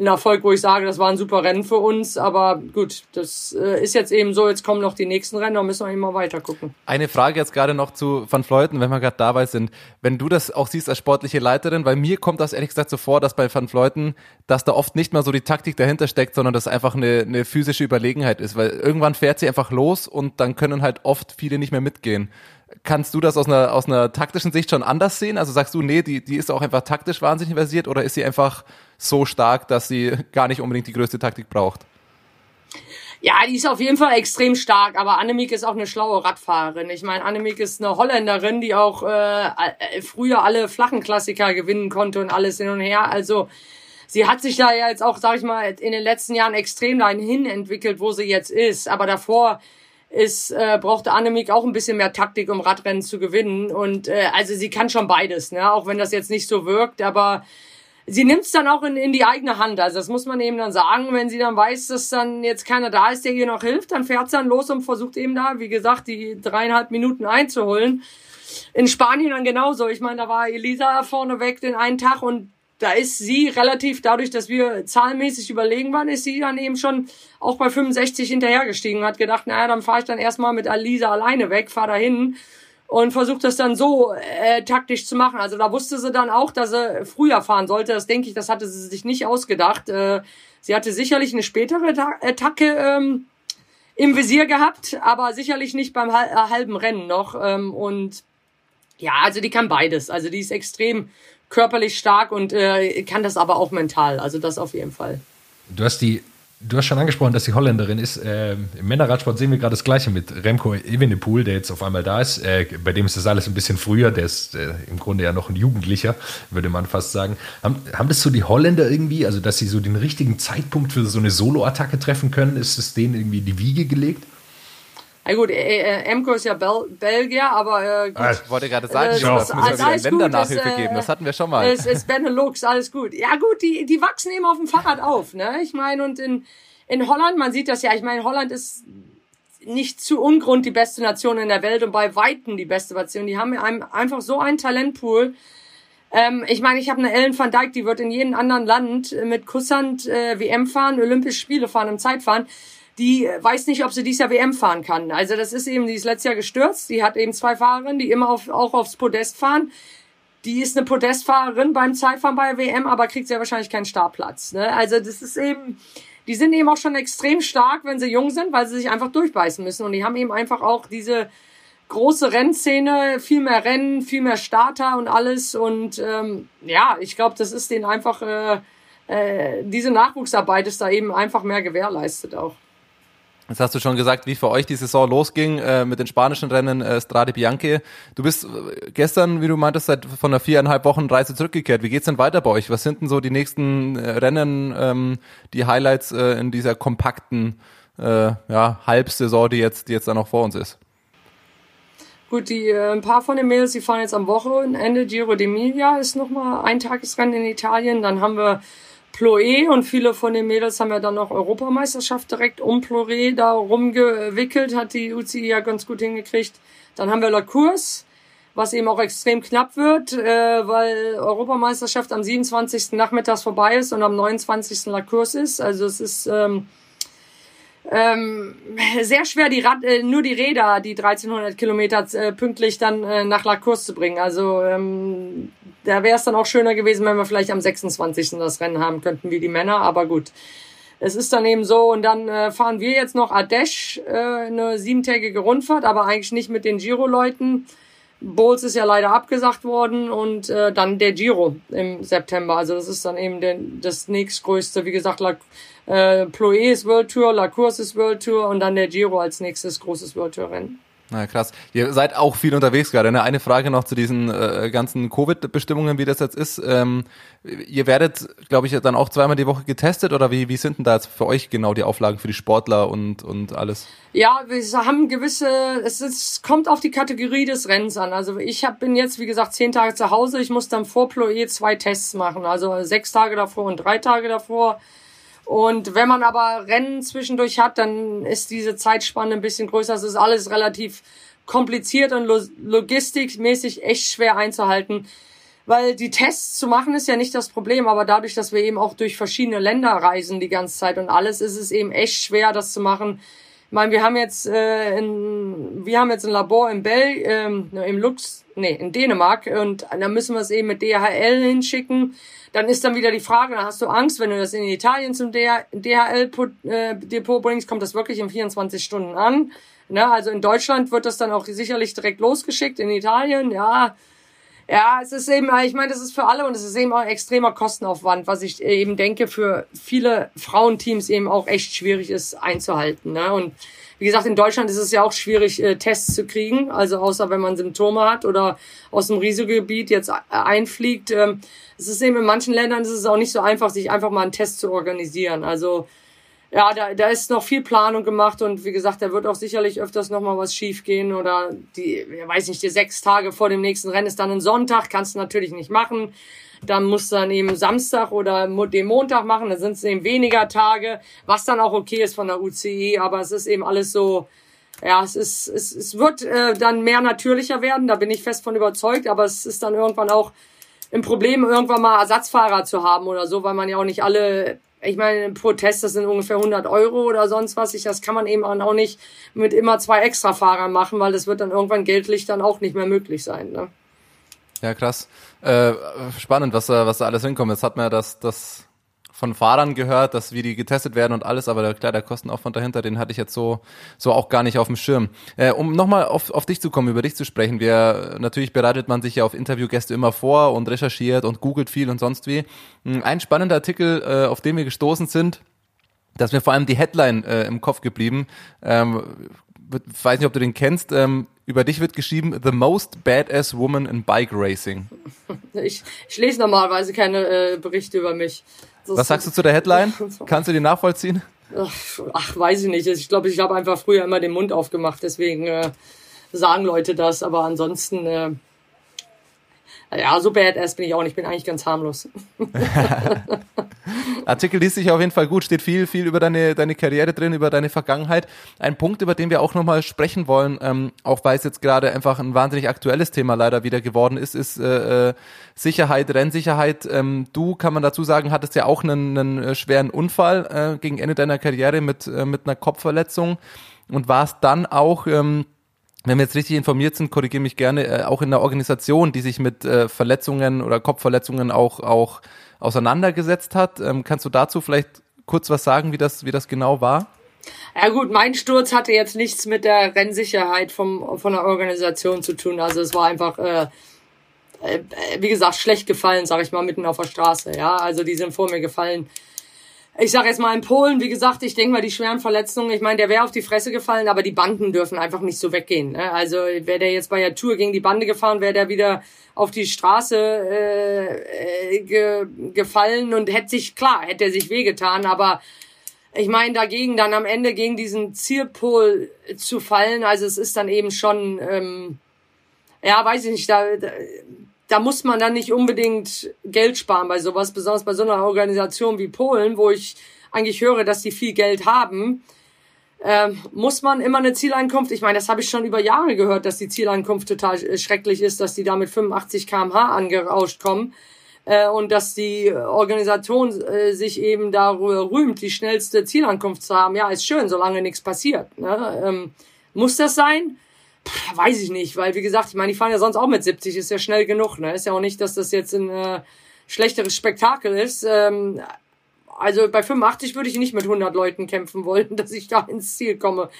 ein Erfolg, wo ich sage, das war ein super Rennen für uns. Aber gut, das äh, ist jetzt eben so. Jetzt kommen noch die nächsten Rennen, da müssen wir immer weiter gucken. Eine Frage jetzt gerade noch zu Van Fleuten, wenn wir gerade dabei sind. Wenn du das auch siehst als sportliche Leiterin, weil mir kommt das ehrlich gesagt so vor, dass bei Van Fleuten, dass da oft nicht mal so die Taktik dahinter steckt, sondern dass einfach eine, eine physische Überlegenheit ist. Weil irgendwann fährt sie einfach los und dann können halt oft viele nicht mehr mitgehen. Kannst du das aus einer, aus einer taktischen Sicht schon anders sehen? Also sagst du, nee, die, die ist auch einfach taktisch wahnsinnig versiert oder ist sie einfach so stark, dass sie gar nicht unbedingt die größte Taktik braucht? Ja, die ist auf jeden Fall extrem stark, aber Annemiek ist auch eine schlaue Radfahrerin. Ich meine, Annemiek ist eine Holländerin, die auch äh, früher alle flachen Klassiker gewinnen konnte und alles hin und her. Also sie hat sich da ja jetzt auch, sag ich mal, in den letzten Jahren extrem dahin entwickelt, wo sie jetzt ist. Aber davor ist, äh, brauchte Annemiek auch ein bisschen mehr Taktik, um Radrennen zu gewinnen. Und äh, also sie kann schon beides, ne? auch wenn das jetzt nicht so wirkt, aber sie nimmt es dann auch in, in die eigene Hand. Also das muss man eben dann sagen, wenn sie dann weiß, dass dann jetzt keiner da ist, der ihr noch hilft, dann fährt sie dann los und versucht eben da, wie gesagt, die dreieinhalb Minuten einzuholen. In Spanien dann genauso. Ich meine, da war Elisa vorne weg den einen Tag und da ist sie relativ, dadurch, dass wir zahlenmäßig überlegen waren, ist sie dann eben schon auch bei 65 hinterhergestiegen hat gedacht, naja, dann fahre ich dann erstmal mit Alisa alleine weg, fahre dahin und versucht das dann so äh, taktisch zu machen. Also da wusste sie dann auch, dass sie früher fahren sollte. Das denke ich, das hatte sie sich nicht ausgedacht. Äh, sie hatte sicherlich eine spätere Attacke ähm, im Visier gehabt, aber sicherlich nicht beim halben Rennen noch. Ähm, und ja, also die kann beides. Also die ist extrem körperlich stark und äh, kann das aber auch mental. Also das auf jeden Fall. Du hast die Du hast schon angesprochen, dass sie Holländerin ist. Äh, Im Männerradsport sehen wir gerade das Gleiche mit Remco Evenepoel, der jetzt auf einmal da ist. Äh, bei dem ist das alles ein bisschen früher. Der ist äh, im Grunde ja noch ein Jugendlicher, würde man fast sagen. Haben, haben das so die Holländer irgendwie, also dass sie so den richtigen Zeitpunkt für so eine Solo-Attacke treffen können? Ist es denen irgendwie die Wiege gelegt? Na gut, äh, äh, Emco ist ja Bel Belgier, aber äh, gut. Ah, ich wollte gerade sagen, Äh, ja, alles wieder gut, Ländernachhilfe äh, geben. Das hatten wir schon mal. Es ist Benelux, alles gut. Ja gut, die, die wachsen eben auf dem Fahrrad auf, ne? Ich meine, und in, in Holland, man sieht das ja, ich meine, Holland ist nicht zu Ungrund die beste Nation in der Welt und bei Weitem die beste Nation. Die haben einfach so einen Talentpool. Ähm, ich meine, ich habe eine Ellen van Dijk, die wird in jedem anderen Land äh, mit Kusshand äh, WM fahren, Olympische Spiele fahren, im Zeitfahren. Die äh, weiß nicht, ob sie dieses Jahr WM fahren kann. Also das ist eben, die ist letztes Jahr gestürzt. Die hat eben zwei Fahrerinnen, die immer auf, auch aufs Podest fahren. Die ist eine Podestfahrerin beim Zeitfahren bei der WM, aber kriegt sehr wahrscheinlich keinen Startplatz. Ne? Also das ist eben, die sind eben auch schon extrem stark, wenn sie jung sind, weil sie sich einfach durchbeißen müssen. Und die haben eben einfach auch diese große Rennszene, viel mehr Rennen, viel mehr Starter und alles. Und ähm, ja, ich glaube, das ist denen einfach, äh, äh, diese Nachwuchsarbeit ist da eben einfach mehr gewährleistet auch. Jetzt hast du schon gesagt, wie für euch die Saison losging äh, mit den spanischen Rennen äh, Strade Bianche. Du bist äh, gestern, wie du meintest, seit von einer viereinhalb Wochen Reise zurückgekehrt. Wie geht's denn weiter bei euch? Was sind denn so die nächsten äh, Rennen, ähm, die Highlights äh, in dieser kompakten äh, ja, Halbsaison, die jetzt, die jetzt da noch vor uns ist? Gut, die äh, ein paar von den Mädels, die fahren jetzt am Wochenende. Giro d'Emilia ist nochmal ein Tagesrennen in Italien. Dann haben wir Ploé und viele von den Mädels haben ja dann noch Europameisterschaft direkt um Ploé da rumgewickelt, hat die UCI ja ganz gut hingekriegt. Dann haben wir La Course, was eben auch extrem knapp wird, äh, weil Europameisterschaft am 27. nachmittags vorbei ist und am 29. La Course ist. Also es ist ähm, ähm, sehr schwer, die Rad, äh, nur die Räder, die 1300 Kilometer äh, pünktlich dann äh, nach La Course zu bringen. Also ähm, da wäre es dann auch schöner gewesen, wenn wir vielleicht am 26. das Rennen haben könnten wie die Männer. Aber gut, es ist dann eben so. Und dann äh, fahren wir jetzt noch Ardèche, äh, eine siebentägige Rundfahrt, aber eigentlich nicht mit den Giro-Leuten. Bowles ist ja leider abgesagt worden und äh, dann der Giro im September. Also das ist dann eben der, das nächstgrößte, wie gesagt, La, äh, Ploé ist World Tour, La Course ist World Tour und dann der Giro als nächstes großes World Tour Rennen. Na krass. Ihr seid auch viel unterwegs gerade. Ne? Eine Frage noch zu diesen äh, ganzen Covid-Bestimmungen, wie das jetzt ist. Ähm, ihr werdet, glaube ich, dann auch zweimal die Woche getestet oder wie, wie sind denn da jetzt für euch genau die Auflagen für die Sportler und, und alles? Ja, wir haben gewisse, es ist, kommt auf die Kategorie des Rennens an. Also ich hab, bin jetzt, wie gesagt, zehn Tage zu Hause. Ich muss dann vor Ploé zwei Tests machen. Also sechs Tage davor und drei Tage davor. Und wenn man aber Rennen zwischendurch hat, dann ist diese Zeitspanne ein bisschen größer. Es ist alles relativ kompliziert und lo logistikmäßig echt schwer einzuhalten. Weil die Tests zu machen ist ja nicht das Problem, aber dadurch, dass wir eben auch durch verschiedene Länder reisen die ganze Zeit und alles, ist es eben echt schwer, das zu machen. Ich meine, wir haben jetzt äh, in, wir haben jetzt ein Labor in Bel, ähm, im Lux, nee, in Dänemark und dann müssen wir es eben mit DHL hinschicken. Dann ist dann wieder die Frage, dann hast du Angst, wenn du das in Italien zum DHL-Depot bringst, kommt das wirklich in 24 Stunden an. Ne? Also in Deutschland wird das dann auch sicherlich direkt losgeschickt, in Italien, ja. Ja, es ist eben, ich meine, das ist für alle und es ist eben auch ein extremer Kostenaufwand, was ich eben denke, für viele Frauenteams eben auch echt schwierig ist einzuhalten. Ne? Und wie gesagt, in Deutschland ist es ja auch schwierig, äh, Tests zu kriegen, also außer wenn man Symptome hat oder aus dem Risikogebiet jetzt einfliegt. Ähm, es ist eben in manchen Ländern ist es auch nicht so einfach, sich einfach mal einen Test zu organisieren. Also ja, da, da ist noch viel Planung gemacht und wie gesagt, da wird auch sicherlich öfters noch mal was schiefgehen oder die, weiß nicht, die sechs Tage vor dem nächsten Rennen ist dann ein Sonntag, kannst du natürlich nicht machen. Dann musst du dann eben Samstag oder den Montag machen, dann sind es eben weniger Tage, was dann auch okay ist von der UCI, aber es ist eben alles so, ja, es ist, es, es wird äh, dann mehr natürlicher werden, da bin ich fest von überzeugt, aber es ist dann irgendwann auch ein Problem, irgendwann mal Ersatzfahrer zu haben oder so, weil man ja auch nicht alle ich meine, pro Test, das sind ungefähr 100 Euro oder sonst was. Ich, das kann man eben auch nicht mit immer zwei Extrafahrern machen, weil das wird dann irgendwann geldlich dann auch nicht mehr möglich sein. Ne? Ja, krass. Äh, spannend, was da, was da alles hinkommt. Jetzt hat man ja das, das von Fahrern gehört, dass wie die getestet werden und alles, aber klar, der Kostenaufwand dahinter, den hatte ich jetzt so, so auch gar nicht auf dem Schirm. Äh, um nochmal auf, auf dich zu kommen, über dich zu sprechen, wir, natürlich bereitet man sich ja auf Interviewgäste immer vor und recherchiert und googelt viel und sonst wie. Hm, ein spannender Artikel, äh, auf den wir gestoßen sind, dass mir vor allem die Headline äh, im Kopf geblieben. Ähm, weiß nicht, ob du den kennst. Ähm, über dich wird geschrieben, The Most Badass Woman in Bike Racing. [laughs] Ich, ich lese normalerweise keine äh, Berichte über mich. Das Was sagst du zu der Headline? [laughs] Kannst du die nachvollziehen? Ach, weiß ich nicht. Ich glaube, ich habe einfach früher immer den Mund aufgemacht, deswegen äh, sagen Leute das. Aber ansonsten, äh, ja, so badass bin ich auch nicht. Ich bin eigentlich ganz harmlos. [laughs] Artikel liest sich auf jeden Fall gut, steht viel, viel über deine, deine Karriere drin, über deine Vergangenheit. Ein Punkt, über den wir auch nochmal sprechen wollen, ähm, auch weil es jetzt gerade einfach ein wahnsinnig aktuelles Thema leider wieder geworden ist, ist äh, äh Sicherheit, Rennsicherheit. Ähm, du, kann man dazu sagen, hattest ja auch einen, einen äh, schweren Unfall äh, gegen Ende deiner Karriere mit, äh, mit einer Kopfverletzung und warst dann auch... Ähm, wenn wir jetzt richtig informiert sind, korrigiere mich gerne, äh, auch in der Organisation, die sich mit äh, Verletzungen oder Kopfverletzungen auch, auch auseinandergesetzt hat. Ähm, kannst du dazu vielleicht kurz was sagen, wie das, wie das genau war? Ja gut, mein Sturz hatte jetzt nichts mit der Rennsicherheit vom, von der Organisation zu tun. Also es war einfach, äh, äh, wie gesagt, schlecht gefallen, sag ich mal, mitten auf der Straße. Ja, also die sind vor mir gefallen ich sage jetzt mal in Polen, wie gesagt, ich denke mal, die schweren Verletzungen, ich meine, der wäre auf die Fresse gefallen, aber die Banden dürfen einfach nicht so weggehen. Ne? Also wäre der jetzt bei der Tour gegen die Bande gefahren, wäre der wieder auf die Straße äh, äh, ge gefallen und hätte sich, klar, hätte er sich wehgetan, aber ich meine, dagegen dann am Ende gegen diesen Zielpol zu fallen, also es ist dann eben schon, ähm, ja, weiß ich nicht, da, da da muss man dann nicht unbedingt Geld sparen bei sowas, besonders bei so einer Organisation wie Polen, wo ich eigentlich höre, dass die viel Geld haben. Ähm, muss man immer eine Zieleinkunft, ich meine, das habe ich schon über Jahre gehört, dass die Zieleinkunft total schrecklich ist, dass die da mit 85 kmh angerauscht kommen äh, und dass die Organisation äh, sich eben darüber rühmt, die schnellste Zielankunft zu haben. Ja, ist schön, solange nichts passiert. Ne? Ähm, muss das sein? Weiß ich nicht, weil wie gesagt, ich meine, die fahren ja sonst auch mit 70, ist ja schnell genug, ne? Ist ja auch nicht, dass das jetzt ein äh, schlechteres Spektakel ist. Ähm, also bei 85 würde ich nicht mit 100 Leuten kämpfen wollen, [laughs] dass ich da ins Ziel komme.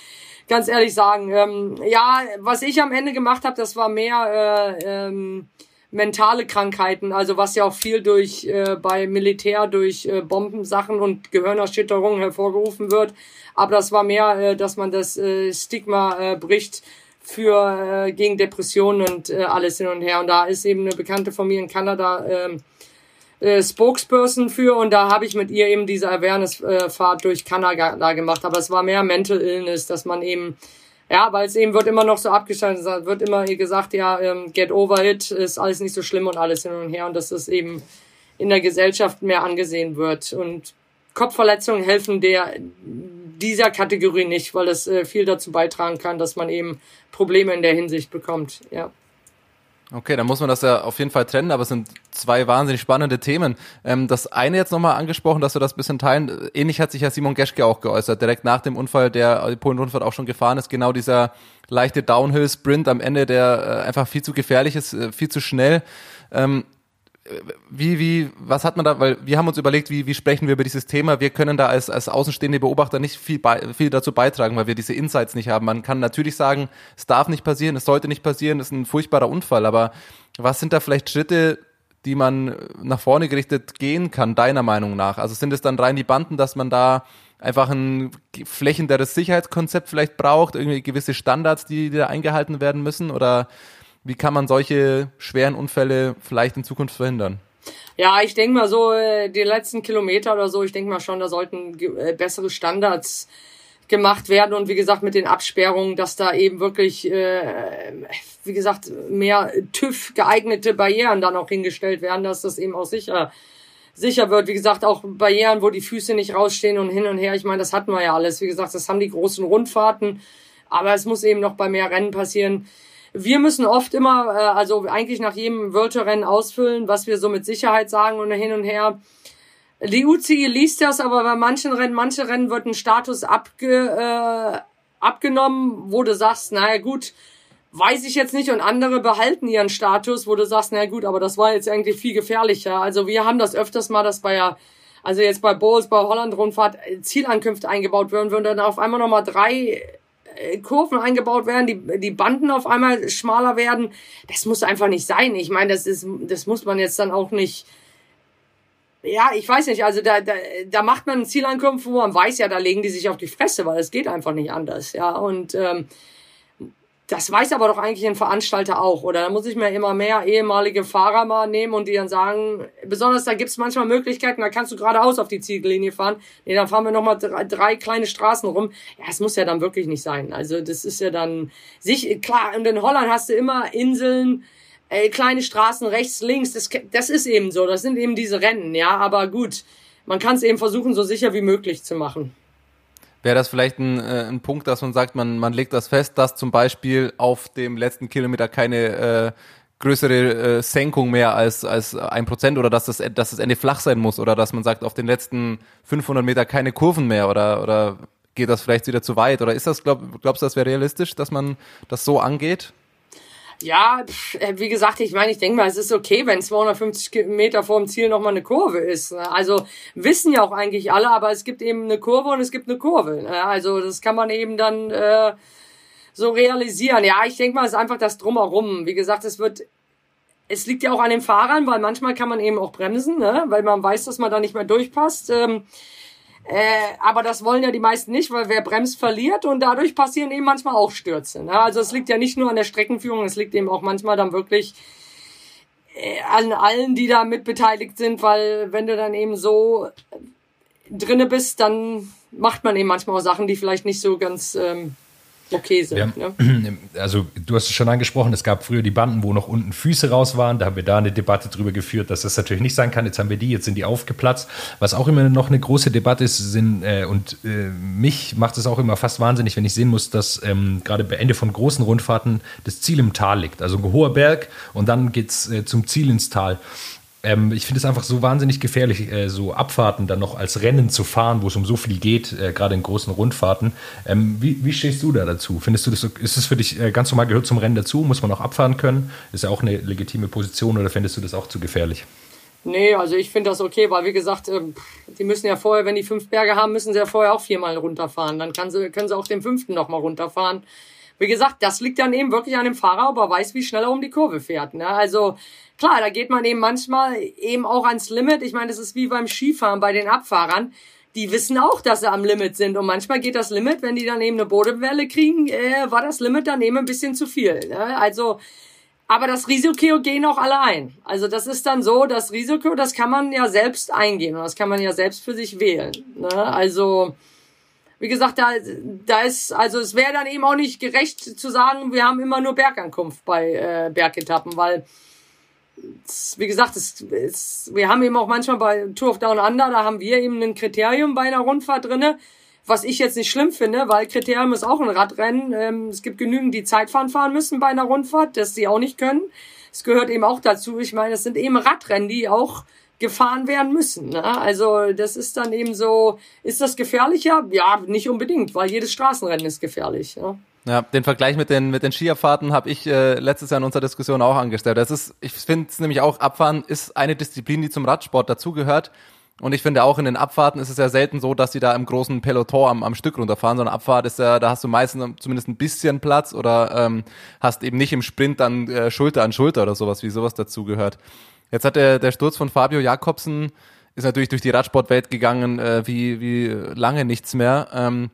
Ganz ehrlich sagen. Ähm, ja, was ich am Ende gemacht habe, das war mehr äh, ähm, mentale Krankheiten, also was ja auch viel durch äh, bei Militär durch äh, Bombensachen und Gehirnerschütterungen hervorgerufen wird. Aber das war mehr, äh, dass man das äh, Stigma äh, bricht für äh, gegen Depressionen und äh, alles hin und her. Und da ist eben eine Bekannte von mir in Kanada ähm, äh, Spokesperson für und da habe ich mit ihr eben diese Awareness-Fahrt durch Kanada gemacht. Aber es war mehr Mental Illness, dass man eben, ja, weil es eben wird immer noch so abgeschaltet, wird immer gesagt, ja, ähm, get over it, ist alles nicht so schlimm und alles hin und her und dass es eben in der Gesellschaft mehr angesehen wird. Und Kopfverletzungen helfen der dieser Kategorie nicht, weil es äh, viel dazu beitragen kann, dass man eben Probleme in der Hinsicht bekommt. Ja. Okay, dann muss man das ja auf jeden Fall trennen, aber es sind zwei wahnsinnig spannende Themen. Ähm, das eine jetzt nochmal angesprochen, dass wir das bisschen teilen. Ähnlich hat sich ja Simon Geschke auch geäußert, direkt nach dem Unfall, der Polen-Rundfahrt auch schon gefahren ist. Genau dieser leichte Downhill-Sprint am Ende, der äh, einfach viel zu gefährlich ist, äh, viel zu schnell. Ähm, wie, wie, was hat man da, weil wir haben uns überlegt, wie, wie sprechen wir über dieses Thema. Wir können da als, als außenstehende Beobachter nicht viel, bei, viel dazu beitragen, weil wir diese Insights nicht haben. Man kann natürlich sagen, es darf nicht passieren, es sollte nicht passieren, es ist ein furchtbarer Unfall, aber was sind da vielleicht Schritte, die man nach vorne gerichtet gehen kann, deiner Meinung nach? Also sind es dann rein die Banden, dass man da einfach ein flächenderes Sicherheitskonzept vielleicht braucht, irgendwie gewisse Standards, die, die da eingehalten werden müssen? Oder wie kann man solche schweren Unfälle vielleicht in Zukunft verhindern? Ja, ich denke mal so, äh, die letzten Kilometer oder so, ich denke mal schon, da sollten äh, bessere Standards gemacht werden und wie gesagt mit den Absperrungen, dass da eben wirklich, äh, wie gesagt, mehr TÜV geeignete Barrieren dann auch hingestellt werden, dass das eben auch sicher sicher wird. Wie gesagt, auch Barrieren, wo die Füße nicht rausstehen und hin und her. Ich meine, das hatten wir ja alles. Wie gesagt, das haben die großen Rundfahrten. Aber es muss eben noch bei mehr Rennen passieren. Wir müssen oft immer, äh, also eigentlich nach jedem World-Rennen ausfüllen, was wir so mit Sicherheit sagen und hin und her. Die UCI liest das, aber bei manchen Rennen, manche Rennen wird ein Status abge, äh, abgenommen, wo du sagst, naja gut, weiß ich jetzt nicht und andere behalten ihren Status, wo du sagst, naja gut, aber das war jetzt eigentlich viel gefährlicher. Also wir haben das öfters mal, dass bei also jetzt bei Bowls, bei Holland-Rundfahrt Zielankünfte eingebaut werden, würden dann auf einmal nochmal drei äh, Kurven eingebaut werden, die, die Banden auf einmal schmaler werden. Das muss einfach nicht sein. Ich meine, das ist, das muss man jetzt dann auch nicht, ja, ich weiß nicht, also da, da, da macht man Zielankunft, wo man weiß ja, da legen die sich auf die Fresse, weil es geht einfach nicht anders, ja, und ähm, das weiß aber doch eigentlich ein Veranstalter auch, oder? Da muss ich mir immer mehr ehemalige Fahrer mal nehmen und die dann sagen, besonders da gibt's manchmal Möglichkeiten, da kannst du geradeaus auf die Ziellinie fahren. Nee, dann fahren wir nochmal drei, drei kleine Straßen rum. Ja, es muss ja dann wirklich nicht sein. Also das ist ja dann sich, klar, und in Holland hast du immer Inseln, äh, kleine Straßen rechts, links, das, das ist eben so, das sind eben diese Rennen, ja, aber gut, man kann es eben versuchen, so sicher wie möglich zu machen. Wäre das vielleicht ein, äh, ein Punkt, dass man sagt, man, man legt das fest, dass zum Beispiel auf dem letzten Kilometer keine äh, größere äh, Senkung mehr als als ein Prozent oder dass das dass das Ende flach sein muss oder dass man sagt auf den letzten 500 Meter keine Kurven mehr oder oder geht das vielleicht wieder zu weit? Oder ist das glaub, glaubst du das wäre realistisch dass man das so angeht ja, äh, wie gesagt, ich meine, ich denke mal, es ist okay, wenn 250 Meter vor dem Ziel nochmal eine Kurve ist. Also wissen ja auch eigentlich alle, aber es gibt eben eine Kurve und es gibt eine Kurve. Also das kann man eben dann äh, so realisieren. Ja, ich denke mal, es ist einfach das Drumherum. Wie gesagt, es wird es liegt ja auch an den Fahrern, weil manchmal kann man eben auch bremsen, ne? weil man weiß, dass man da nicht mehr durchpasst. Ähm, äh, aber das wollen ja die meisten nicht, weil wer bremst, verliert und dadurch passieren eben manchmal auch Stürze. Ne? Also es liegt ja nicht nur an der Streckenführung, es liegt eben auch manchmal dann wirklich äh, an allen, die da mit beteiligt sind, weil wenn du dann eben so drinne bist, dann macht man eben manchmal auch Sachen, die vielleicht nicht so ganz ähm, okay sind. Haben, ne? [clears throat] Also du hast es schon angesprochen, es gab früher die Banden, wo noch unten Füße raus waren. Da haben wir da eine Debatte drüber geführt, dass das natürlich nicht sein kann. Jetzt haben wir die, jetzt sind die aufgeplatzt. Was auch immer noch eine große Debatte ist, sind, äh, und äh, mich macht es auch immer fast wahnsinnig, wenn ich sehen muss, dass ähm, gerade bei Ende von großen Rundfahrten das Ziel im Tal liegt. Also ein hoher Berg und dann geht es äh, zum Ziel ins Tal. Ähm, ich finde es einfach so wahnsinnig gefährlich, äh, so Abfahrten dann noch als Rennen zu fahren, wo es um so viel geht, äh, gerade in großen Rundfahrten. Ähm, wie, wie, stehst du da dazu? Findest du das, ist es für dich äh, ganz normal, gehört zum Rennen dazu? Muss man auch abfahren können? Ist ja auch eine legitime Position oder findest du das auch zu gefährlich? Nee, also ich finde das okay, weil wie gesagt, ähm, die müssen ja vorher, wenn die fünf Berge haben, müssen sie ja vorher auch viermal runterfahren. Dann kann sie, können sie auch den fünften nochmal runterfahren. Wie gesagt, das liegt dann eben wirklich an dem Fahrer, ob er weiß, wie schnell er um die Kurve fährt. Ne? Also klar, da geht man eben manchmal eben auch ans Limit. Ich meine, das ist wie beim Skifahren bei den Abfahrern. Die wissen auch, dass sie am Limit sind. Und manchmal geht das Limit, wenn die dann eben eine Bodenwelle kriegen, äh, war das Limit dann eben ein bisschen zu viel. Ne? Also, aber das Risiko gehen auch alle ein. Also das ist dann so, das Risiko, das kann man ja selbst eingehen und das kann man ja selbst für sich wählen. Ne? Also wie gesagt, da, da ist, also es wäre dann eben auch nicht gerecht zu sagen, wir haben immer nur Bergankunft bei äh, Bergetappen, weil wie gesagt, es, es, wir haben eben auch manchmal bei Tour of Down Under, da haben wir eben ein Kriterium bei einer Rundfahrt drinne, was ich jetzt nicht schlimm finde, weil Kriterium ist auch ein Radrennen. Ähm, es gibt genügend, die Zeitfahren fahren müssen bei einer Rundfahrt, das sie auch nicht können. Es gehört eben auch dazu. Ich meine, es sind eben Radrennen, die auch gefahren werden müssen. Ne? Also das ist dann eben so, ist das gefährlicher? Ja, nicht unbedingt, weil jedes Straßenrennen ist gefährlich. Ja? Ja, den Vergleich mit den mit den Skiabfahrten habe ich äh, letztes Jahr in unserer Diskussion auch angestellt. Das ist, ich finde es nämlich auch, Abfahren ist eine Disziplin, die zum Radsport dazugehört. Und ich finde auch in den Abfahrten ist es ja selten so, dass die da im großen Peloton am, am Stück runterfahren, sondern Abfahrt ist ja, da hast du meistens zumindest ein bisschen Platz oder ähm, hast eben nicht im Sprint dann äh, Schulter an Schulter oder sowas, wie sowas dazugehört. Jetzt hat der, der Sturz von Fabio Jakobsen ist natürlich durch die Radsportwelt gegangen, äh, wie, wie lange nichts mehr. Ähm,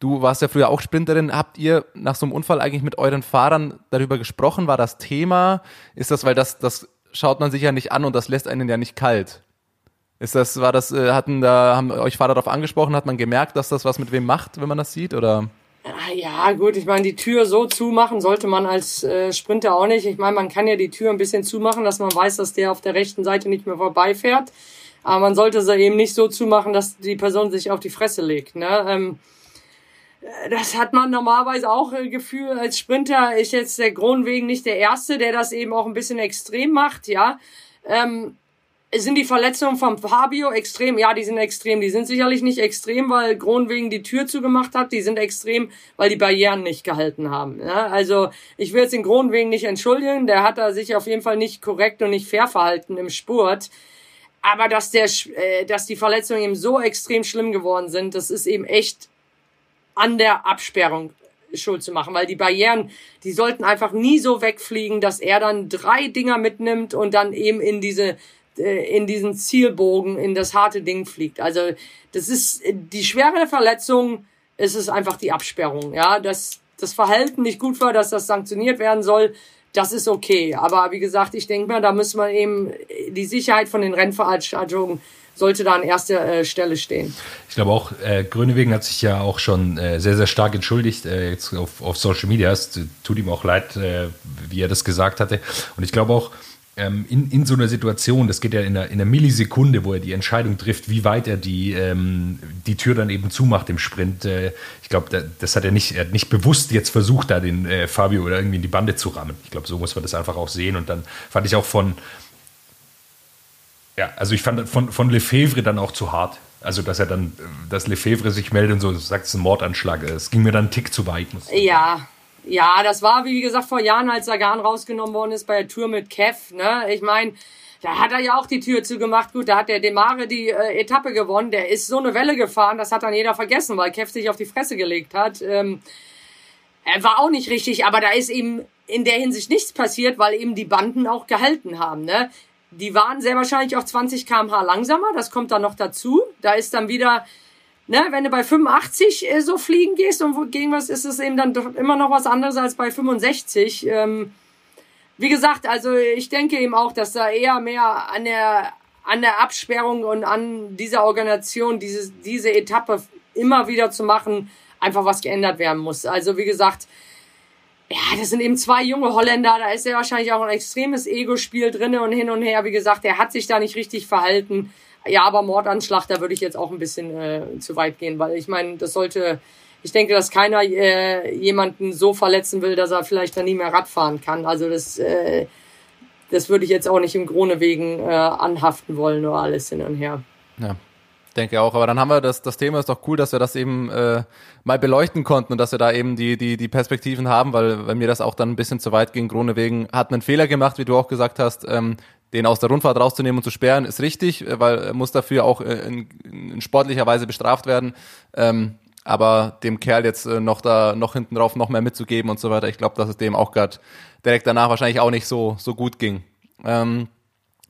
Du warst ja früher auch Sprinterin. Habt ihr nach so einem Unfall eigentlich mit euren Fahrern darüber gesprochen? War das Thema? Ist das, weil das, das schaut man sich ja nicht an und das lässt einen ja nicht kalt? Ist das, war das, äh, hatten da, haben euch Fahrer darauf angesprochen? Hat man gemerkt, dass das was mit wem macht, wenn man das sieht, oder? Ah, ja, gut, ich meine, die Tür so zumachen sollte man als äh, Sprinter auch nicht. Ich meine, man kann ja die Tür ein bisschen zumachen, dass man weiß, dass der auf der rechten Seite nicht mehr vorbeifährt. Aber man sollte sie eben nicht so zumachen, dass die Person sich auf die Fresse legt. Ne? Ähm, das hat man normalerweise auch äh, Gefühl als Sprinter ist jetzt der Kronwegen nicht der erste, der das eben auch ein bisschen extrem macht, ja. Ähm, sind die Verletzungen von Fabio extrem? Ja, die sind extrem. Die sind sicherlich nicht extrem, weil Kronwegen die Tür zugemacht hat. Die sind extrem, weil die Barrieren nicht gehalten haben. Ja, also ich will jetzt den Kronwegen nicht entschuldigen. Der hat da sich auf jeden Fall nicht korrekt und nicht fair verhalten im Spurt. Aber dass der, äh, dass die Verletzungen eben so extrem schlimm geworden sind, das ist eben echt an der Absperrung schuld zu machen, weil die Barrieren, die sollten einfach nie so wegfliegen, dass er dann drei Dinger mitnimmt und dann eben in diese äh, in diesen Zielbogen in das harte Ding fliegt. Also das ist die schwere Verletzung, ist es einfach die Absperrung, ja, dass das Verhalten nicht gut war, dass das sanktioniert werden soll. Das ist okay, aber wie gesagt, ich denke mal, da muss man eben die Sicherheit von den Rennveranstaltungen sollte da an erster äh, Stelle stehen. Ich glaube auch, äh, Grönewegen hat sich ja auch schon äh, sehr, sehr stark entschuldigt äh, jetzt auf, auf Social Media. Es tut ihm auch leid, äh, wie er das gesagt hatte. Und ich glaube auch, ähm, in, in so einer Situation, das geht ja in einer, in einer Millisekunde, wo er die Entscheidung trifft, wie weit er die, ähm, die Tür dann eben zumacht im Sprint. Äh, ich glaube, das hat er nicht, er hat nicht bewusst jetzt versucht, da den äh, Fabio oder irgendwie in die Bande zu rammen. Ich glaube, so muss man das einfach auch sehen. Und dann fand ich auch von, ja, also ich fand von, von Lefebvre dann auch zu hart. Also, dass er dann, dass Lefebvre sich meldet und so sagt, es ist ein Mordanschlag. Es ging mir dann einen Tick zu weit. ja, ja, das war, wie gesagt, vor Jahren, als Sagan rausgenommen worden ist bei der Tour mit Kev. Ne? Ich meine, da hat er ja auch die Tür zugemacht. Gut, da hat der Demare die äh, Etappe gewonnen. Der ist so eine Welle gefahren, das hat dann jeder vergessen, weil Kev sich auf die Fresse gelegt hat. Ähm, er war auch nicht richtig, aber da ist eben in der Hinsicht nichts passiert, weil eben die Banden auch gehalten haben. Ne? Die waren sehr wahrscheinlich auch 20 km/h langsamer, das kommt dann noch dazu. Da ist dann wieder, ne, wenn du bei 85 äh, so fliegen gehst und gegen was ist es eben dann doch immer noch was anderes als bei 65. Ähm, wie gesagt, also ich denke eben auch, dass da eher mehr an der an der Absperrung und an dieser Organisation, diese, diese Etappe immer wieder zu machen, einfach was geändert werden muss. Also wie gesagt, ja, das sind eben zwei junge Holländer, da ist ja wahrscheinlich auch ein extremes Ego-Spiel drin und hin und her. Wie gesagt, er hat sich da nicht richtig verhalten. Ja, aber Mordanschlag, da würde ich jetzt auch ein bisschen äh, zu weit gehen, weil ich meine, das sollte, ich denke, dass keiner äh, jemanden so verletzen will, dass er vielleicht dann nie mehr Rad fahren kann. Also das, äh, das würde ich jetzt auch nicht im Krone wegen äh, anhaften wollen oder alles hin und her. Ja, denke auch, aber dann haben wir das, das Thema ist doch cool, dass wir das eben äh, mal beleuchten konnten und dass wir da eben die, die, die Perspektiven haben, weil, weil mir das auch dann ein bisschen zu weit ging. Krone wegen hat einen Fehler gemacht, wie du auch gesagt hast, ähm, den aus der Rundfahrt rauszunehmen und zu sperren, ist richtig, weil er muss dafür auch in, in sportlicher Weise bestraft werden. Ähm, aber dem Kerl jetzt äh, noch da noch hinten drauf noch mehr mitzugeben und so weiter, ich glaube, dass es dem auch gerade direkt danach wahrscheinlich auch nicht so so gut ging. Ähm,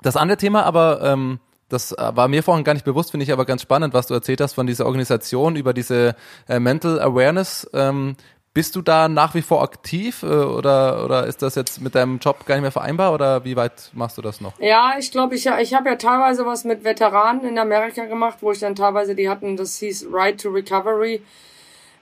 das andere Thema aber ähm, das äh, war mir vorhin gar nicht bewusst, finde ich aber ganz spannend, was du erzählt hast von dieser Organisation über diese äh, Mental Awareness. Ähm, bist du da nach wie vor aktiv äh, oder, oder ist das jetzt mit deinem Job gar nicht mehr vereinbar oder wie weit machst du das noch? Ja, ich glaube, ich, ich habe ja teilweise was mit Veteranen in Amerika gemacht, wo ich dann teilweise, die hatten, das hieß Right to Recovery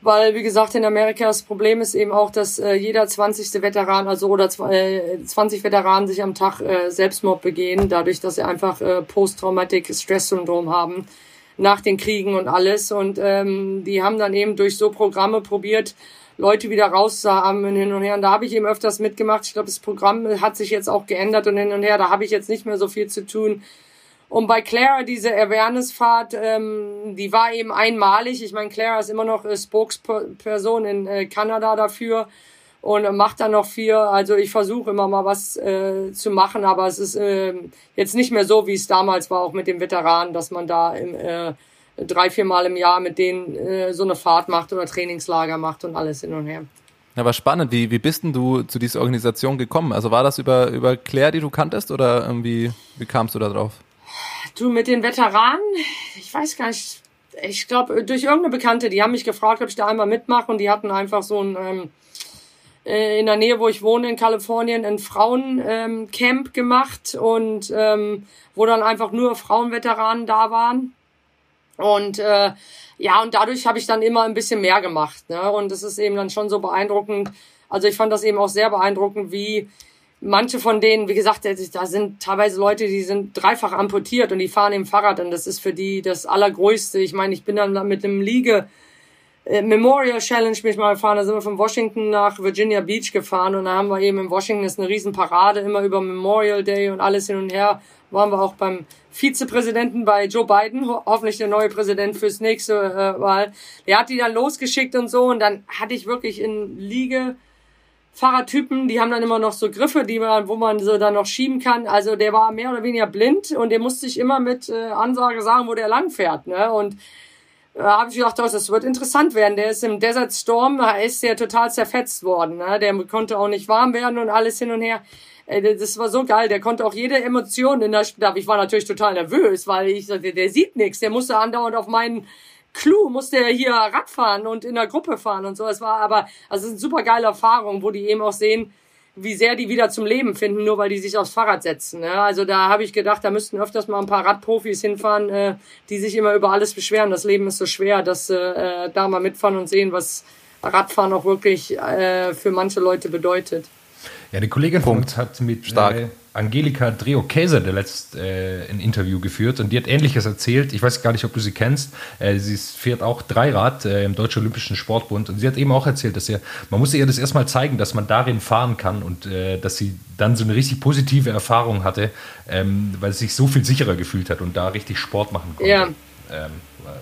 weil wie gesagt in Amerika das Problem ist eben auch, dass äh, jeder 20. Veteran, also oder äh, 20 Veteranen sich am Tag äh, Selbstmord begehen, dadurch, dass sie einfach äh, Post-Traumatic Stress Syndrom haben nach den Kriegen und alles und ähm, die haben dann eben durch so Programme probiert Leute wieder rauszuhaben und hin und her und da habe ich eben öfters mitgemacht. Ich glaube, das Programm hat sich jetzt auch geändert und hin und her, da habe ich jetzt nicht mehr so viel zu tun Und bei Clara, diese Awareness-Fahrt, ähm, die war eben einmalig. Ich meine, Clara ist immer noch äh, Spokesperson in äh, Kanada dafür und macht dann noch viel. Also ich versuche immer mal was äh, zu machen, aber es ist äh, jetzt nicht mehr so, wie es damals war, auch mit den Veteranen, dass man da im, äh, drei, vier Mal im Jahr mit denen äh, so eine Fahrt macht oder Trainingslager macht und alles hin und her. Ja, war spannend. Wie, wie bist denn du zu dieser Organisation gekommen? Also war das über, über Claire, die du kanntest, oder irgendwie, wie kamst du da drauf? Du, mit den Veteranen, ich weiß gar nicht, ich glaube, durch irgendeine Bekannte, die haben mich gefragt, ob ich da einmal mitmache und die hatten einfach so ein, ähm, äh, in der Nähe, wo ich wohne, in Kalifornien, ein Frauencamp ähm, gemacht und ähm, wo dann einfach nur Frauenveteranen da waren. Und äh, ja, und dadurch habe ich dann immer ein bisschen mehr gemacht. Ne? Und es ist eben dann schon so beeindruckend. Also ich fand das eben auch sehr beeindruckend, wie manche von denen, wie gesagt, da sind teilweise Leute, die sind dreifach amputiert und die fahren im Fahrrad und das ist für die das Allergrößte. Ich meine, ich bin dann mit dem Liege äh, Memorial Challenge mich mal gefahren, da sind wir von Washington nach Virginia Beach gefahren und da haben wir eben in Washington ist eine Riesenparade immer über Memorial Day und alles hin und her. Waren wir auch beim Vizepräsidenten bei Joe Biden, ho hoffentlich der neue Präsident fürs nächste äh, Wahl. Der hat die dann losgeschickt und so und dann hatte ich wirklich in Liege Fahrradtypen, die haben dann immer noch so Griffe, die man, wo man so dann noch schieben kann. Also der war mehr oder weniger blind und der musste sich immer mit äh, Ansage sagen, wo der lang fährt. Ne? Und da äh, habe ich gedacht, das wird interessant werden. Der ist im Desert Storm, da ist der total zerfetzt worden. Ne? Der konnte auch nicht warm werden und alles hin und her. Äh, das war so geil. Der konnte auch jede Emotion in der Stab. Ich war natürlich total nervös, weil ich sagte, der sieht nichts. Der musste andauernd auf meinen Clou musste er hier Radfahren und in der Gruppe fahren und so. Es war aber, also es ist eine super geile Erfahrung, wo die eben auch sehen, wie sehr die wieder zum Leben finden, nur weil die sich aufs Fahrrad setzen. Ne? Also da habe ich gedacht, da müssten öfters mal ein paar Radprofis hinfahren, äh, die sich immer über alles beschweren. Das Leben ist so schwer, dass äh, da mal mitfahren und sehen, was Radfahren auch wirklich äh, für manche Leute bedeutet. Ja, die Kollegin Punkt. hat mit Stark. Angelika Dreo-Käser der letzt äh, ein Interview geführt und die hat Ähnliches erzählt. Ich weiß gar nicht, ob du sie kennst. Äh, sie fährt auch Dreirad äh, im Deutschen Olympischen Sportbund und sie hat eben auch erzählt, dass ihr, man musste ihr das erstmal zeigen, dass man darin fahren kann und äh, dass sie dann so eine richtig positive Erfahrung hatte, ähm, weil sie sich so viel sicherer gefühlt hat und da richtig Sport machen konnte. Ja. Ähm,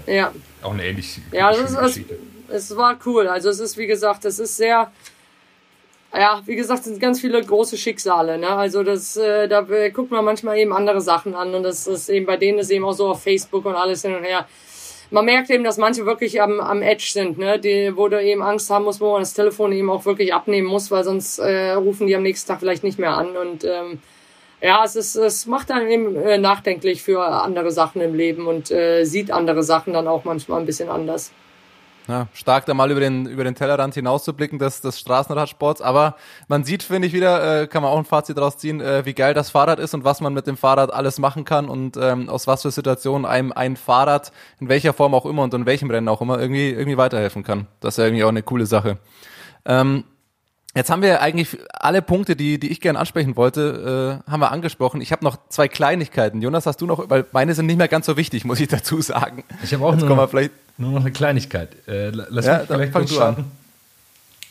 ja. Auch eine ähnliche ja, es, ist, es, es war cool. Also es ist, wie gesagt, es ist sehr ja, wie gesagt, es sind ganz viele große Schicksale. Ne? Also das, äh, da guckt man manchmal eben andere Sachen an und das ist eben bei denen ist eben auch so auf Facebook und alles hin und her. Man merkt eben, dass manche wirklich am, am Edge sind, ne? Die, wo du eben Angst haben musst, wo man das Telefon eben auch wirklich abnehmen muss, weil sonst äh, rufen die am nächsten Tag vielleicht nicht mehr an. Und ähm, ja, es ist, es macht dann eben äh, nachdenklich für andere Sachen im Leben und äh, sieht andere Sachen dann auch manchmal ein bisschen anders. Ja, stark da mal über den, über den Tellerrand hinauszublicken des, des Straßenradsports. Aber man sieht, finde ich wieder, äh, kann man auch ein Fazit daraus ziehen, äh, wie geil das Fahrrad ist und was man mit dem Fahrrad alles machen kann und ähm, aus was für Situationen einem ein Fahrrad, in welcher Form auch immer und in welchem Rennen auch immer, irgendwie, irgendwie weiterhelfen kann. Das ist ja irgendwie auch eine coole Sache. Ähm, Jetzt haben wir eigentlich alle Punkte, die, die ich gerne ansprechen wollte, äh, haben wir angesprochen. Ich habe noch zwei Kleinigkeiten. Jonas, hast du noch, weil meine sind nicht mehr ganz so wichtig, muss ich dazu sagen. Ich habe auch Jetzt nur, vielleicht nur noch eine Kleinigkeit. Äh, lass ja, mich vielleicht kurz starten. An.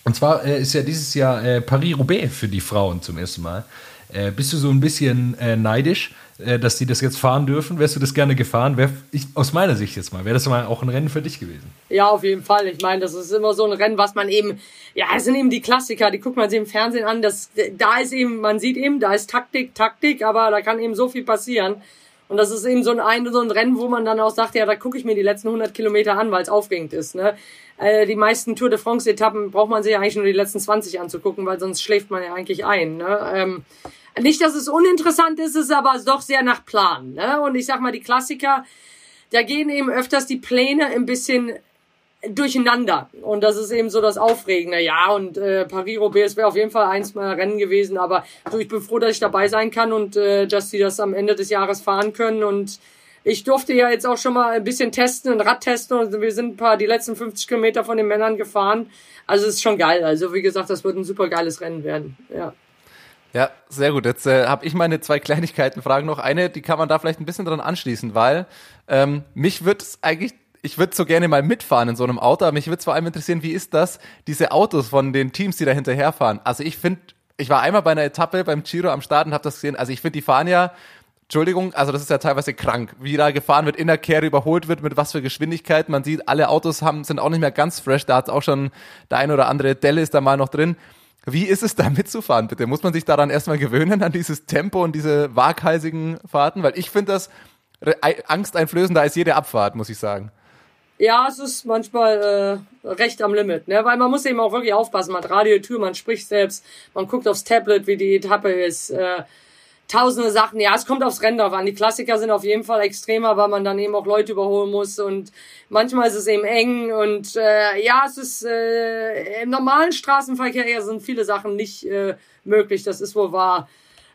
Und zwar äh, ist ja dieses Jahr äh, Paris-Roubaix für die Frauen zum ersten Mal. Äh, bist du so ein bisschen äh, neidisch, äh, dass die das jetzt fahren dürfen? Wärst du das gerne gefahren? Wär, ich, aus meiner Sicht jetzt mal, wäre das mal auch ein Rennen für dich gewesen? Ja, auf jeden Fall. Ich meine, das ist immer so ein Rennen, was man eben, ja, es sind eben die Klassiker, die guckt man sich im Fernsehen an. Das, da ist eben, man sieht eben, da ist Taktik, Taktik, aber da kann eben so viel passieren. Und das ist eben so ein, ein, so ein Rennen, wo man dann auch sagt, ja, da gucke ich mir die letzten 100 Kilometer an, weil es aufregend ist. Ne? Äh, die meisten Tour de France-Etappen braucht man sich ja eigentlich nur die letzten 20 anzugucken, weil sonst schläft man ja eigentlich ein. Ne? Ähm, nicht, dass es uninteressant ist, ist aber doch sehr nach Plan. Ne? Und ich sag mal, die Klassiker, da gehen eben öfters die Pläne ein bisschen durcheinander. Und das ist eben so das Aufregende. Ja, und äh, Paris-Roubaix wäre auf jeden Fall eins meiner Rennen gewesen. Aber du, ich bin froh, dass ich dabei sein kann und äh, dass sie das am Ende des Jahres fahren können. Und ich durfte ja jetzt auch schon mal ein bisschen testen, ein Rad testen. Und wir sind ein paar die letzten 50 Kilometer von den Männern gefahren. Also es ist schon geil. Also wie gesagt, das wird ein super geiles Rennen werden. Ja. Ja, sehr gut. Jetzt äh, habe ich meine zwei [laughs] Kleinigkeiten Fragen noch. Eine, die kann man da vielleicht ein bisschen dran anschließen, weil ähm, mich wird es eigentlich ich würde so gerne mal mitfahren in so einem Auto, aber mich würde vor allem interessieren, wie ist das, diese Autos von den Teams, die da hinterherfahren. Also ich finde, ich war einmal bei einer Etappe beim Giro am Start und habe das gesehen. Also ich finde, die fahren ja Entschuldigung, also das ist ja teilweise krank, wie da gefahren wird, in der Kehre überholt wird, mit was für Geschwindigkeit. Man sieht, alle Autos haben, sind auch nicht mehr ganz fresh. Da hat auch schon der ein oder andere Delle ist da mal noch drin. Wie ist es da [laughs] mitzufahren, bitte? Muss man sich daran erstmal gewöhnen, an dieses Tempo und diese waghalsigen Fahrten? Weil ich finde das angsteinflößender als jede Abfahrt, muss ich sagen. Ja, es ist manchmal äh, recht am Limit, ne? Weil man muss eben auch wirklich aufpassen. Man hat Radiotür, man spricht selbst, man guckt aufs Tablet, wie die Etappe ist. Äh, tausende Sachen. Ja, es kommt aufs drauf an. Die Klassiker sind auf jeden Fall extremer, weil man dann eben auch Leute überholen muss und manchmal ist es eben eng und äh, ja, es ist äh, im normalen Straßenverkehr sind viele Sachen nicht äh, möglich. Das ist wohl wahr.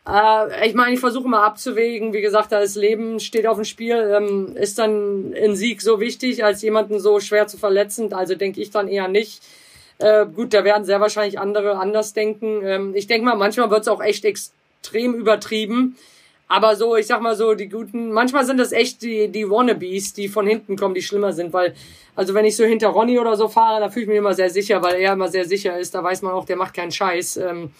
Äh, ich meine, ich versuche mal abzuwägen. Wie gesagt, das Leben steht auf dem Spiel. Ähm, ist dann ein Sieg so wichtig, als jemanden so schwer zu verletzen? Also denke ich dann eher nicht. Äh, gut, da werden sehr wahrscheinlich andere anders denken. Ähm, ich denke mal, manchmal wird es auch echt extrem übertrieben. Aber so, ich sag mal so, die guten, manchmal sind das echt die, die Wannabes, die von hinten kommen, die schlimmer sind, weil, also wenn ich so hinter Ronny oder so fahre, da fühle ich mich immer sehr sicher, weil er immer sehr sicher ist, da weiß man auch, der macht keinen Scheiß. Ähm,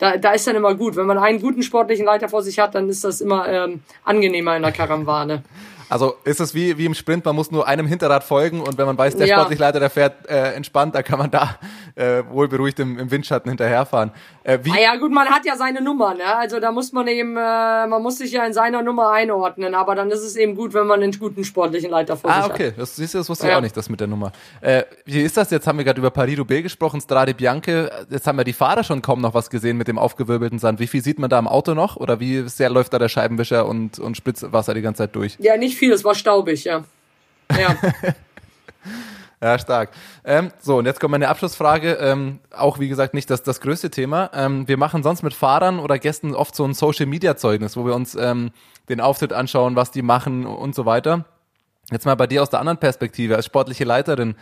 da, da ist dann immer gut. Wenn man einen guten sportlichen Leiter vor sich hat, dann ist das immer ähm, angenehmer in der Karawane. Also ist es wie, wie im Sprint, man muss nur einem Hinterrad folgen und wenn man weiß, der ja. Sportlichleiter, der fährt äh, entspannt, da kann man da äh, wohlberuhigt im, im Windschatten hinterherfahren. Äh, wie? Ah ja gut, man hat ja seine Nummer, ne? Also da muss man eben, äh, man muss sich ja in seiner Nummer einordnen, aber dann ist es eben gut, wenn man einen guten sportlichen Leiter vor ah, sich okay. hat. Ah okay, das, siehst du, das wusste ja. ich auch nicht, das mit der Nummer. Äh, wie ist das? Jetzt haben wir gerade über Paris-Roubaix gesprochen, Strade Bianche. Jetzt haben wir die Fahrer schon kaum noch was gesehen mit dem aufgewirbelten Sand. Wie viel sieht man da im Auto noch? Oder wie sehr läuft da der Scheibenwischer und, und Spritzwasser die ganze Zeit durch? Ja, nicht viel, es war staubig ja. Ja. [laughs] ja, stark. Ähm, so, und jetzt kommt meine Abschlussfrage. Ähm, auch, wie gesagt, nicht das, das größte Thema. Ähm, wir machen sonst mit Fahrern oder Gästen oft so ein Social-Media-Zeugnis, wo wir uns ähm, den Auftritt anschauen, was die machen und so weiter. Jetzt mal bei dir aus der anderen Perspektive, als sportliche Leiterin.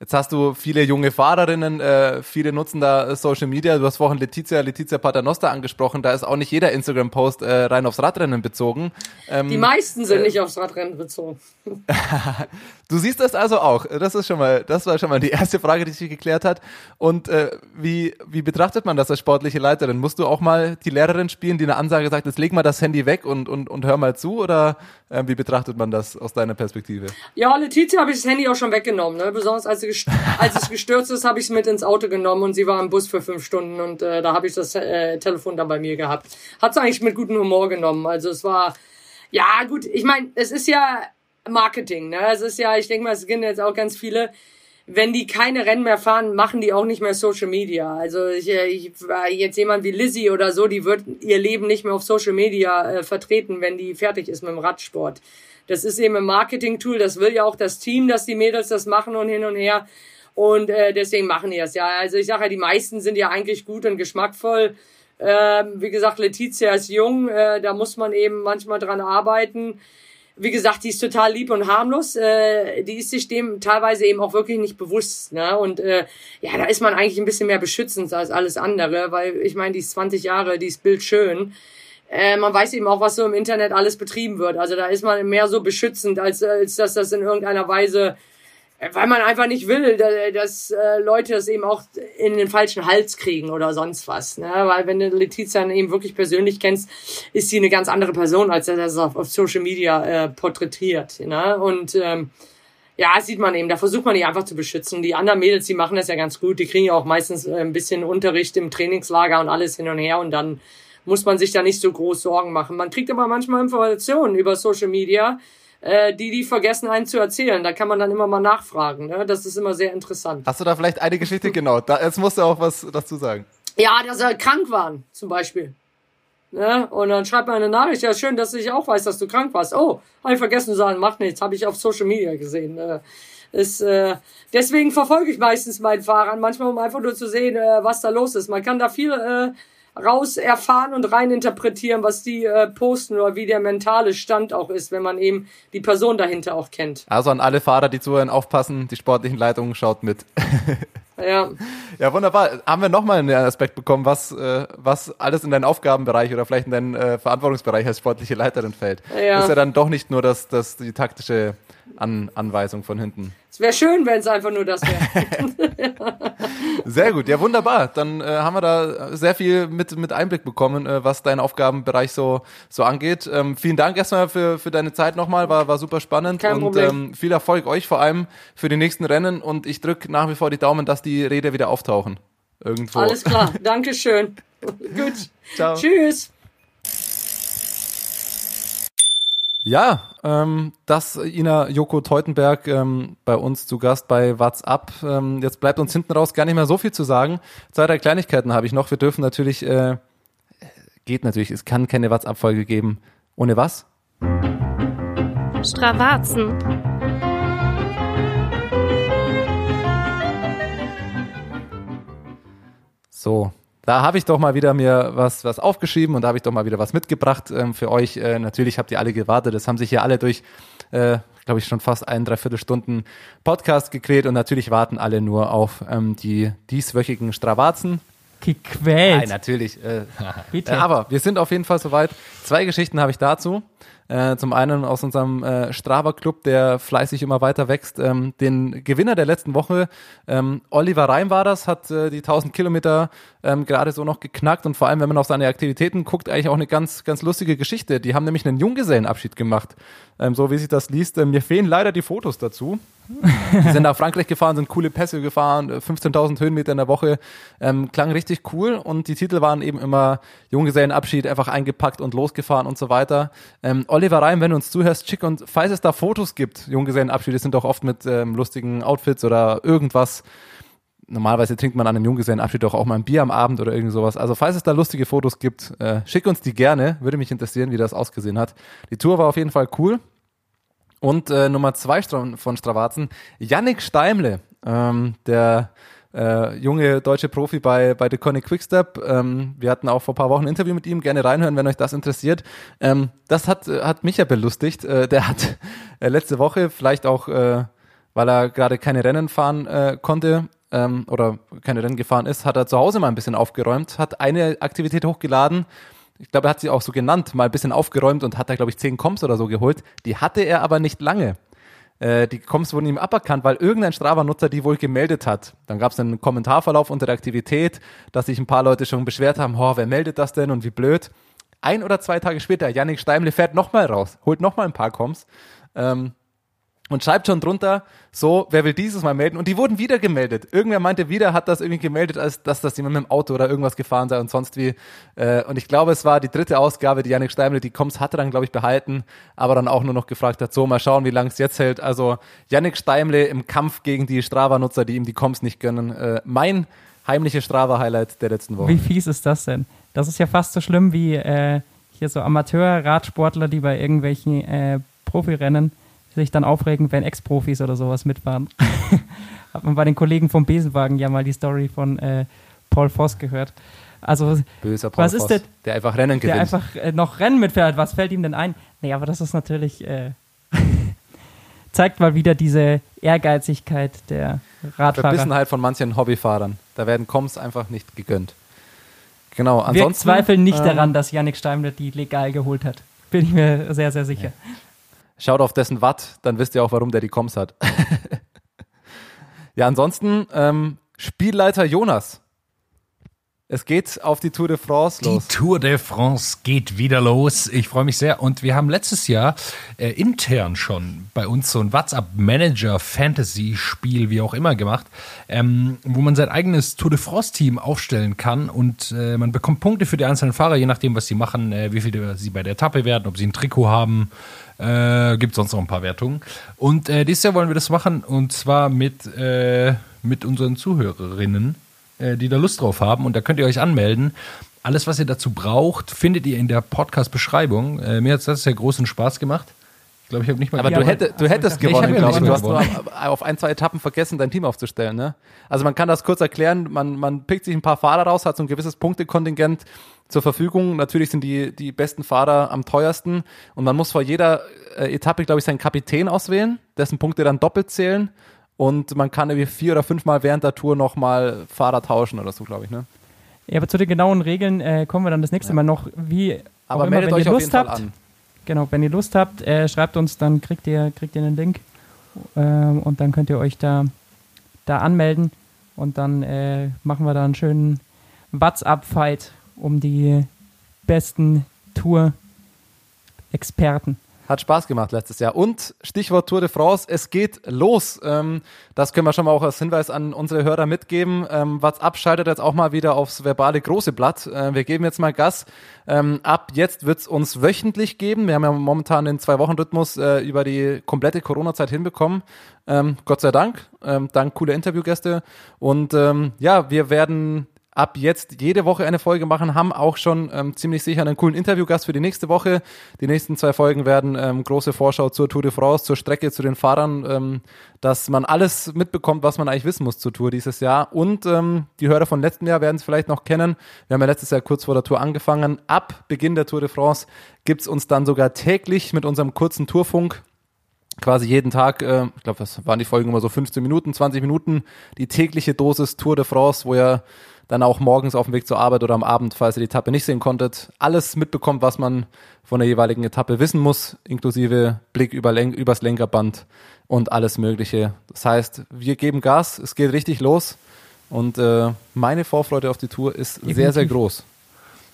Jetzt hast du viele junge Fahrerinnen, äh, viele nutzen da Social Media. Du hast vorhin Letizia, Letizia Paternoster angesprochen. Da ist auch nicht jeder Instagram-Post äh, rein aufs Radrennen bezogen. Ähm, Die meisten sind äh, nicht aufs Radrennen bezogen. [laughs] du siehst das also auch. Das ist schon mal, das war schon mal die erste Frage, die sich geklärt hat. Und äh, wie, wie betrachtet man das als sportliche Leiterin? Musst du auch mal die Lehrerin spielen, die eine Ansage sagt, jetzt leg mal das Handy weg und, und, und hör mal zu? Oder äh, wie betrachtet man das aus deiner Perspektive? Ja, Letizia habe ich das Handy auch schon weggenommen, ne? besonders als sie als es gestürzt ist, habe ich es mit ins Auto genommen und sie war im Bus für fünf Stunden und äh, da habe ich das äh, Telefon dann bei mir gehabt. Hat es eigentlich mit gutem Humor genommen. Also es war, ja gut, ich meine, es ist ja Marketing, ne? Es ist ja, ich denke mal, es kennen jetzt auch ganz viele, wenn die keine Rennen mehr fahren, machen die auch nicht mehr Social Media. Also ich, äh, ich jetzt jemand wie Lizzie oder so, die wird ihr Leben nicht mehr auf Social Media äh, vertreten, wenn die fertig ist mit dem Radsport. Das ist eben ein Marketing-Tool, das will ja auch das Team, dass die Mädels das machen und hin und her. Und äh, deswegen machen die das ja. Also ich sage ja, die meisten sind ja eigentlich gut und geschmackvoll. Ähm, wie gesagt, Letizia ist jung, äh, da muss man eben manchmal dran arbeiten. Wie gesagt, die ist total lieb und harmlos. Äh, die ist sich dem teilweise eben auch wirklich nicht bewusst. Ne? Und äh, ja, da ist man eigentlich ein bisschen mehr beschützend als alles andere, weil ich meine, die ist 20 Jahre, die ist bildschön äh, man weiß eben auch, was so im Internet alles betrieben wird. Also da ist man mehr so beschützend, als, als dass das in irgendeiner Weise, äh, weil man einfach nicht will, dass äh, Leute das eben auch in den falschen Hals kriegen oder sonst was. Ne? Weil wenn du Letizia eben wirklich persönlich kennst, ist sie eine ganz andere Person, als er das auf, auf Social Media äh, porträtiert. Ne? Und ähm, ja, sieht man eben, da versucht man die einfach zu beschützen. Die anderen Mädels, die machen das ja ganz gut. Die kriegen ja auch meistens ein bisschen Unterricht im Trainingslager und alles hin und her und dann muss man sich da nicht so groß Sorgen machen. Man kriegt aber manchmal Informationen über Social Media, äh, die die vergessen einen zu erzählen. Da kann man dann immer mal nachfragen. Ne? Das ist immer sehr interessant. Hast du da vielleicht eine Geschichte [laughs] genau? Da, jetzt musst du auch was dazu sagen. Ja, dass er krank waren, zum Beispiel. Ne? Und dann schreibt man eine Nachricht, ja schön, dass ich auch weiß, dass du krank warst. Oh, habe ich vergessen zu sagen, macht nichts, habe ich auf Social Media gesehen. Äh, ist, äh, deswegen verfolge ich meistens meinen Fahrern, manchmal um einfach nur zu sehen, äh, was da los ist. Man kann da viel äh, raus erfahren und rein interpretieren, was die äh, posten oder wie der mentale Stand auch ist, wenn man eben die Person dahinter auch kennt. Also an alle Fahrer, die zuhören, aufpassen, die sportlichen Leitungen schaut mit. [laughs] Ja. Ja, wunderbar. Haben wir nochmal einen Aspekt bekommen, was, äh, was alles in deinen Aufgabenbereich oder vielleicht in deinen äh, Verantwortungsbereich als sportliche Leiterin fällt. Ja. Ist ja dann doch nicht nur das, das die taktische An Anweisung von hinten. Es wäre schön, wenn es einfach nur das wäre. [laughs] Sehr gut, ja wunderbar. Dann äh, haben wir da sehr viel mit, mit Einblick bekommen, äh, was deinen Aufgabenbereich so, so angeht. Ähm, vielen Dank erstmal für, für deine Zeit nochmal, war, war super spannend Kein und Problem. Ähm, viel Erfolg euch vor allem für die nächsten Rennen und ich drücke nach wie vor die Daumen, dass die Räder wieder auftauchen. Irgendwo. Alles klar, [laughs] Dankeschön. [laughs] Gut. Ciao. Tschüss. Ja, ähm, das Ina Joko Teutenberg ähm, bei uns zu Gast bei WhatsApp. Ähm, jetzt bleibt uns hinten raus gar nicht mehr so viel zu sagen. Zwei, drei Kleinigkeiten habe ich noch. Wir dürfen natürlich, äh, geht natürlich, es kann keine WhatsApp-Folge geben. Ohne was? Stravazen. So, da habe ich doch mal wieder mir was, was aufgeschrieben und da habe ich doch mal wieder was mitgebracht ähm, für euch. Äh, natürlich habt ihr alle gewartet. Das haben sich hier alle durch, äh, glaube ich, schon fast ein, dreiviertel Stunden Podcast gekräht und natürlich warten alle nur auf ähm, die dieswöchigen Stravazen. Gequält. Nein, natürlich. Äh, [laughs] Bitte. äh, aber wir sind auf jeden Fall soweit. Zwei Geschichten habe ich dazu. Äh, zum einen aus unserem äh, Strava Club, der fleißig immer weiter wächst. Ähm, den Gewinner der letzten Woche, ähm, Oliver Reim war das, hat äh, die 1000 Kilometer ähm, gerade so noch geknackt und vor allem, wenn man auf seine Aktivitäten guckt, eigentlich auch eine ganz, ganz lustige Geschichte. Die haben nämlich einen Junggesellenabschied gemacht. Ähm, so wie sich das liest. Ähm, mir fehlen leider die Fotos dazu. [laughs] Die sind nach Frankreich gefahren, sind coole Pässe gefahren, äh, 15.000 Höhenmeter in der Woche. Ähm, klang richtig cool und die Titel waren eben immer Junggesellenabschied, einfach eingepackt und losgefahren und so weiter. Ähm, Oliver Reim, wenn du uns zuhörst, schick und falls es da Fotos gibt, Junggesellenabschiede sind doch oft mit ähm, lustigen Outfits oder irgendwas. Normalerweise trinkt man an einem Junggesellenabschied doch auch mal ein Bier am Abend oder irgend sowas. Also falls es da lustige Fotos gibt, äh, schick uns die gerne. Würde mich interessieren, wie das ausgesehen hat. Die Tour war auf jeden Fall cool. Und äh, Nummer zwei von Stravazen, Yannick Steimle, ähm, der äh, junge deutsche Profi bei, bei The Conic Quickstep. Ähm, wir hatten auch vor paar Wochen ein Interview mit ihm, gerne reinhören, wenn euch das interessiert. Ähm, das hat, äh, hat mich ja belustigt. Äh, der hat äh, letzte Woche, vielleicht auch, äh, weil er gerade keine Rennen fahren äh, konnte, ähm, oder keine Rennen gefahren ist, hat er zu Hause mal ein bisschen aufgeräumt, hat eine Aktivität hochgeladen, ich glaube, er hat sie auch so genannt, mal ein bisschen aufgeräumt und hat da, glaube ich, zehn Comps oder so geholt. Die hatte er aber nicht lange. Äh, die Comps wurden ihm aberkannt, weil irgendein Strava-Nutzer die wohl gemeldet hat. Dann gab es einen Kommentarverlauf unter der Aktivität, dass sich ein paar Leute schon beschwert haben, oh, wer meldet das denn und wie blöd. Ein oder zwei Tage später, Yannick Steimle fährt nochmal raus, holt nochmal ein paar Comps. Ähm, und schreibt schon drunter, so, wer will dieses Mal melden? Und die wurden wieder gemeldet. Irgendwer meinte wieder, hat das irgendwie gemeldet, als dass das jemand mit dem Auto oder irgendwas gefahren sei und sonst wie. Äh, und ich glaube, es war die dritte Ausgabe, die Janik Steimle, die Koms hatte dann, glaube ich, behalten, aber dann auch nur noch gefragt hat, so, mal schauen, wie lange es jetzt hält. Also Janik Steimle im Kampf gegen die Strava-Nutzer, die ihm die Koms nicht gönnen. Äh, mein heimliches Strava-Highlight der letzten Woche. Wie fies ist das denn? Das ist ja fast so schlimm wie äh, hier so Amateur-Radsportler, die bei irgendwelchen äh, Profirennen sich dann aufregen, wenn Ex-Profis oder sowas mitfahren. [laughs] Hat man bei den Kollegen vom Besenwagen ja mal die Story von äh, Paul Voss gehört. Also, Böser Paul was ist Voss, der, der einfach Rennen der gewinnt. einfach äh, noch Rennen mitfährt? Was fällt ihm denn ein? Nee, aber das ist natürlich, äh, [laughs] zeigt mal wieder diese Ehrgeizigkeit der Radfahrer. Verbissenheit von manchen Hobbyfahrern. Da werden Koms einfach nicht gegönnt. Genau, Wir ansonsten. zweifeln nicht ähm, daran, dass Yannick Steimler die legal geholt hat. Bin ich mir sehr, sehr sicher. Schaut auf dessen Watt, dann wisst ihr auch, warum der die Koms hat. [laughs] ja, ansonsten ähm, Spielleiter Jonas. Es geht auf die Tour de France Die los. Tour de France geht wieder los. Ich freue mich sehr. Und wir haben letztes Jahr äh, intern schon bei uns so ein WhatsApp-Manager-Fantasy-Spiel, wie auch immer, gemacht, ähm, wo man sein eigenes Tour de France-Team aufstellen kann und äh, man bekommt Punkte für die einzelnen Fahrer, je nachdem, was sie machen, äh, wie viele sie bei der Etappe werden, ob sie ein Trikot haben. Äh, gibt sonst noch ein paar Wertungen. Und äh, dieses Jahr wollen wir das machen und zwar mit, äh, mit unseren Zuhörerinnen äh, die da Lust drauf haben. Und da könnt ihr euch anmelden. Alles, was ihr dazu braucht, findet ihr in der Podcast-Beschreibung. Äh, mir hat das sehr großen Spaß gemacht. Ich glaube, ich habe nicht mal Aber Ja, du, hätte, du hättest Ich gewonnen, ja glaube ich. nicht Du hast gewonnen. nur auf ein, zwei Etappen vergessen, dein Team aufzustellen. Ne? Also man kann das kurz erklären. Man, man pickt sich ein paar Fahrer raus, hat so ein gewisses Punktekontingent zur Verfügung. Natürlich sind die, die besten Fahrer am teuersten. Und man muss vor jeder äh, Etappe, glaube ich, seinen Kapitän auswählen, dessen Punkte dann doppelt zählen. und man kann irgendwie vier oder fünfmal während der Tour nochmal Fahrer tauschen oder so, glaube ich. Ne? Ja, aber zu den genauen Regeln äh, kommen wir dann das nächste Mal noch. Wie Aber meldet wenn euch ihr auf Lust jeden Fall habt. an. Genau, wenn ihr Lust habt, äh, schreibt uns, dann kriegt ihr, kriegt ihr einen Link ähm, und dann könnt ihr euch da, da anmelden und dann äh, machen wir da einen schönen WhatsApp-Fight um die besten Tour-Experten. Hat Spaß gemacht letztes Jahr. Und Stichwort Tour de France, es geht los. Ähm, das können wir schon mal auch als Hinweis an unsere Hörer mitgeben. Ähm, WhatsApp schaltet jetzt auch mal wieder aufs verbale große Blatt. Äh, wir geben jetzt mal Gas. Ähm, ab jetzt wird's uns wöchentlich geben. Wir haben ja momentan den Zwei-Wochen-Rhythmus äh, über die komplette Corona-Zeit hinbekommen. Gott sei Dank. Dank cooler Interviewgäste. Und ja, wir werden ab jetzt jede Woche eine Folge machen, haben auch schon ähm, ziemlich sicher einen coolen Interviewgast für die nächste Woche. Die nächsten zwei Folgen werden ähm, große Vorschau zur Tour de France, zur Strecke, zu den Fahrern, ähm, dass man alles mitbekommt, was man eigentlich wissen muss zur Tour dieses Jahr. Und ähm, die Hörer von letztem Jahr werden es vielleicht noch kennen. Wir haben ja letztes Jahr kurz vor der Tour angefangen. Ab Beginn der Tour de France gibt's uns dann sogar täglich mit unserem kurzen Tourfunk quasi jeden Tag, äh, ich glaube, das waren die Folgen immer so 15 Minuten, 20 Minuten, die tägliche Dosis Tour de France, wo ihr dann auch morgens auf dem Weg zur Arbeit oder am Abend, falls ihr die Etappe nicht sehen konntet, alles mitbekommt, was man von der jeweiligen Etappe wissen muss, inklusive Blick über Len übers Lenkerband und alles Mögliche. Das heißt, wir geben Gas, es geht richtig los und äh, meine Vorfreude auf die Tour ist sehr, sehr groß.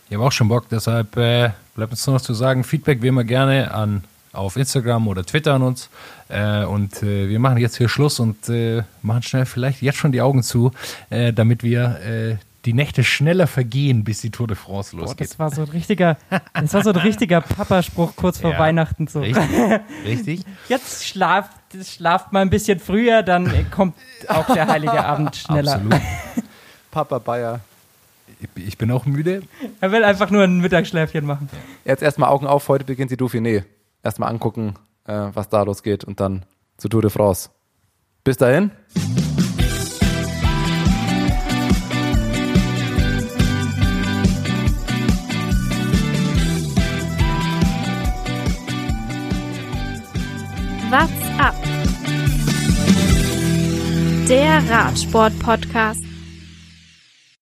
Ich habe auch schon Bock, deshalb äh, bleibt uns nur noch zu sagen, Feedback wie immer gerne an auf Instagram oder Twitter an uns. Äh, und äh, wir machen jetzt hier Schluss und äh, machen schnell vielleicht jetzt schon die Augen zu, äh, damit wir äh, die Nächte schneller vergehen, bis die Tour de France Boah, losgeht. das war so ein richtiger, das war so ein richtiger Papaspruch kurz vor Ja. Weihnachten so. Richtig? [laughs] Richtig? Jetzt schlaft, schlaft mal ein bisschen früher, dann äh, kommt auch der heilige Abend schneller. Absolut. [laughs] Papa Bayer. Ich, ich bin auch müde. Er will einfach nur ein Mittagsschläfchen machen. Jetzt erstmal Augen auf, heute beginnt die Dauphiné. Erstmal angucken, äh, was da losgeht und dann zur Tour de France. Bis dahin. What's up? Der Radsport-Podcast.